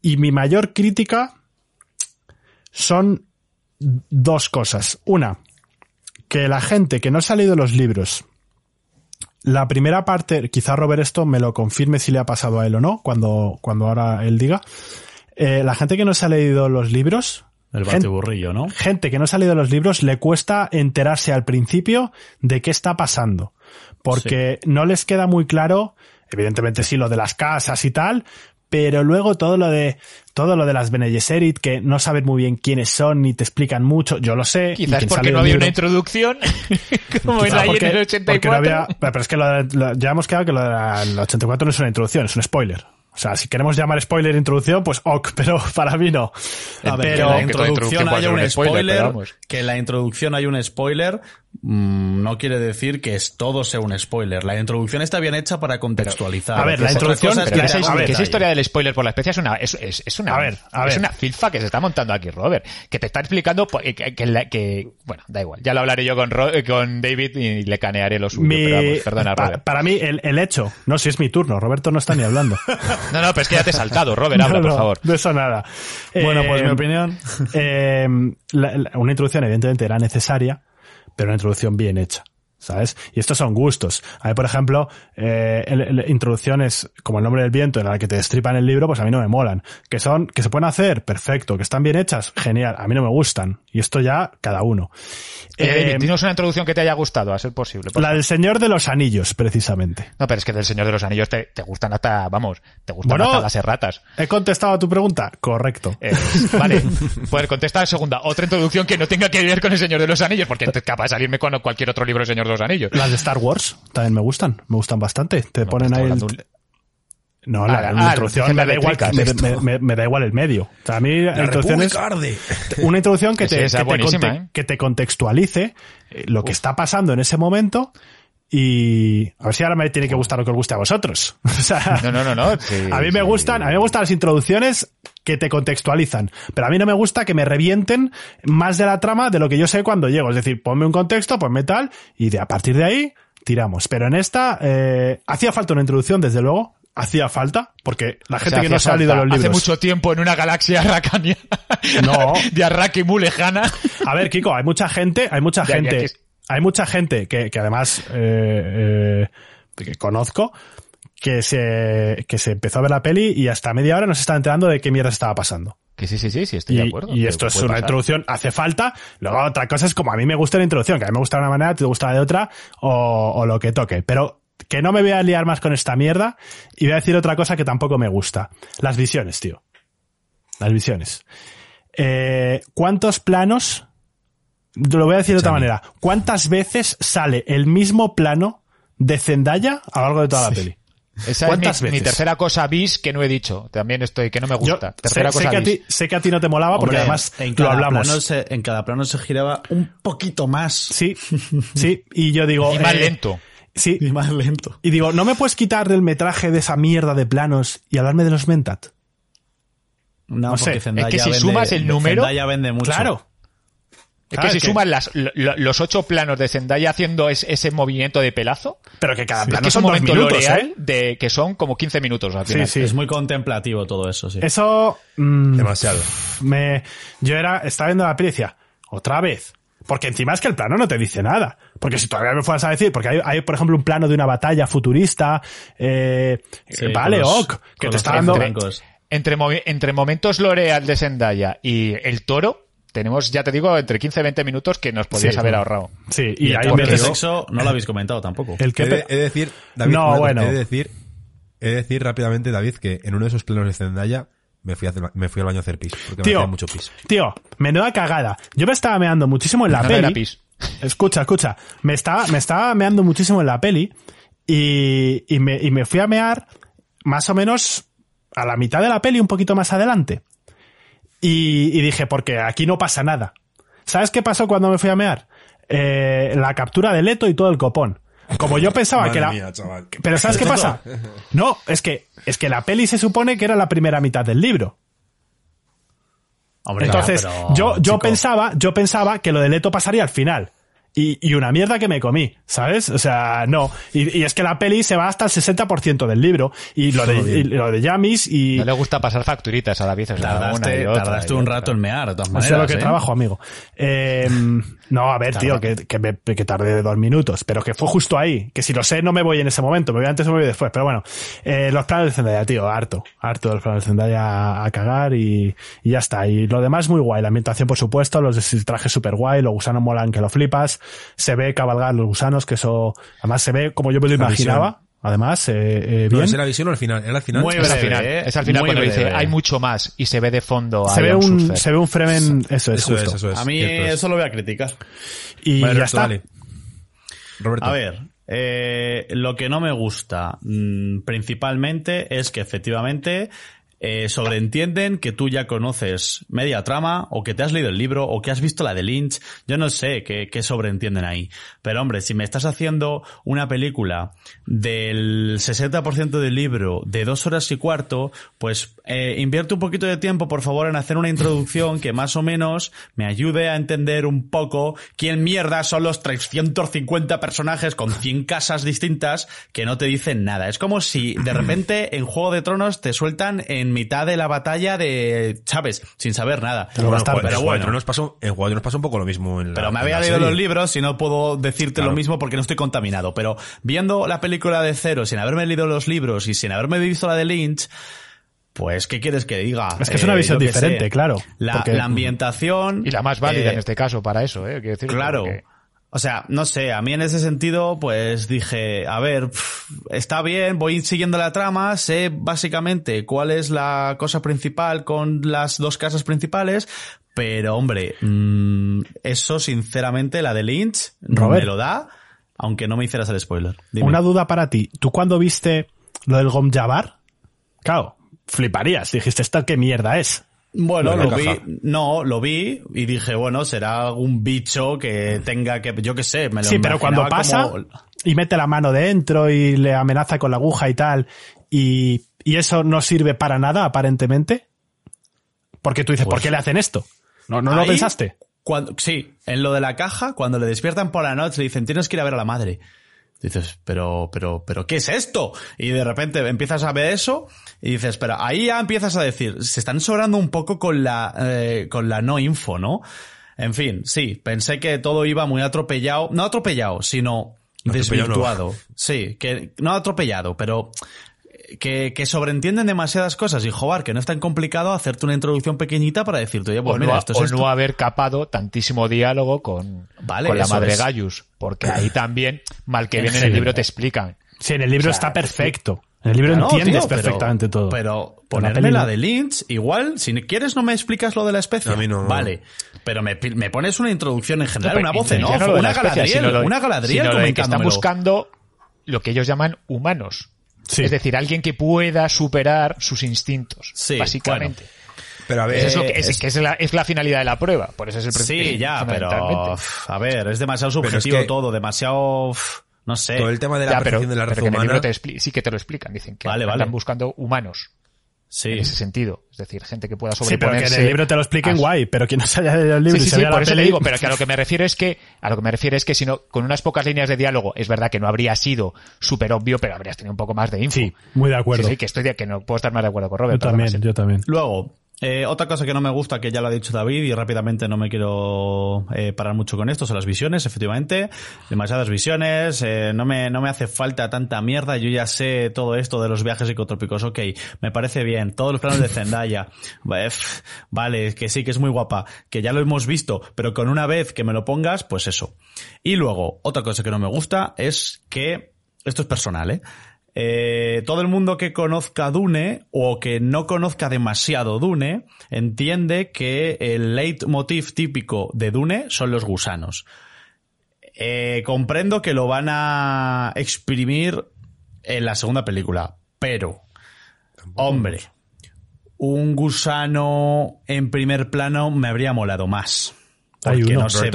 Y mi mayor crítica son dos cosas. Una, que la gente que no ha leído los libros, la primera parte, quizá Robert esto me lo confirme si le ha pasado a él o no, cuando, cuando ahora él diga, eh, la gente que no se ha leído los libros, El batiburrillo, ¿no? gente que no se ha leído los libros le cuesta enterarse al principio de qué está pasando. Porque no les queda muy claro, evidentemente sí, lo de las casas y tal, pero luego todo lo de, todo lo de las Bene Gesserit, que no saben muy bien quiénes son ni te explican mucho, yo lo sé. Quizás porque no había libro- una introducción, como ahí porque- en el porque 84. no había- pero es que lo de- lo- ya hemos quedado que lo del 84 no es una introducción, es un spoiler. O sea, si queremos llamar spoiler introducción, pues ok, pero para mí no. A ver, pero, que la introducción haya un spoiler, spoiler, que la introducción haya un spoiler, no quiere decir que es todo sea un spoiler. La introducción está bien hecha para contextualizar. a ver, la introducción- es que esa, un que esa historia del spoiler por la especie es una, es, es, es una, A ver, a es ver. una filfa que se está montando aquí, Robert. Que te está explicando po- que, que, la- que- bueno, da igual. Ya lo hablaré yo con, eh, con David y le canearé lo suyo. mi- pero vamos, perdona, pa- Robert. para mí, el, el hecho, no, si es mi turno, Roberto no está ni hablando. No, no, pero es que ya te he saltado, Robert, habla, No, por favor. De eso nada. Bueno, pues Eh, mi opinión. eh, la- la- una introducción evidentemente era necesaria, pero una introducción bien hecha. ¿Sabes? Y estos son gustos. A mí, por ejemplo, eh, el- el- introducciones como el nombre del viento en la que te destripan el libro, pues a mí no me molan. Que son, que se pueden hacer, perfecto. Que están bien hechas, genial. A mí no me gustan. Y esto ya, cada uno. Eh, Eh, dinos una introducción que te haya gustado, a ser posible. por la favor. del Señor de los Anillos, precisamente. No, pero es que del Señor de los Anillos te, te gustan hasta, vamos, te gustan Bueno. hasta las erratas. ¿He contestado a tu pregunta? Correcto. Eh, vale, pues contesta la segunda. Otra introducción que no tenga que ver con el Señor de los Anillos, porque es capaz de salirme con cualquier otro libro del Señor de los Anillos. Las de Star Wars también me gustan, me gustan bastante. Te ponen Está ahí el, hablando un- No, Ah, la, ah, la introducción me da, igual, me, me- da igual el medio. O sea, a mí la, introducción es arde. una introducción que te, que, conte- ¿eh? que te contextualice lo que está pasando en ese momento y a ver si ahora me tiene que gustar lo que os guste a vosotros. O sea, No, no, no, no. sí, a mí me sí. gustan, a mí me gustan las introducciones que te contextualizan, pero a mí no me gusta que me revienten más de la trama de lo que yo sé cuando llego. Es decir, ponme un contexto, ponme tal, y de a partir de ahí tiramos. Pero en esta eh, hacía falta una introducción, desde luego, hacía falta, porque la O gente sea, que no se ha leído los libros. Hace mucho tiempo en una galaxia arracania. No. de Arraki muy lejana. A ver, Kiko, hay mucha gente, hay mucha gente, hay mucha gente que, que además eh, eh, que conozco que se, que se empezó a ver la peli y hasta media hora no se está enterando de qué mierda estaba pasando. Que sí, sí, sí, sí, estoy Y, de acuerdo. y esto es una pasar. introducción, hace falta. Luego otra cosa es como a mí me gusta la introducción, que a mí me gusta de una manera, te gusta de otra, o, o lo que toque. Pero que no me voy a liar más con esta mierda y voy a decir otra cosa que tampoco me gusta. Las visiones, tío. Las visiones. Eh, ¿Cuántos planos? Lo voy a decir de otra manera. ¿Cuántas veces sale el mismo plano de Zendaya a lo largo de toda la peli? Esa es mi, ¿Cuántas mi veces? tercera cosa bis que no he dicho. También estoy, que no me gusta. sé, tercera sé cosa que a bis. ti, sé que a ti no te molaba porque Hombre, además en lo cada hablamos. plano se- en cada plano se giraba un poquito más Sí, sí. Y yo digo. Y más eh, lento. Sí. y más lento. Y digo, ¿no me puedes quitar del metraje de esa mierda de planos y hablarme de los Mentat? No, No sé, porque es Zendaya que si vende- sumas el número- Zendaya vende mucho. Claro. Es que si es que- sumas las, lo- lo- los ocho planos de Zendaya haciendo es- ese movimiento de pelazo, Pero que cada es plano que es un son dos momento minutos, L'Oreal ¿eh? de que son como 15 minutos al Sí, final. sí. Es muy contemplativo todo eso, sí. Eso mm, Demasiado. me yo era estaba viendo la peli y decía, otra vez. Porque encima es que el plano no te dice nada. Porque si todavía me fueras a decir, porque hay, hay, por ejemplo, un plano de una batalla futurista, eh, Sí, vale, los- ok, que te está dando... Entre, entre momentos L'Oreal de Zendaya y el toro, tenemos, ya te digo, entre 15 y 20 minutos que nos podrías Sí, haber ahorrado. Sí, y, Y, ahí de sexo no lo habéis comentado tampoco. el que... He de, he de decir, David, No, bueno. he de decir, he de decir rápidamente, David, que en uno de esos planos de Zendaya me fui, a hacer- me fui al baño a hacer pis, porque me hacía mucho pis. tío, menuda cagada. Yo me estaba meando muchísimo en la no peli. era pis. Escucha, escucha. Me estaba, me estaba meando muchísimo en la peli y, y, me, y me fui a mear más o menos a la mitad de la peli, un poquito más adelante. Y, y dije, porque aquí no pasa nada. ¿Sabes qué pasó cuando me fui a mear? Eh, la captura de Leto y todo el copón. Como yo pensaba Madre que la... mía. Pero ¿sabes qué pasa? No, es que, es que la peli se supone que era la primera mitad del libro. Hombre, Entonces, pero, yo, yo chico, pensaba, yo pensaba que lo de Leto pasaría al final. Y, y una mierda que me comí, ¿sabes? O sea, no. Y, y es que la peli se va hasta el 60% del libro. Y lo de, y lo de Yamis y... No le gusta pasar facturitas a David. O sea, una Tardaste, y otra tardaste y un rato en mear, de todas Eso maneras. es lo que ¿eh? trabajo, amigo. Eh, no, a ver, tío, que, que, me, que tardé dos minutos, pero que fue justo ahí. Que si lo sé, no me voy en ese momento, me voy antes o me voy después. Pero bueno, eh, los planos de Zendaya, tío, harto. Harto de los planos de Zendaya a, cagar y, y ya está. Y lo demás muy guay. La ambientación, por supuesto, los el traje súper guay, los gusanos molan que lo flipas. Se ve cabalgar los gusanos, que eso, además se ve como yo me lo imaginaba. Además, eh, eh, ¿No bien. es la visión o al final? ¿Era al final? Muy Es al final, ¿eh? es al final Muy cuando dice hay mucho más y se ve de fondo se a ve un, Surfer. se ve un frame en, eso es Eso es, eso es. A mí eso lo voy a criticar. Y Vale, ya Roberto, está. dale. Roberto. A ver, eh, lo que no me gusta mm, principalmente es que efectivamente eh, sobreentienden que tú ya conoces media trama o que te has leído el libro o que has visto la de Lynch. Yo no sé qué, qué sobreentienden ahí. Pero hombre, si me estás haciendo una película del 60% del libro de dos horas y cuarto, pues eh, invierte un poquito de tiempo, por favor, en hacer una introducción que más o menos me ayude a entender un poco quién mierda son los 350 personajes con 100 casas distintas que no te dicen nada. Es como si de repente en Juego de Tronos te sueltan en mitad de la batalla de Chávez, sin saber nada. Pero Bueno, pero Pero bueno, bueno. nos pasó, en Juego de Tronos pasó un poco lo mismo. En la, Pero me en había la leído serie. los libros y no puedo decirte Claro. lo mismo porque no estoy contaminado. Pero viendo la película de cero, sin haberme leído los libros y sin haberme visto la de Lynch, pues, ¿qué quieres que diga? Es que es una Eh, visión diferente, sé. claro, La, porque- la ambientación. Y la más válida eh, en este caso para eso, ¿eh? Quiero decir, Claro. porque- O sea, no sé, a mí en ese sentido, pues dije, a ver, está bien, voy siguiendo la trama, sé básicamente cuál es la cosa principal con las dos casas principales, pero hombre, mm, eso sinceramente, la de Lynch, Robert. me lo da, aunque no me hicieras el spoiler. Dime. Una duda para ti. ¿Tú cuando viste lo del Gom Jabbar? Claro, fliparías. Dijiste, ¿esto qué mierda es? Bueno, No lo vi, no, lo vi y dije, bueno, será algún bicho que tenga que, yo qué sé, me lo Sí, pero cuando pasa como- y mete la mano dentro y le amenaza con la aguja y tal, y, y eso no sirve para nada, aparentemente. Porque tú dices, ¿por Pues- qué le hacen esto? ¿No, no lo pensaste? Cuando, sí, en lo de la caja, cuando le despiertan por la noche, le dicen, tienes que ir a ver a la madre. Dices, pero, pero, pero, ¿qué es esto? Y de repente empiezas a ver eso y dices, pero ahí ya empiezas a decir, se están sobrando un poco con la, eh, con la no info, ¿no? En fin, sí, pensé que todo iba muy atropellado, no atropellado, sino no. desvirtuado. Sí, que no atropellado, pero que, que sobreentienden demasiadas cosas y joder, que no es tan complicado hacerte una introducción pequeñita para decirte, oye, pues o mira, no, esto es o esto. no haber capado tantísimo diálogo con, Vale, con la madre es. Gallus, porque ahí también, mal que En bien en el libro te explican. Sí, en el libro O sea, está perfecto. En el libro No, entiendes tío, pero- perfectamente todo. Pero la ponerme la de Lynch, igual, si quieres no me explicas lo de la especie. A mí no. Vale. Pero me, me pones una introducción en general, una voz en off, una galadriel, una galadriel que están buscando lo que ellos llaman humanos. Sí. Es decir, alguien que pueda superar sus instintos, Sí, básicamente. Pero a ver, Eso es, lo que, es, es- que es la, es la finalidad de la prueba. Por eso es el principio. Sí, ya, pero a ver, es demasiado subjetivo que- todo, demasiado no sé. todo el tema de la Ya, pero, de la pero raza que en el humana. libro te expli- sí que te lo explican. Dicen que Vale, están vale. buscando humanos Sí. en ese sentido. Es decir, gente que pueda Sí, pero que sobreponerse. en el libro te lo expliquen a- guay, pero quien no se haya leído el libro Sí, y sí, se sí, vea por la eso peli- digo, pero que a lo que me refiero es que, a lo que me refiero es que si no, con unas pocas líneas de diálogo, es verdad que no habría sido súper obvio, pero habrías tenido un poco más de info. Sí, muy de acuerdo. Sí, sí, que estoy de, que no puedo estar más de acuerdo con Robert. Yo también, yo también. Luego, eh, otra cosa que no me gusta, que ya lo ha dicho David, y rápidamente no me quiero eh, parar mucho con esto, son las visiones, efectivamente. Demasiadas visiones, eh, no, me, no me hace falta tanta mierda, yo ya sé todo esto de los viajes psicotrópicos, ok, me parece bien. Todos los planos de Zendaya, vale, que sí, que es muy guapa, que ya lo hemos visto, pero con una vez que me lo pongas, pues eso. Y luego, otra cosa que no me gusta es que, esto es personal, ¿eh? Eh, todo el mundo que conozca Dune o que no conozca demasiado Dune entiende que el leitmotiv típico de Dune son los gusanos. Eh, comprendo que lo van a exprimir en la segunda película, pero, hombre, un gusano en primer plano me habría molado más. Hay Porque uno. no sé,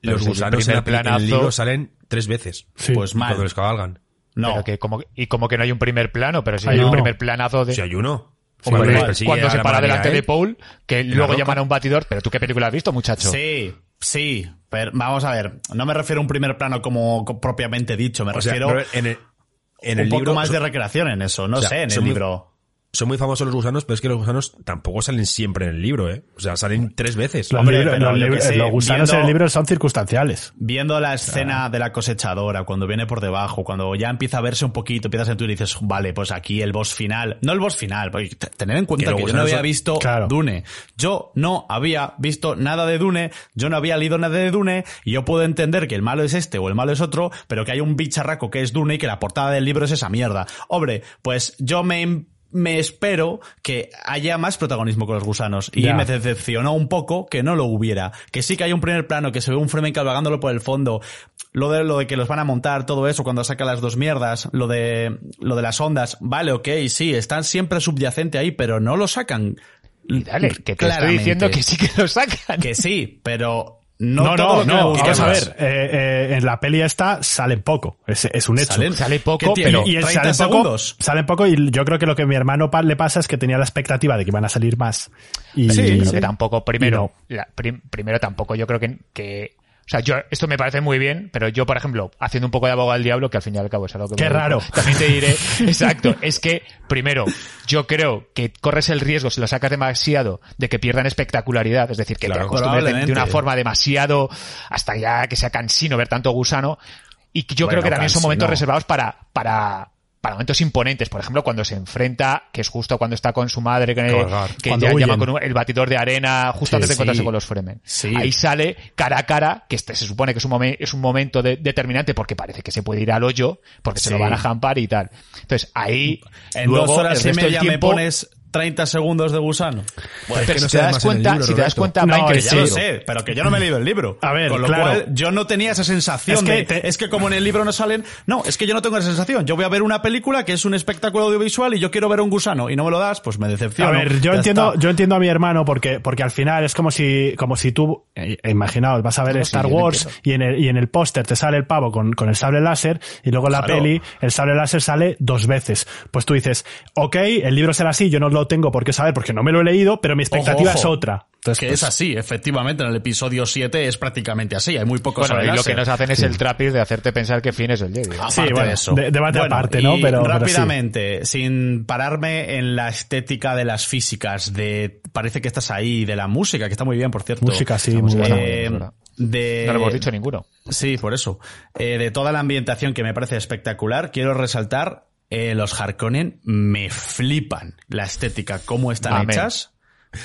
los gusanos en, peli- en planazo- el libro salen tres veces. Sí. pues mal. Cuando les cabalgan. No, Pero que como, y como que no hay un primer plano, pero si Hay hay un primer planazo de... Si hay uno. Cuando se para delante ¿eh? de Paul, que luego llaman a un batidor, pero tú qué película has visto, muchacho. Sí, sí, pero vamos a ver, no me refiero a un primer plano como co- propiamente dicho, me O refiero en el, en un el poco libro más de recreación en eso, no o sea, sé, en el libro. Son muy famosos los gusanos, pero es que los gusanos tampoco salen siempre en el libro, ¿eh? O sea, salen tres veces. Los, Hombre, libros- pero los yo libros- qué sé, los gusanos en el libro son circunstanciales. Viendo la escena de la cosechadora, cuando viene por debajo, cuando ya empieza a verse un poquito, empiezas a sentir y dices, vale, pues aquí el boss final, no el boss final, porque tener en cuenta Que yo no había son- visto Claro. Dune. Yo no había visto nada de Dune, yo no había leído nada de Dune, y yo puedo entender que el malo es este o el malo es otro, pero que hay un bicharraco que es Dune y que la portada del libro es esa mierda. Hombre, pues yo me me espero que haya más protagonismo con los gusanos. Y Ya. me decepcionó un poco que no lo hubiera. Que sí que hay un primer plano, que se ve un Fremen cabalgándolo por el fondo. Lo de, lo de que los van a montar, todo eso, cuando saca las dos mierdas. Lo de, lo de las ondas. Vale, ok, sí, están siempre subyacente ahí, pero no lo sacan. Y dale, que te estoy diciendo que sí que lo sacan. Que sí, pero no, No, todo no, lo que me no. gusta Vamos a ver. eh, eh, en la peli esta salen poco. Es, es un hecho. Salen- Sale poco, pero- y el 30 salen poco, segundos. salen poco y yo creo que lo que a mi hermano pa- le pasa es que tenía la expectativa de que iban a salir más. Y, Sí, y que tampoco, primero, Y la- prim- primero tampoco yo creo que, que, o sea, yo, esto me parece muy bien, pero yo, por ejemplo, haciendo un poco de abogado al diablo, que al fin y al cabo es algo que Qué me- raro. También te diré, exacto, es que, primero, yo creo que corres el riesgo, si lo sacas demasiado, de que pierdan espectacularidad, es decir, que Claro, te acostumbres de, de una forma demasiado, hasta ya que sea cansino ver tanto gusano, y yo Bueno, creo que también son momentos reservados para, para, para momentos imponentes. Por ejemplo, cuando se enfrenta, que es justo cuando está con su madre, que, ya llama con un- el batidor de arena, justo Sí, antes de sí. encontrarse con los Fremen. Sí. Ahí sale cara a cara, que este se supone que es un, momen- es un momento de- determinante porque parece que se puede ir al hoyo, porque se lo van a jampar y tal. Entonces, ahí, En luego, dos horas el y resto del media me tiempo- pones 30 segundos de gusano. Bueno, es pero que no si te das cuenta, libro, si te das Roberto. cuenta, No, Ya lo creciendo. sé, pero que yo no me he leído el libro. A ver, Con lo claro. cual, yo no tenía esa sensación Es que de, te- es que como en el libro no salen, no, es que yo no tengo esa sensación. Yo voy a ver una película que es un espectáculo audiovisual y yo quiero ver un gusano y no me lo das, pues me decepciono. A ver, yo entiendo, está. yo entiendo a mi hermano porque, porque al final es como si, como si tú, eh, imaginaos, vas a ver Star Wars y en el, y en el póster te sale el pavo con, con el sable láser y luego en la Claro. peli el sable láser sale dos veces. Pues tú dices, ok, el libro será así, yo no lo no tengo por qué saber porque no me lo he leído, pero mi expectativa Ojo, es otra. Entonces, que pues, es así, efectivamente, en el episodio 7 es prácticamente así, hay muy pocos Bueno, y lo que nos hacen es el trapis de hacerte pensar que Finn es el Jedi. Aparte Sí, bueno, de eso. de- debate Bueno, aparte, ¿no? Pero- pero sí. rápidamente, sin pararme en la estética de las físicas, de parece que estás ahí, de la música, que está muy bien, por cierto. Música, sí, buena. Eh, muy buena. de, No lo hemos dicho ninguno. Sí, por eso. Eh, de toda la ambientación que me parece espectacular, quiero resaltar eh, los Harkonnen me flipan la estética, cómo están Amén. hechas.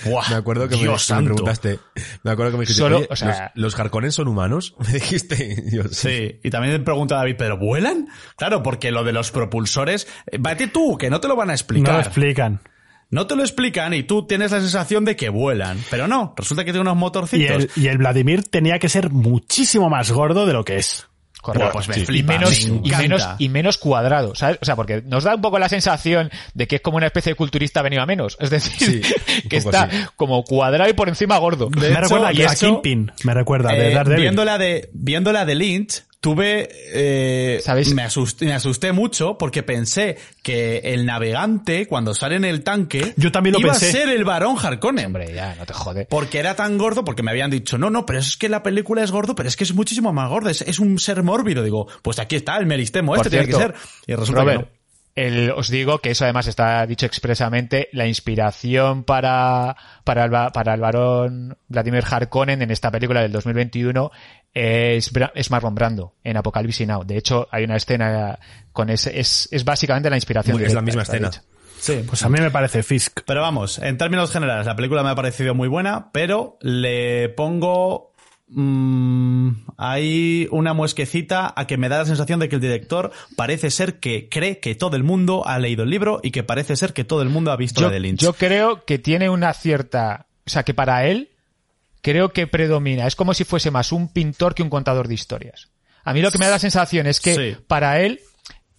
Buah, Me acuerdo que me, preguntaste. Me acuerdo que me dijiste, Solo, "Oye, o sea- ¿los, ¿los Harkonnen son humanos? Me dijiste. Y yo, sí. Sí, y también me pregunta David, ¿pero vuelan? Claro, porque lo de los propulsores, eh, vete tú, que no te lo van a no explicar. lo explican. No te lo explican y tú tienes la sensación de que vuelan. Pero no, resulta que tiene unos Y motorcitos. el, y el Vladimir tenía que ser muchísimo más gordo de lo que es. Buah, pues me y flipa, menos, me y menos y menos cuadrado, ¿sabes? O sea, porque nos da un poco la sensación de que es como una especie de culturista venido a menos, es decir, Sí, que está así. como cuadrado y por encima gordo. De me hecho, recuerda y a Kingpin, me recuerda, de Eh, Daredevil. viéndola de viéndola de Lynch tuve eh, ¿Sabéis? me asusté me asusté mucho porque pensé que el navegante cuando sale en el tanque Yo también lo iba pensé. a ser el varón Harkonnen Hombre, ya, no te jode. porque era tan gordo porque me habían dicho no no pero es que la película es gordo pero es que es muchísimo más gordo es, es un ser mórbido digo pues aquí está el meristemo Por este tiene que ser y resulta Robert, que no el- os digo que eso además está dicho expresamente, la inspiración para, para, el, para el varón Vladimir Harkonnen en esta película del 2021 es, es Marlon Brando en Apocalypse Now. De hecho, hay una escena con ese, es, es básicamente la inspiración. Muy- es la misma escena. dicho. sí Pues a mí me parece Fisk. Pero vamos, en términos generales, la película me ha parecido muy buena, pero le pongo mm, hay una muesquecita a que me da la sensación de que el director parece ser que cree que todo el mundo ha leído el libro y que parece ser que todo el mundo ha visto Yo, la de Lynch. yo creo que tiene una cierta, o sea, que para él creo que predomina. Es como si fuese más un pintor que un contador de historias. A mí lo que me da la sensación es que Sí. para él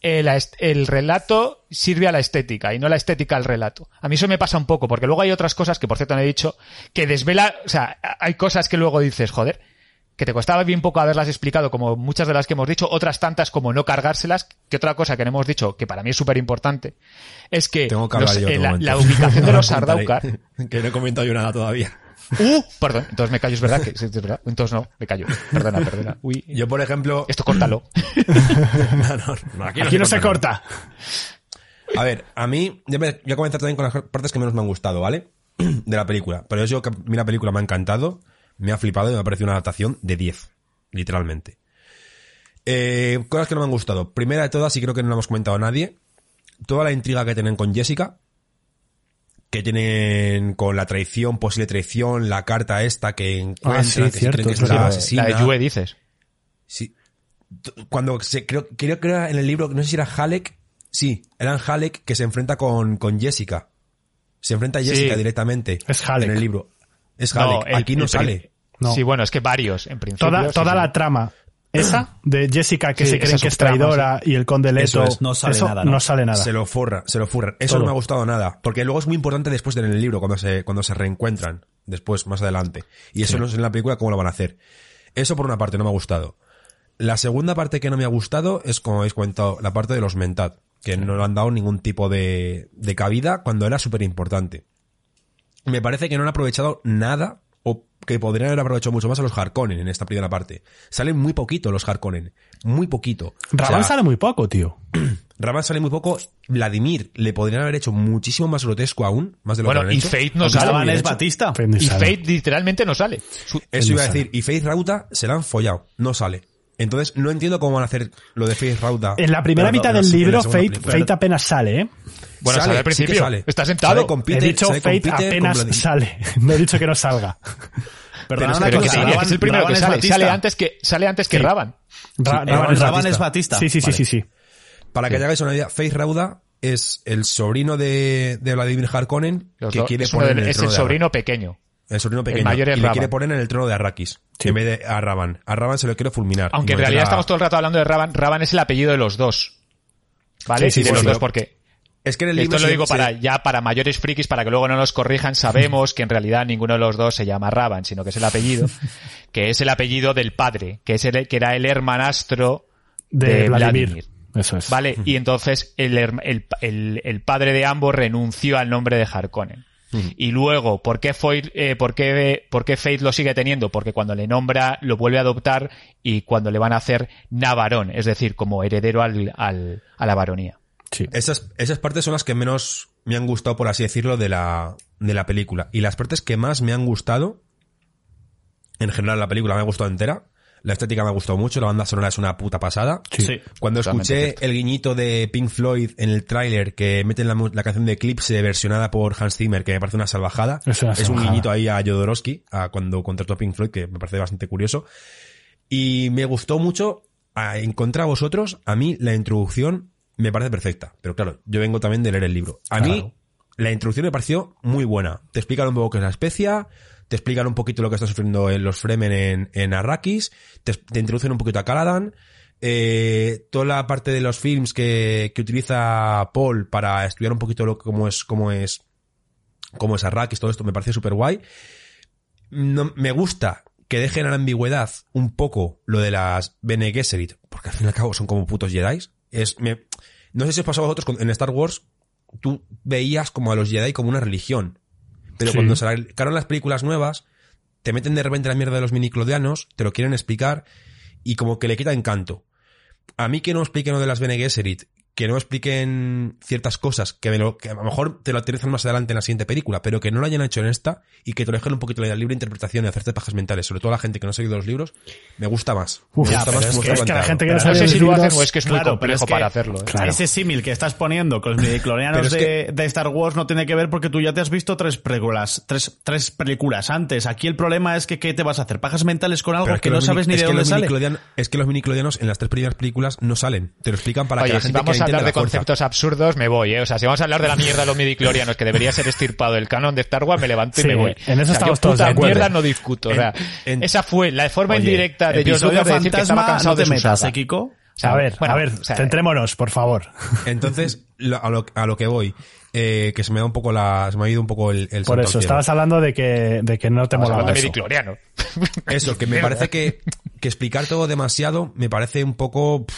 el, est- el relato sirve a la estética y no la estética al relato. A mí eso me pasa un poco, porque luego hay otras cosas que, por cierto, no he dicho, que desvela, o sea, hay cosas que luego dices, joder, que te costaba bien poco haberlas explicado, como muchas de las que hemos dicho, otras tantas como no cargárselas, que otra cosa que no hemos dicho, que para mí es súper importante, es que Tengo que hablar los- yo. eh, un la, ubicación de los Sardaukar, Que no he comentado yo nada todavía. ¡Uh! Perdón, entonces me callo, es verdad que es verdad. Entonces no, me callo. Perdona, perdona. Uy, Yo, por ejemplo. esto córtalo. No, no, no, aquí no Aquí no se corta. A ver, a mí, ya me- voy a comenzar también con las partes que menos me han gustado, ¿vale? De la película. Pero yo, que a mí la película me ha encantado, me ha flipado y me ha parecido una adaptación de 10, literalmente. Eh, cosas que no me han gustado. Primera de todas, y creo que no lo hemos comentado a nadie, toda la intriga que tienen con Jessica, que tienen con la traición, posible traición, la carta esta que encuentran, Ah, sí, que cierto, creen que es la asesina. La de Yue dices. Sí. Cuando se, creo, creo que era en el libro, no sé si era Halleck, sí, eran Halleck que se enfrenta con, con Jessica. Se enfrenta a Jessica Sí. directamente. Es Halleck. En el libro. Es Halleck. el- Aquí no el sale. No. Sí, bueno, es que varios, en principio. Toda, sí, toda sí. la trama esa de Jessica que Sí, se creen que es traidora y el conde Leto, Eso es, no sale eso nada, ¿no? sale nada. Se lo forra, se lo furran. Eso Todo. no me ha gustado nada. Porque luego es muy importante después en el libro, cuando se, cuando se reencuentran. Después, más adelante. Y eso no sé en la película cómo lo van a hacer. Eso por una parte no me ha gustado. La segunda parte que no me ha gustado es, como habéis comentado, la parte de los Mentat. Que no le han dado ningún tipo de, de cabida cuando era súper importante. Me parece que no han aprovechado nada que podrían haber aprovechado mucho más a los Harkonnen en esta primera parte. Salen muy poquito los Harkonnen. Muy poquito. O Raban sea, sale muy poco, tío. Raman sale muy poco. Vladimir le podrían haber hecho muchísimo más grotesco aún, más de lo Bueno, que lo han y hecho. Fate no sale. es hecho. Batista. Y sale. Fate literalmente no sale. Eso iba a sale. decir. Y Faith Rauta se la han follado. No sale. Entonces, no entiendo cómo van a hacer lo de Faith Rauta. En la primera mitad del libro, Fate. Fate apenas sale, ¿eh? Bueno, sale al sí que principio. sale. Está sentado. Sale con Peter, He dicho sale con Fate Peter, apenas con sale. No he dicho que no salga. Perdona Pero Pero que que es el Raban- primero Raban que es sale. Batista. Sale antes que, sale antes que Sí. Raban. Ra- Sí, Raban es Raban Batista. es Batista. Sí, sí, sí, Vale. sí, sí. Para que te hagáis una idea, Faith Rauda es el sobrino de, de Vladimir Harkonnen Los que quiere poner en el es el sobrino pequeño. El sobrino pequeño. mayor es y le Raban. quiere poner en el trono de Arrakis. En vez de a Raban. A Raban se lo quiere fulminar. Aunque en realidad a- estamos todo el rato hablando de Raban. Raban es el apellido de los dos. ¿Vale? Sí, sí, y de sí, los sí. dos porque Es que en el libro Esto lo digo se- para ya para mayores frikis, para que luego no nos corrijan. Sabemos que en realidad ninguno de los dos se llama Raban, sino que es el apellido, que es el apellido del padre, que es el, que era el hermanastro De de, Vladimir. Vladimir. Eso es. ¿Vale? Y entonces el, el- el padre de ambos renunció al nombre de Harkonnen. Y luego, ¿por qué, Foy- eh, por, qué, ¿por qué Faith lo sigue teniendo? Porque cuando le nombra, lo vuelve a adoptar y cuando le van a hacer Navarón, es decir, como heredero al, al- a la baronía. Sí. Esas, esas partes son las que menos me han gustado, por así decirlo, de la, de la película. Y las partes que más me han gustado, en general la película me ha gustado entera. La estética me ha gustado mucho, la banda sonora es una puta pasada. Sí. Cuando escuché cierto. el guiñito de Pink Floyd en el tráiler que meten la, la canción de Eclipse versionada por Hans Zimmer, que me parece una salvajada. Es una un salvajada. guiñito ahí a Jodorowsky, a cuando contrató a Pink Floyd, que me parece bastante curioso. Y me gustó mucho, a- en contra vosotros, a mí la introducción me parece perfecta. Pero claro, yo vengo también de leer el libro. A mí, Claro. la introducción me pareció muy buena. Te explican un poco qué es la especia, te explican un poquito lo que está sufriendo en los Fremen en, en Arrakis, te, introducen un poquito a Caladan, eh, toda la parte de los films que, que utiliza Paul para estudiar un poquito lo, cómo es, cómo es, cómo es Arrakis, todo esto me parece súper guay. No, me gusta que dejen a la ambigüedad un poco lo de las Bene Gesserit, porque al fin y al cabo son como putos Jedi. Es, no sé si os pasó a vosotros en Star Wars, tú veías como a los Jedi como una religión. Pero Sí. cuando sacaron las películas nuevas, te meten de repente la mierda de los miniclodianos, te lo quieren explicar y como que le quita encanto. A mí que no expliquen lo de las Bene Gesserit, que no expliquen ciertas cosas, que, me lo, que a lo mejor te lo aterrizan más adelante en la siguiente película, pero que no lo hayan hecho en esta y que te lo dejen un poquito la libre interpretación y hacerte pajas mentales, sobre todo a la gente que no ha seguido los libros, me gusta más. Uf, me gusta más es que- es que la gente que no No sabe sé los si lo hacen libros- o es que es muy Claro, pero complejo es que para hacerlo. ¿eh? Claro. Ese símil que estás poniendo con los es de, de Star Wars no tiene que ver porque tú ya te has visto tres películas, tres, tres películas antes. Aquí el problema es que ¿qué te vas a hacer? ¿Pajas mentales con algo que, no sabes ni de que dónde los sale? Es que los miniclodianos en las tres primeras películas no salen. Te lo explican para que la si gente vamos que a hablar de conceptos absurdos, me voy, ¿eh? O sea, si vamos a hablar de la mierda de los midiclorianos, que debería ser estirpado del canon de Star Wars, me levanto y me voy. en eso O sea, estamos yo todos de acuerdo. mierda no discuto. O sea, en- esa fue la forma Oye, indirecta de George Lucas de decir que estaba fantasma, cansado no te de su metas. ¿eh, Kiko? O sea, a ver, bueno, a ver, o sea, centrémonos, por favor. Entonces, lo- a, lo, a lo que voy, eh, que se me da un poco la, se me ha ido un poco el, el Por eso, estabas hablando de que, de que no te molaba eso. Eso, que me parece que, que explicar todo demasiado me parece un poco, pff,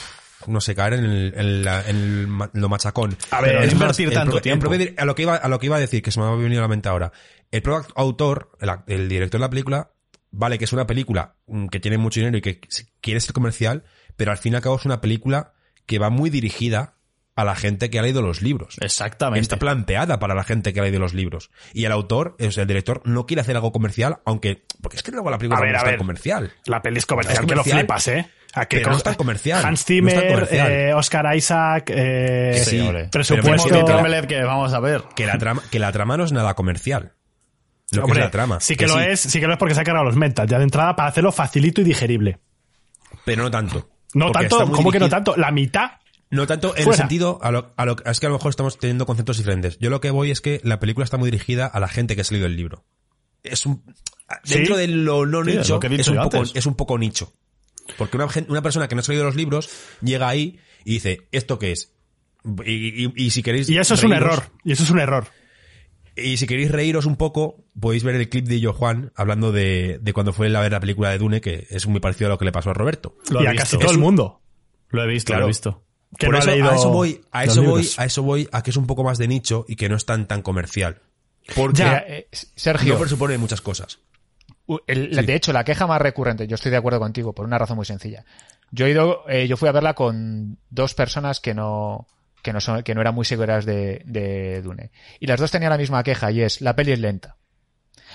no sé, caer en, el- en la- en el lo machacón. A ver, es más, invertir tanto el tiempo. a lo que iba, a lo que iba a decir, que se me ha venido a la mente ahora. El propio autor, el, director de la película, vale que es una película mm, que tiene mucho dinero y que quiere ser comercial, pero al fin y al cabo es una película que va muy dirigida a la gente que ha leído los libros. Exactamente. Está planteada para la gente que ha leído los libros. Y el autor, es el director, no quiere hacer algo comercial, aunque, porque es que luego la película A ver, no a ver. comercial. La peli es comercial, Es que lo comercial, flipas, ¿eh? ¿A qué pero no es tan comercial, Hans no es tan Zimmer, comercial. eh, Oscar Isaac, eh, Que sí, presupuesto. Pero que vamos a ver. Que la trama, que la trama no es nada comercial. Lo que es la trama. Sí que, lo es, sí que lo es porque se ha cargado los mentas ya de entrada para hacerlo facilito y digerible. Pero no tanto. No tanto, ¿cómo que no tanto? La mitad. No tanto en el sentido, a lo, a lo- es que a lo mejor estamos teniendo conceptos diferentes. Yo lo que voy es que la película está muy dirigida a la gente que ha leído el libro. Es un, Sí. dentro de lo no Sí, es nicho, lo que he dicho es, un yo poco, antes. es un poco nicho. Porque una, una persona que no ha leído los libros llega ahí y dice, ¿esto qué es? Y, y- y si queréis. Y eso es un error. Y eso es un error. Y si queréis reíros un poco, podéis ver el clip de Yo Juan hablando de, de cuando fue a ver la película de Dune, que es muy parecido a lo que le pasó a Roberto. Lo y a visto. casi todo el un- mundo. Lo he visto, Claro. lo he visto. Que Por no eso, ha leído a eso voy, a eso voy, a eso voy, a que es un poco más de nicho y que no es tan tan comercial. Porque Ya. Eh, Sergio, no presupone muchas cosas. El- De hecho, la queja más recurrente, yo estoy de acuerdo contigo, por una razón muy sencilla. Yo he ido, eh, yo fui a verla con dos personas que no, que no son, que no eran muy seguras de, de Dune. Y las dos tenían la misma queja, y es, la peli es lenta.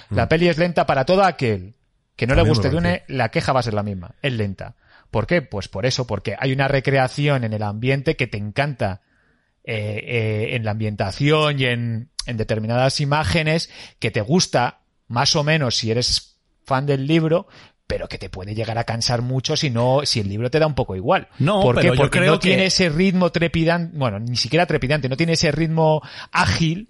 La peli es lenta para todo aquel que no le Mm. Guste. Dune, la queja va a ser la misma, es lenta. ¿Por qué? Pues por eso, porque hay una recreación en el ambiente que te encanta eh, eh, en la ambientación y en, en determinadas imágenes que te gusta más o menos si eres fan del libro, pero que te puede llegar a cansar mucho si no, si el libro te da un poco igual. No, ¿Por qué? pero yo Porque creo no que- tiene ese ritmo trepidante, bueno, ni siquiera trepidante, no tiene ese ritmo ágil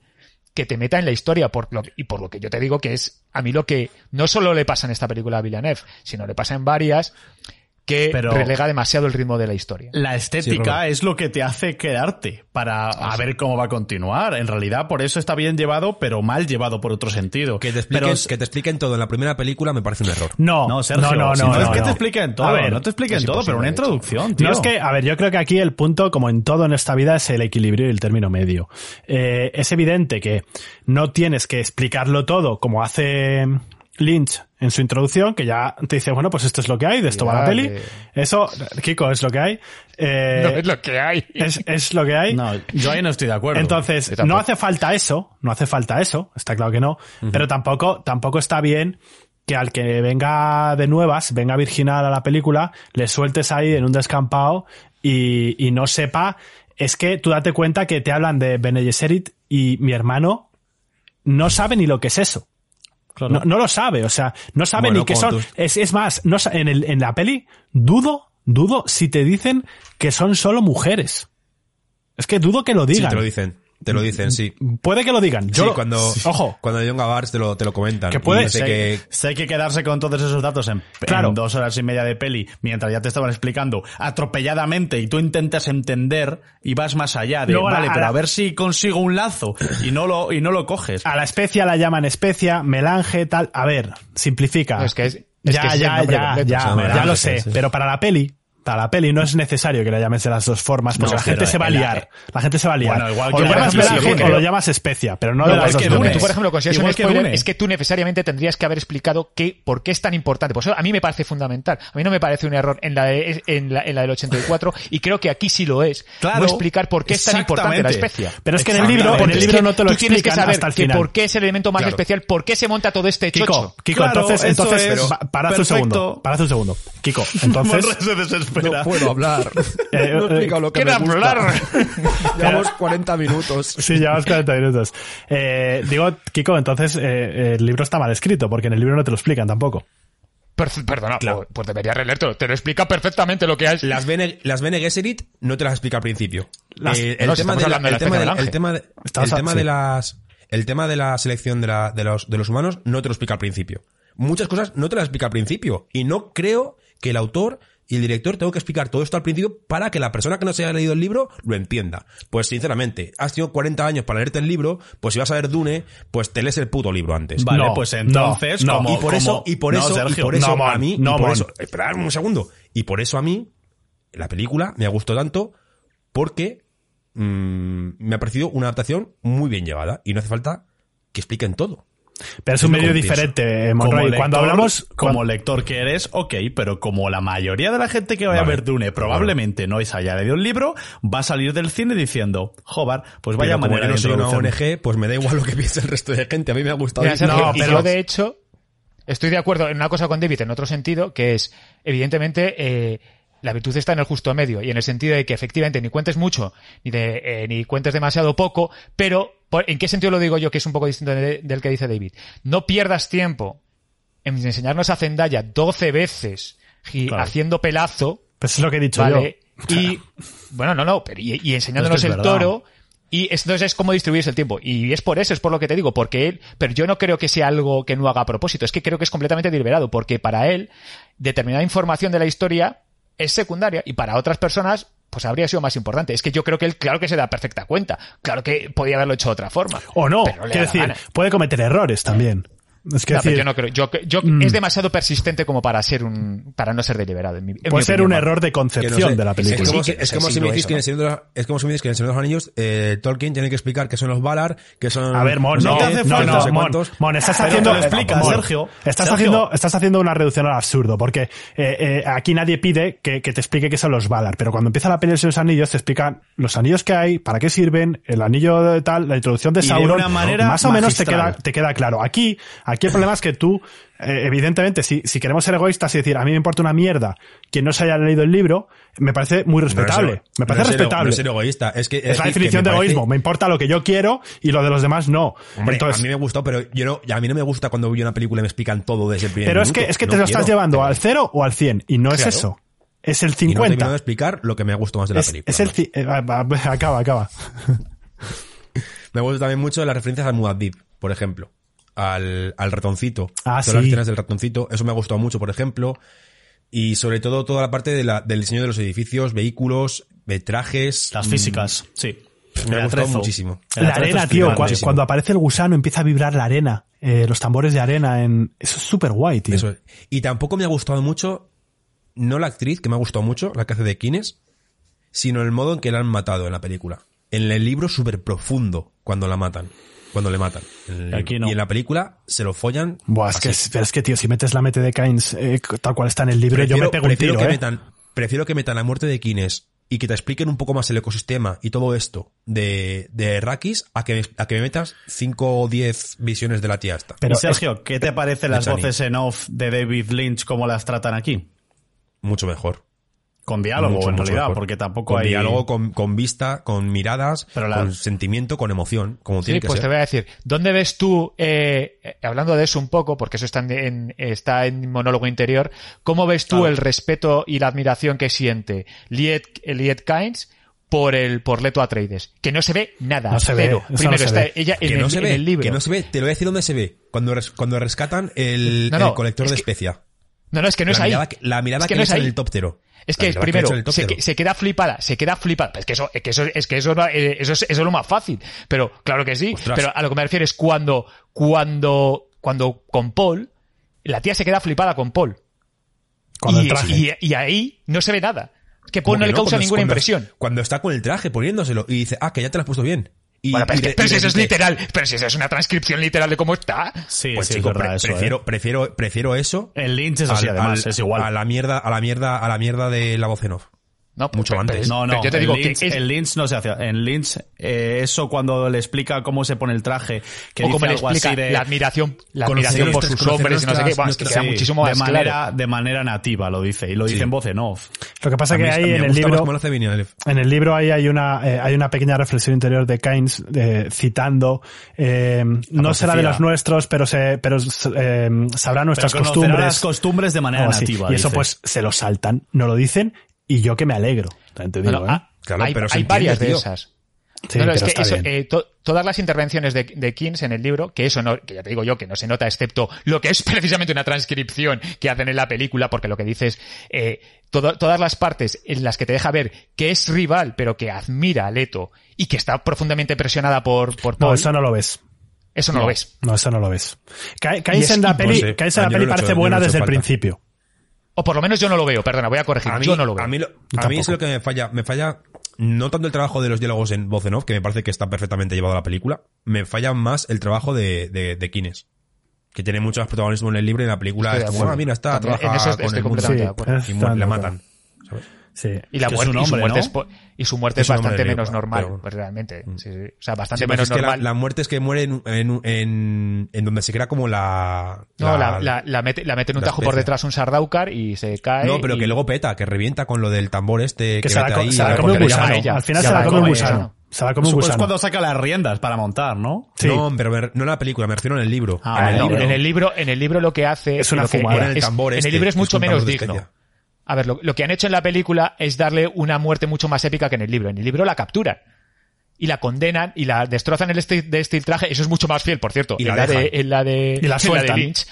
que te meta en la historia por lo, y por lo que yo te digo que es a mí lo que no solo le pasa en esta película a Villeneuve, sino le pasa en varias que Pero- relega demasiado el ritmo de la historia. La estética es lo que te hace quedarte para a ver cómo va a continuar. En realidad, por eso está bien llevado, pero mal llevado por otro sentido. Que te, expliquen, Pero- que te expliquen todo en la primera película me parece un error. No, No, Sergio, no, no, si no, no es no, que te expliquen todo, A ver, no te expliquen todo, pero una introducción, tío. No es que, a ver, yo creo que aquí el punto, como en todo en esta vida, es el equilibrio y el término medio. Eh, es evidente que no tienes que explicarlo todo como hace Lynch en su introducción, que ya te dice, bueno, pues esto es lo que hay, de esto va la peli. Eso, Kiko, es lo que hay. Eh, No es lo que hay. es, es lo que hay. No, yo ahí no estoy de acuerdo. Entonces, no hace falta eso, no hace falta eso, está claro que no, pero tampoco, tampoco está bien que al que venga de nuevas, venga virginal a la película, le sueltes ahí en un descampado y, y no sepa, es que tú date cuenta que te hablan de Bene Gesserit y mi hermano no sabe ni lo que es eso. Claro. No, no lo sabe, o sea, no sabe Bueno, ni qué son. tú- Es, es más, no, en, el, en la peli, dudo, dudo si te dicen que son solo mujeres. Es que dudo que lo Sí, digan. te lo dicen. Te lo dicen, sí. Puede que lo digan. Yo sí, lo- cuando, Ojo. cuando John Gavars te lo, te lo comentan. Que puede sé Sé, que, sé que hay que quedarse con todos esos datos en, Claro. en dos horas y media de peli, mientras ya te estaban explicando atropelladamente y tú intentas entender y vas más allá de, Luego a la- vale, a pero la- a ver si consigo un lazo y no lo, y no lo coges. A la especia la llaman especia, melange, tal. A ver, simplifica. No, es que es- es ya, que ya, ya, completo, ya, o sea, ya melange, lo sé. sí. Pero para la peli, para la peli no es necesario que la llames de las dos formas, porque No, la gente se va a liar. La gente se va a liar. Bueno, igual o que lo llamas ejemplo, melange Dune. o lo llamas especia, pero no, No, de las es dos que formas. Tú, por ejemplo, consideras un que spoiler, es que tú necesariamente tendrías que haber explicado qué, por qué es tan importante. Por eso a mí me parece fundamental. A mí no me parece un error en la, de- en la, en la del 84 y creo que aquí sí lo es. Claro, no explicar por qué es tan importante la especia. Pero es que en el libro, en el es libro que no te lo tú tienes que saber hasta el que final. por qué es el elemento más Claro. especial, por qué se monta todo este Kiko, chocho. Kiko, Claro, entonces, eso entonces, parad un segundo, parad un segundo. Kiko, entonces, Desespera. puedo hablar. Eh, no he eh, explicado lo que ¡Quiero me gusta. hablar! Llevamos 40 minutos. Sí, llevas 40 minutos. Eh, digo, Kiko, entonces eh, el libro está mal escrito, porque en el libro no te lo explican tampoco. Per- Perdona, pues, pues debería releértelo. Te lo explica perfectamente lo que es. Las Bene, las Bene Gesserit no te las explica al principio. Las- Eh, el, no, tema de la- el tema de- el tema de- Estamos el a- tema sí. de las el tema de la selección de, la- de los, de los humanos no te lo explica al principio. Muchas cosas no te las explica al principio. Y no creo que el autor y el director tengo que explicar todo esto al principio para que la persona que no se haya leído el libro lo entienda. Pues sinceramente, has tenido 40 años para leerte el libro, pues si vas a ver Dune, pues te lees el puto libro antes. Vale, No, pues entonces, no, como, y por eso, y por No, eso, y Sergio, por eso no, a mí, no, y por eso, esperad un segundo. Y por eso a mí, la película me ha gustado tanto porque mm, me ha parecido una adaptación muy bien llevada y no hace falta que expliquen todo. Pero es un medio como diferente, eh, como Monroy. lector, Cuando hablamos, como cuando- lector que eres, ok, pero como la mayoría de la gente que vaya Vale. a ver Dune probablemente no es haya leído un libro, va a salir del cine diciendo, joder, pues vaya Pero como manera yo no de soy una introducirme". ONG, pues me da igual lo que piense el resto de gente. A mí me ha gustado. Mira, y- Sergio, No, pero- yo de hecho estoy de acuerdo en una cosa con David en otro sentido, que es, evidentemente, eh, la virtud está en el justo medio y en el sentido de que efectivamente ni cuentes mucho ni, de, eh, ni cuentes demasiado poco, pero ¿en qué sentido lo digo yo que es un poco distinto de- del que dice David? No pierdas tiempo en enseñarnos a Zendaya 12 veces y Claro. haciendo pelazo, pues es lo que he dicho ¿vale? yo. Y, bueno, no, no, pero y, y enseñándonos el toro. Y es- entonces es cómo distribuirse el tiempo. Y es por eso, es por lo que te digo, porque él, pero yo no creo que sea algo que no haga a propósito, es que creo que es completamente deliberado, porque para él, determinada información de la historia es secundaria y para otras personas, pues habría sido más importante. Es que yo creo que él, claro que se da perfecta cuenta, claro que podía haberlo hecho de otra forma. O no, quiero decir, gana. puede cometer errores también. Es que No, decir, yo no creo. Yo, yo- Mm. Es demasiado persistente como para ser un, para no ser deliberado. En mi, en mi puede ser opinión, un error de que no concepción sé. de la película. Es como, Sí, si, es como me es dices que en el Señor de los- Anillos eh, Tolkien tiene que explicar qué son los Valar, qué son A ver, Mon, no, qué, no, qué no, Mon. Mon, estás haciendo, te lo Mon, Sergio. Estás Sergio. haciendo, estás haciendo una reducción al absurdo, porque eh, eh, aquí nadie pide que, que te explique qué son los Valar, pero cuando empieza la peli de los anillos te explican los anillos que hay, para qué sirven, el anillo de tal, la introducción de Sauron, una manera más o menos te queda, te queda claro. Aquí, aquí el problema es que tú, eh, evidentemente, si, si queremos ser egoístas y decir, a mí me importa una mierda quien no se haya leído el libro, me parece muy No respetable. ser- me parece ser- respetable. No es ser egoísta, es que es la definición de parece- egoísmo. Me importa lo que yo quiero y lo de los demás no. Hombre, Entonces, a mí me gustado, pero yo no, a mí no me gusta cuando veo una película y me explican todo desde el primer Pero es que, es que te lo estás llevando al 0 o al 100 y no es eso. Es el Y no 50. de explicar lo que me ha gustado más de la es, película. es el eh, acaba, acaba. Me gusta también mucho las referencias al Muad'Dib, por ejemplo. Al, al ratoncito. Ah, Todas las escenas del ratoncito. Eso me ha gustado mucho, por ejemplo. Y sobre todo toda la parte de la- del diseño de los edificios, vehículos, de trajes. Las mm, físicas, sí. Me El ha gustado atrezo. muchísimo. El La arena, tío, muchísimo. cuando aparece el gusano empieza a vibrar la arena, eh, los tambores de arena en... Eso es súper guay, tío. Eso es. Y tampoco me ha gustado mucho, no la actriz, que me ha gustado mucho, la que hace de Kines, sino el modo en que la han matado en la película. En el libro súper profundo cuando la matan. Cuando le matan. El. Aquí no. Y en la película se lo follan. Buah, es así. que, es- pero es que, tío, si metes la mete de Keynes eh, tal cual está en el libro, yo me pego un prefiero tiro, que ¿eh? metan, prefiero que metan la muerte de Kines y que te expliquen un poco más el ecosistema y todo esto de, de Rakis a que, a que me metas 5 o 10 visiones de la tía esta. Pero Sergio, ¿qué te parecen las Chani. voces en off de David Lynch como las tratan aquí? Mucho mejor. Con diálogo, Mucho, en mucho realidad, mejor. porque tampoco con hay... diálogo, con, con vista, con miradas, Pero la- con sentimiento, con emoción, como Sí, tiene que pues te voy a decir, ¿dónde ves tú, eh, eh, hablando de eso un poco, porque eso está en, en- está en monólogo interior, ¿cómo ves tú Claro. el respeto y la admiración que siente Liet, Liet Kynes por el por Leto Atreides? Que no se ve nada, No se ve, eso no Primero se está ve. ella en, que el, no se en ve, el libro. que no se ve, te lo voy a decir dónde se ve. Cuando, res- cuando rescatan el, No, no, el colector es de que- especia. No, no, es que no la es ahí. mirada, la mirada Es que, que no le es en ahí. el tóptero. Es que primero se, queda flipada, se queda flipada. Es que eso, es que eso, es que eso, eh, es, eso es lo más fácil. Pero claro que sí. Ostras. Pero a lo que me refiero es cuando, cuando, cuando con Paul, la tía se queda flipada con Paul. Con y, el traje. y- y ahí no se ve nada. Que Paul no que le causa cuando- ninguna cuando- impresión. Cuando está con el traje poniéndoselo y dice, ah, que ya te lo has puesto bien. Y, Bueno, pero, es que- pero si eso es literal, pero si eso es una transcripción literal de cómo está. Sí, Pues sí, chico, es verdad pre- eso, prefiero, ¿eh? prefiero, prefiero eso. En Lynch es así, al- además, al- es igual. A la mierda, a la mierda, a la mierda de la voz en off. No, Mucho pero- antes. es- No, pero no, yo te en digo Lynch, que es- en Lynch no se hace. En Lynch, eh, eso cuando le explica cómo se pone el traje, que o dice como le algo explica así de... la admiración, la admiración por sus hombres y no sé qué. Bueno, es que queda Sí, muchísimo más de manera, claro. de manera nativa lo dice, y lo dice Sí. en voz en off. Lo que pasa A que ahí en el libro... En el libro ahí hay una, eh, hay una pequeña reflexión interior de Keynes eh, citando, eh, no será de los nuestros, pero se, pero eh, sabrá nuestras Pero costumbres. las costumbres de manera nativa. y eso pues se lo saltan, no lo dicen, y yo que me alegro. También te digo, Bueno, ¿eh? ah, Claro, hay, pero hay varias de esas. Sí, no, no, es pero que eso, eh, to- todas las intervenciones de, de Keynes en el libro, que eso no, que ya te digo yo, que no se nota excepto lo que es precisamente una transcripción que hacen en la película, porque lo que dices, eh, todo- todas las partes en las que te deja ver que es rival, pero que admira a Leto y que está profundamente presionada por, por No, Paul, eso no lo ves. eso no, lo ves. No, eso no lo ves. Ca- Y Keynes es- en la peli, no sé. Keynes en la peli parece buena desde el falta. principio. O por lo menos yo no lo veo, perdona, voy a corregir, A mí, yo no lo veo. A mí, lo- a mí es lo que me falla. Me falla no tanto el trabajo de los diálogos en voz en off, que me parece que está perfectamente llevado a la película. Me falla más el trabajo de, de, de Kines. Que tiene mucho más protagonismo en el libro y en la película Estoy es de como, ah, mira, está, También, trabaja en eso con el mundo. Sí. Y acuerdo. matan. ¿sabes? Sí. Y la que muerte, y su muerte ¿no? es y su muerte es, bastante menos normal, pero- pues realmente. Mm. Sí, sí. O sea, bastante Sí, menos es que la, normal. la muerte es que muere en, en, en, en donde se crea como la... No, la, la, la mete, la mete en un la tajo por detrás un Sardaukar y se cae. No, pero y- que luego peta, que revienta con lo del tambor este. Que se la, ahí, se la la come llama gusano. ella. Al final se Llama la a come gusano. Se la come un Eso es gusano. cuando saca las riendas para montar, ¿no? Sí. No, pero me- no en la película, me refiero en el libro. Ah, en el No, libro. en el libro, en el libro lo que hace Es una que- fumada. Ponen el es- tambor en este, el libro es que mucho menos digno. A ver, lo, lo que han hecho en la película es darle una muerte mucho más épica que en el libro. En el libro la capturan y la condenan y la destrozan el este, de este traje. Eso es mucho más fiel, por cierto. Y en la de, dejan. en la de, Y la en la de. Lynch.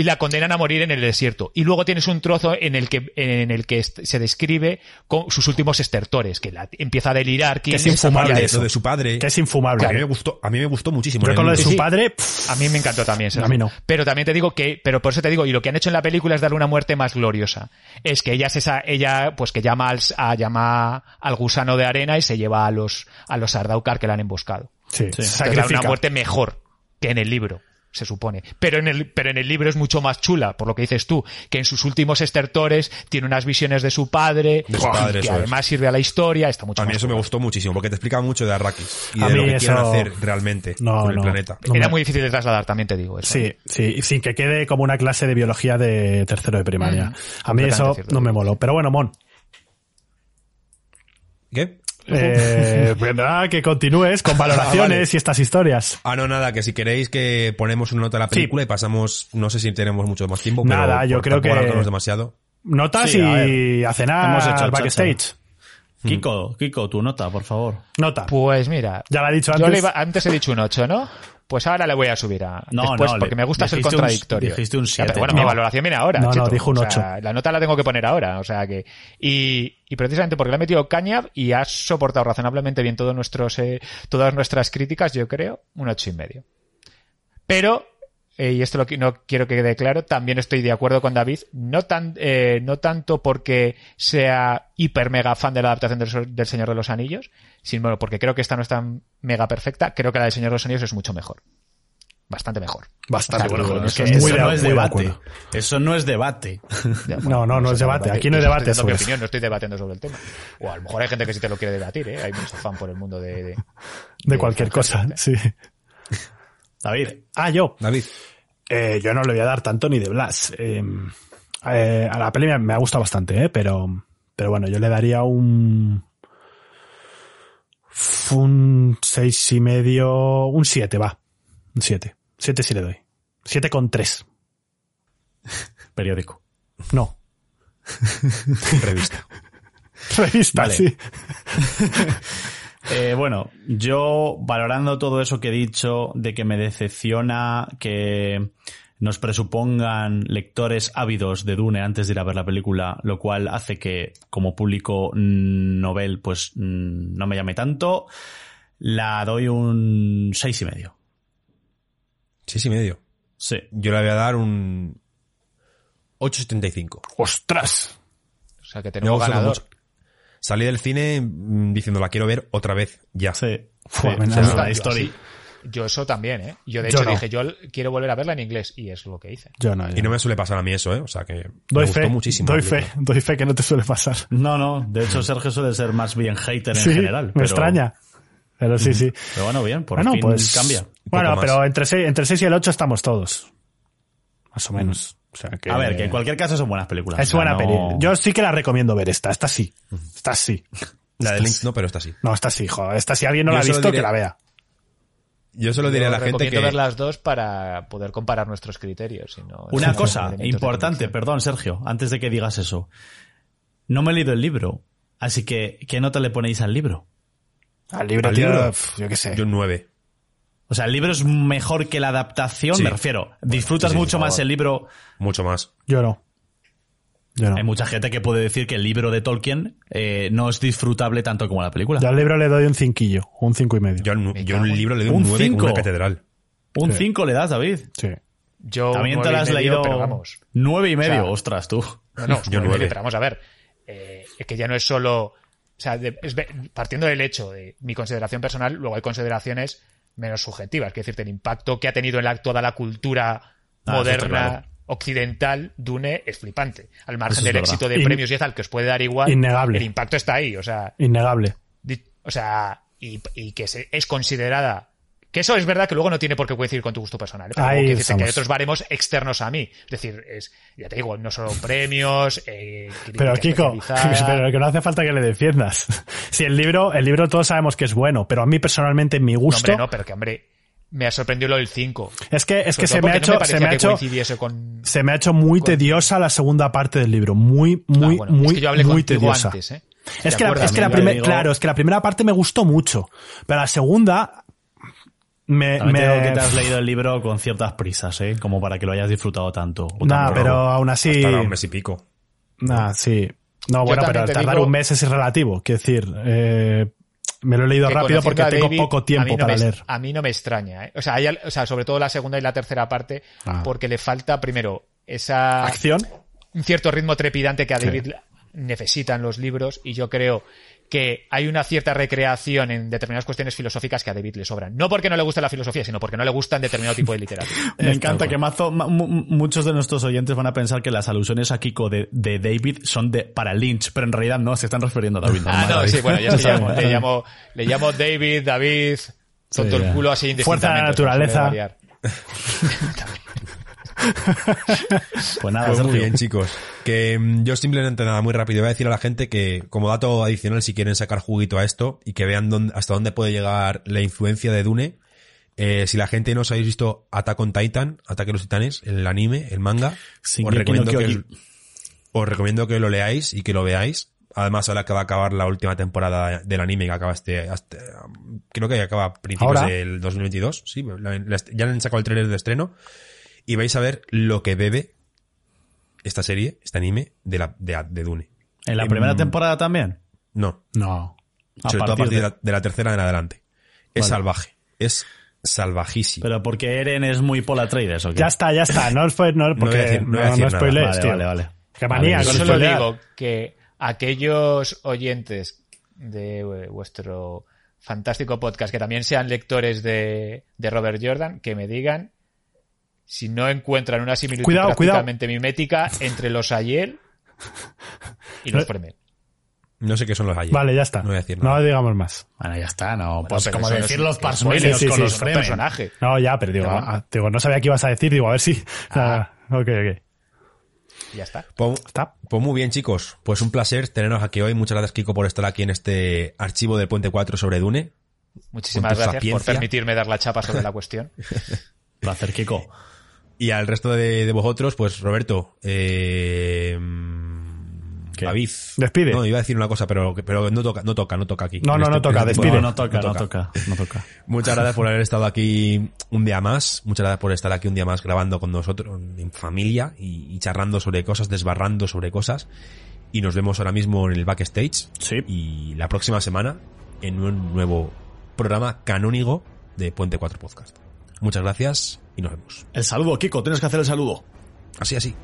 Y la condenan a morir en el desierto. Y luego tienes un trozo en el que, en el que se describe con sus últimos estertores, que la, empieza a delirar. Que es infumable eso. De su padre. Que es infumable. A mí me gustó, a mí me gustó muchísimo. Yo con lo de su Sí. padre, pff, A mí me encantó también. A mí no. Pero también te digo que, pero por eso te digo, y lo que han hecho en la película es darle una muerte más gloriosa. Es que ella es esa, ella, pues que llama al, a, llama al gusano de arena y se lleva a los, a los Sardaukar que la han emboscado. sí, Entonces da sacrifica. una muerte mejor que en el libro, se supone. Pero en el, pero en el libro es mucho más chula, por lo que dices tú, que en sus últimos estertores tiene unas visiones de su padre, De su padre, que eso es. además sirve a la historia, está mucho A mí más eso me gustó muchísimo, porque te explica mucho de Arrakis y A de lo que quieren eso- hacer realmente No, con el no. planeta. No Era me- muy difícil de trasladar, también te digo eso. Sí, sí, sin que quede como una clase de biología de tercero de primaria. Mm, a mí eso cierto. no me moló. Pero bueno, Mon, ¿Qué? Eh, vendrá que continúes con valoraciones vale. y estas historias. Ah, no, nada, que si queréis que ponemos una nota a la película y pasamos, no sé si tenemos mucho más tiempo, pero Nada, yo creo que- demasiado. Notas Sí, a y a cenar Hemos hecho el backstage. Kiko, Kiko, tu nota, por favor. Nota. Pues mira, Ya lo ha dicho yo antes. le iba- antes he dicho un 8, ¿no? Pues ahora le voy a subir a No, después no, porque me gusta ser dijiste un- contradictorio. dijiste un Ya, siete. pero bueno, No. mi valoración viene ahora. No, no, Cheto. dijo un O sea, ocho. la nota la tengo que poner ahora, o sea que y, y precisamente porque le he metido caña y has soportado razonablemente bien todos nuestros eh, todas nuestras críticas, yo creo, un ocho y medio. Pero eh, y esto lo, qui- no quiero que quede claro, también estoy de acuerdo con David, no tan eh, no tanto porque sea hiper mega fan de la adaptación del, del Señor de los Anillos, sino porque creo que esta no es tan mega perfecta, creo que la del Señor de los Anillos es mucho mejor. Bastante mejor. Bastante sea, bueno. que- es que que eso no es de debate. acuerdo. Eso no es debate. No, no, no es debate. Aquí no hay Yo debate sobre mi eso. opinión, no estoy debatiendo sobre el tema. O a lo mejor hay gente que sí te lo quiere debatir, ¿eh? Hay mucho fan por el mundo de... de- De cualquier cosa, sí. David, Ah, yo. David. Eh, yo no le voy a dar tanto ni de Blas. Eh, eh, a la peli me, me ha gustado bastante, eh, pero, pero bueno, yo le daría un un seis y medio, un siete, va, un siete, siete sí le doy, siete con tres, periódico. no, Revista. revista, Vale. sí. Eh, bueno, yo valorando todo eso que he dicho, de que me decepciona que nos presupongan lectores ávidos de Dune antes de ir a ver la película, lo cual hace que como público novel pues mm, no me llame tanto, la doy un seis y medio. Seis y medio. Sí. Yo le voy a dar un 8.75. Ostras, O sea, que tenemos ganador. mucho. Salí del cine mm, diciendo la quiero ver otra vez ya. Sí. Fua, Sí, me o sea, encanta. la Yo historia. Yo eso también, ¿eh? Yo de Yo hecho no. dije, yo quiero volver a verla en inglés y es lo que hice. yo no, yo Y no me suele pasar a mí eso, ¿eh? O sea que me doy gustó fe, muchísimo. doy fe, doy fe que no te suele pasar. No, no, de hecho Sergio suele ser más bien hater en sí, general. me pero- extraña, pero sí, sí. Pero bueno, bien, por bueno, fin pues cambia. Bueno, más. pero entre 6, entre seis y el 8 estamos todos. Más o menos. O sea que, A ver, que en cualquier caso son buenas películas. Es o sea, buena no- peli. Yo sí que la recomiendo ver esta. Esta sí. Esta sí. La de Lynch no, pero esta sí. No, esta sí, joder. Esta si alguien no Yo la ha visto, diré- que la vea. Yo solo diré a Yo la gente que... ver las dos para poder comparar nuestros criterios. y no- Una cosa importante, perdón Sergio, antes de que digas eso. No me he leído el libro, así que ¿qué nota le ponéis al libro? Al libro, ¿Al tío, libro? yo qué sé. Yo un 9. O sea, ¿el libro es mejor que la adaptación? Sí. Me refiero. ¿Disfrutas sí, sí, mucho más el libro? Mucho más. Yo no. Yo no. Hay mucha gente que puede decir que el libro de Tolkien eh, no es disfrutable tanto como la película. Yo al libro le doy un cinquillo. Un cinco y medio. Yo, al- Me yo el libro le doy Un un 9 como cinco. una catedral. Un Sí. 5 le das, David. Sí. Yo También te nueve lo has leído pero vamos. nueve y medio. O sea, Ostras, tú. No, no, Yo nueve y nueve. medio, pero vamos a ver. eh, es que ya no es solo. O sea, de- es ve- partiendo del hecho de mi consideración personal, luego hay consideraciones menos subjetivas. Que decirte, el impacto que ha tenido en la, toda la cultura Ah, moderna claro. occidental, Dune, es flipante. Al margen del éxito de In- premios y tal, que os puede dar igual, Innegable. el impacto está ahí. O sea, Innegable. o sea y, y que se- es considerada. Que eso es verdad que luego no tiene por qué coincidir con tu gusto personal. ¿eh? Pero Ahí que hay otros baremos externos a mí. Es decir, es, ya te digo, no solo premios, eh, Pero Kiko, pero que no hace falta que le defiendas. Si el libro, el libro todos sabemos que es bueno, pero a mí personalmente en mi No, gusto hombre, no, pero que hombre, me ha sorprendido lo del 5. es que es Sobre que se me ha porque no hecho se me ha hecho con... se me ha hecho muy con- tediosa la segunda parte del libro, muy muy Ah, bueno, muy es que yo hablé muy tediosa. antes, ¿eh? Es ¿Te que, la, es que la digo- claro, es que la primera parte me gustó mucho, pero la segunda me, También te digo me que te has leído el libro con ciertas prisas, ¿eh? Como para que lo hayas disfrutado tanto. o Nah, pero aún así, Hasta un mes y pico. nah, sí, no, bueno, pero tardar digo- un mes es relativo, quiero decir, eh, me lo he leído que rápido porque tengo poco tiempo no para me- leer. A mí no me extraña, ¿eh? O sea, hay o sea, sobre todo la segunda y la tercera parte, Ah. porque le falta primero esa Acción, un cierto ritmo trepidante que a. David necesita en los libros y yo creo que hay una cierta recreación en determinadas cuestiones filosóficas que a David le sobran. No porque no le guste la filosofía, sino porque no le gusta en determinado tipo de literatura. Me encanta que mazo, ma- mu- muchos de nuestros oyentes van a pensar que las alusiones a Kiko de, de David son de para Lynch, pero en realidad no, se están refiriendo a David. Ah, normal, no, David. sí, bueno, ya es que llamo- le, llamo, le llamo David, David, tonto Sí, el culo así Fuerza de la naturaleza. Pues nada, Pues muy bien, chicos. Que mm, yo simplemente nada, muy rápido. Voy a decir a la gente que, como dato adicional, si quieren sacar juguito a esto y que vean dónde- hasta dónde puede llegar la influencia de Dune, eh, si la gente no os habéis visto Attack on Titan, Ataque a los Titanes, el anime, el manga, os no recomiendo, que, os recomiendo que lo leáis y que lo veáis, Además, ahora que va a acabar la última temporada del anime, que acaba este, hasta- creo que acaba a principios ¿Ahora? del 2022. Sí, ya han sacado el trailer de estreno. Y vais a ver lo que bebe esta serie, este anime, de la, de, de Dune. ¿En la primera temporada también? No, No. A sobre todo a partir de de- la, de la tercera en adelante. Es Vale. salvaje. Es salvajísimo. Pero porque Eren es muy Paul Atreides, ¿o qué? Ya está, ya está. No, fue, no, porque, voy a decir- no no, voy a decir no nada. spoilees, Vale, vale, vale. Qué manía con spoilear. digo que aquellos oyentes de vuestro fantástico podcast que también sean lectores de, de Robert Jordan, que me digan si no encuentran una similitud Cuidado, cuidado. prácticamente mimética entre los Ayel y los Fremen. No sé qué son los ayer. Vale, ya está. No voy a decir No nada. digamos más. Bueno, ya está, no. Pues como decir los es Parsmelios sí, sí, con sí, los Fremen. personaje. No, ya, pero digo, ah, digo, no sabía qué ibas a decir, digo, a ver si. Ah. Ah, ok, ok. Ya está. Pues, Está. pues muy bien, chicos. Pues un placer teneros aquí hoy. Muchas gracias, Kiko, por estar aquí en este archivo del Puente 4 sobre Dune. Muchísimas gracias por permitirme dar la chapa sobre la cuestión. Placer, Kiko. Y al resto de, de vosotros, pues Roberto, eh. David. Despide. No, iba a decir una cosa, pero, pero no toca, no toca, no toca aquí. No, no, no toca, despide. No, no toca, no toca, no toca. Muchas gracias por haber estado aquí un día más. Muchas gracias por estar aquí un día más grabando con nosotros en familia y, y charlando sobre cosas, desbarrando sobre cosas. Y nos vemos ahora mismo en el backstage. Sí. Y la próxima semana en un nuevo programa canónigo de Puente 4 Podcast. Muchas gracias y nos vemos. El saludo, Kiko, tienes que hacer el saludo. Así, así.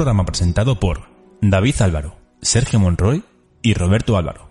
Programa presentado por David Álvaro, Sergio Monroy y Roberto Álvaro.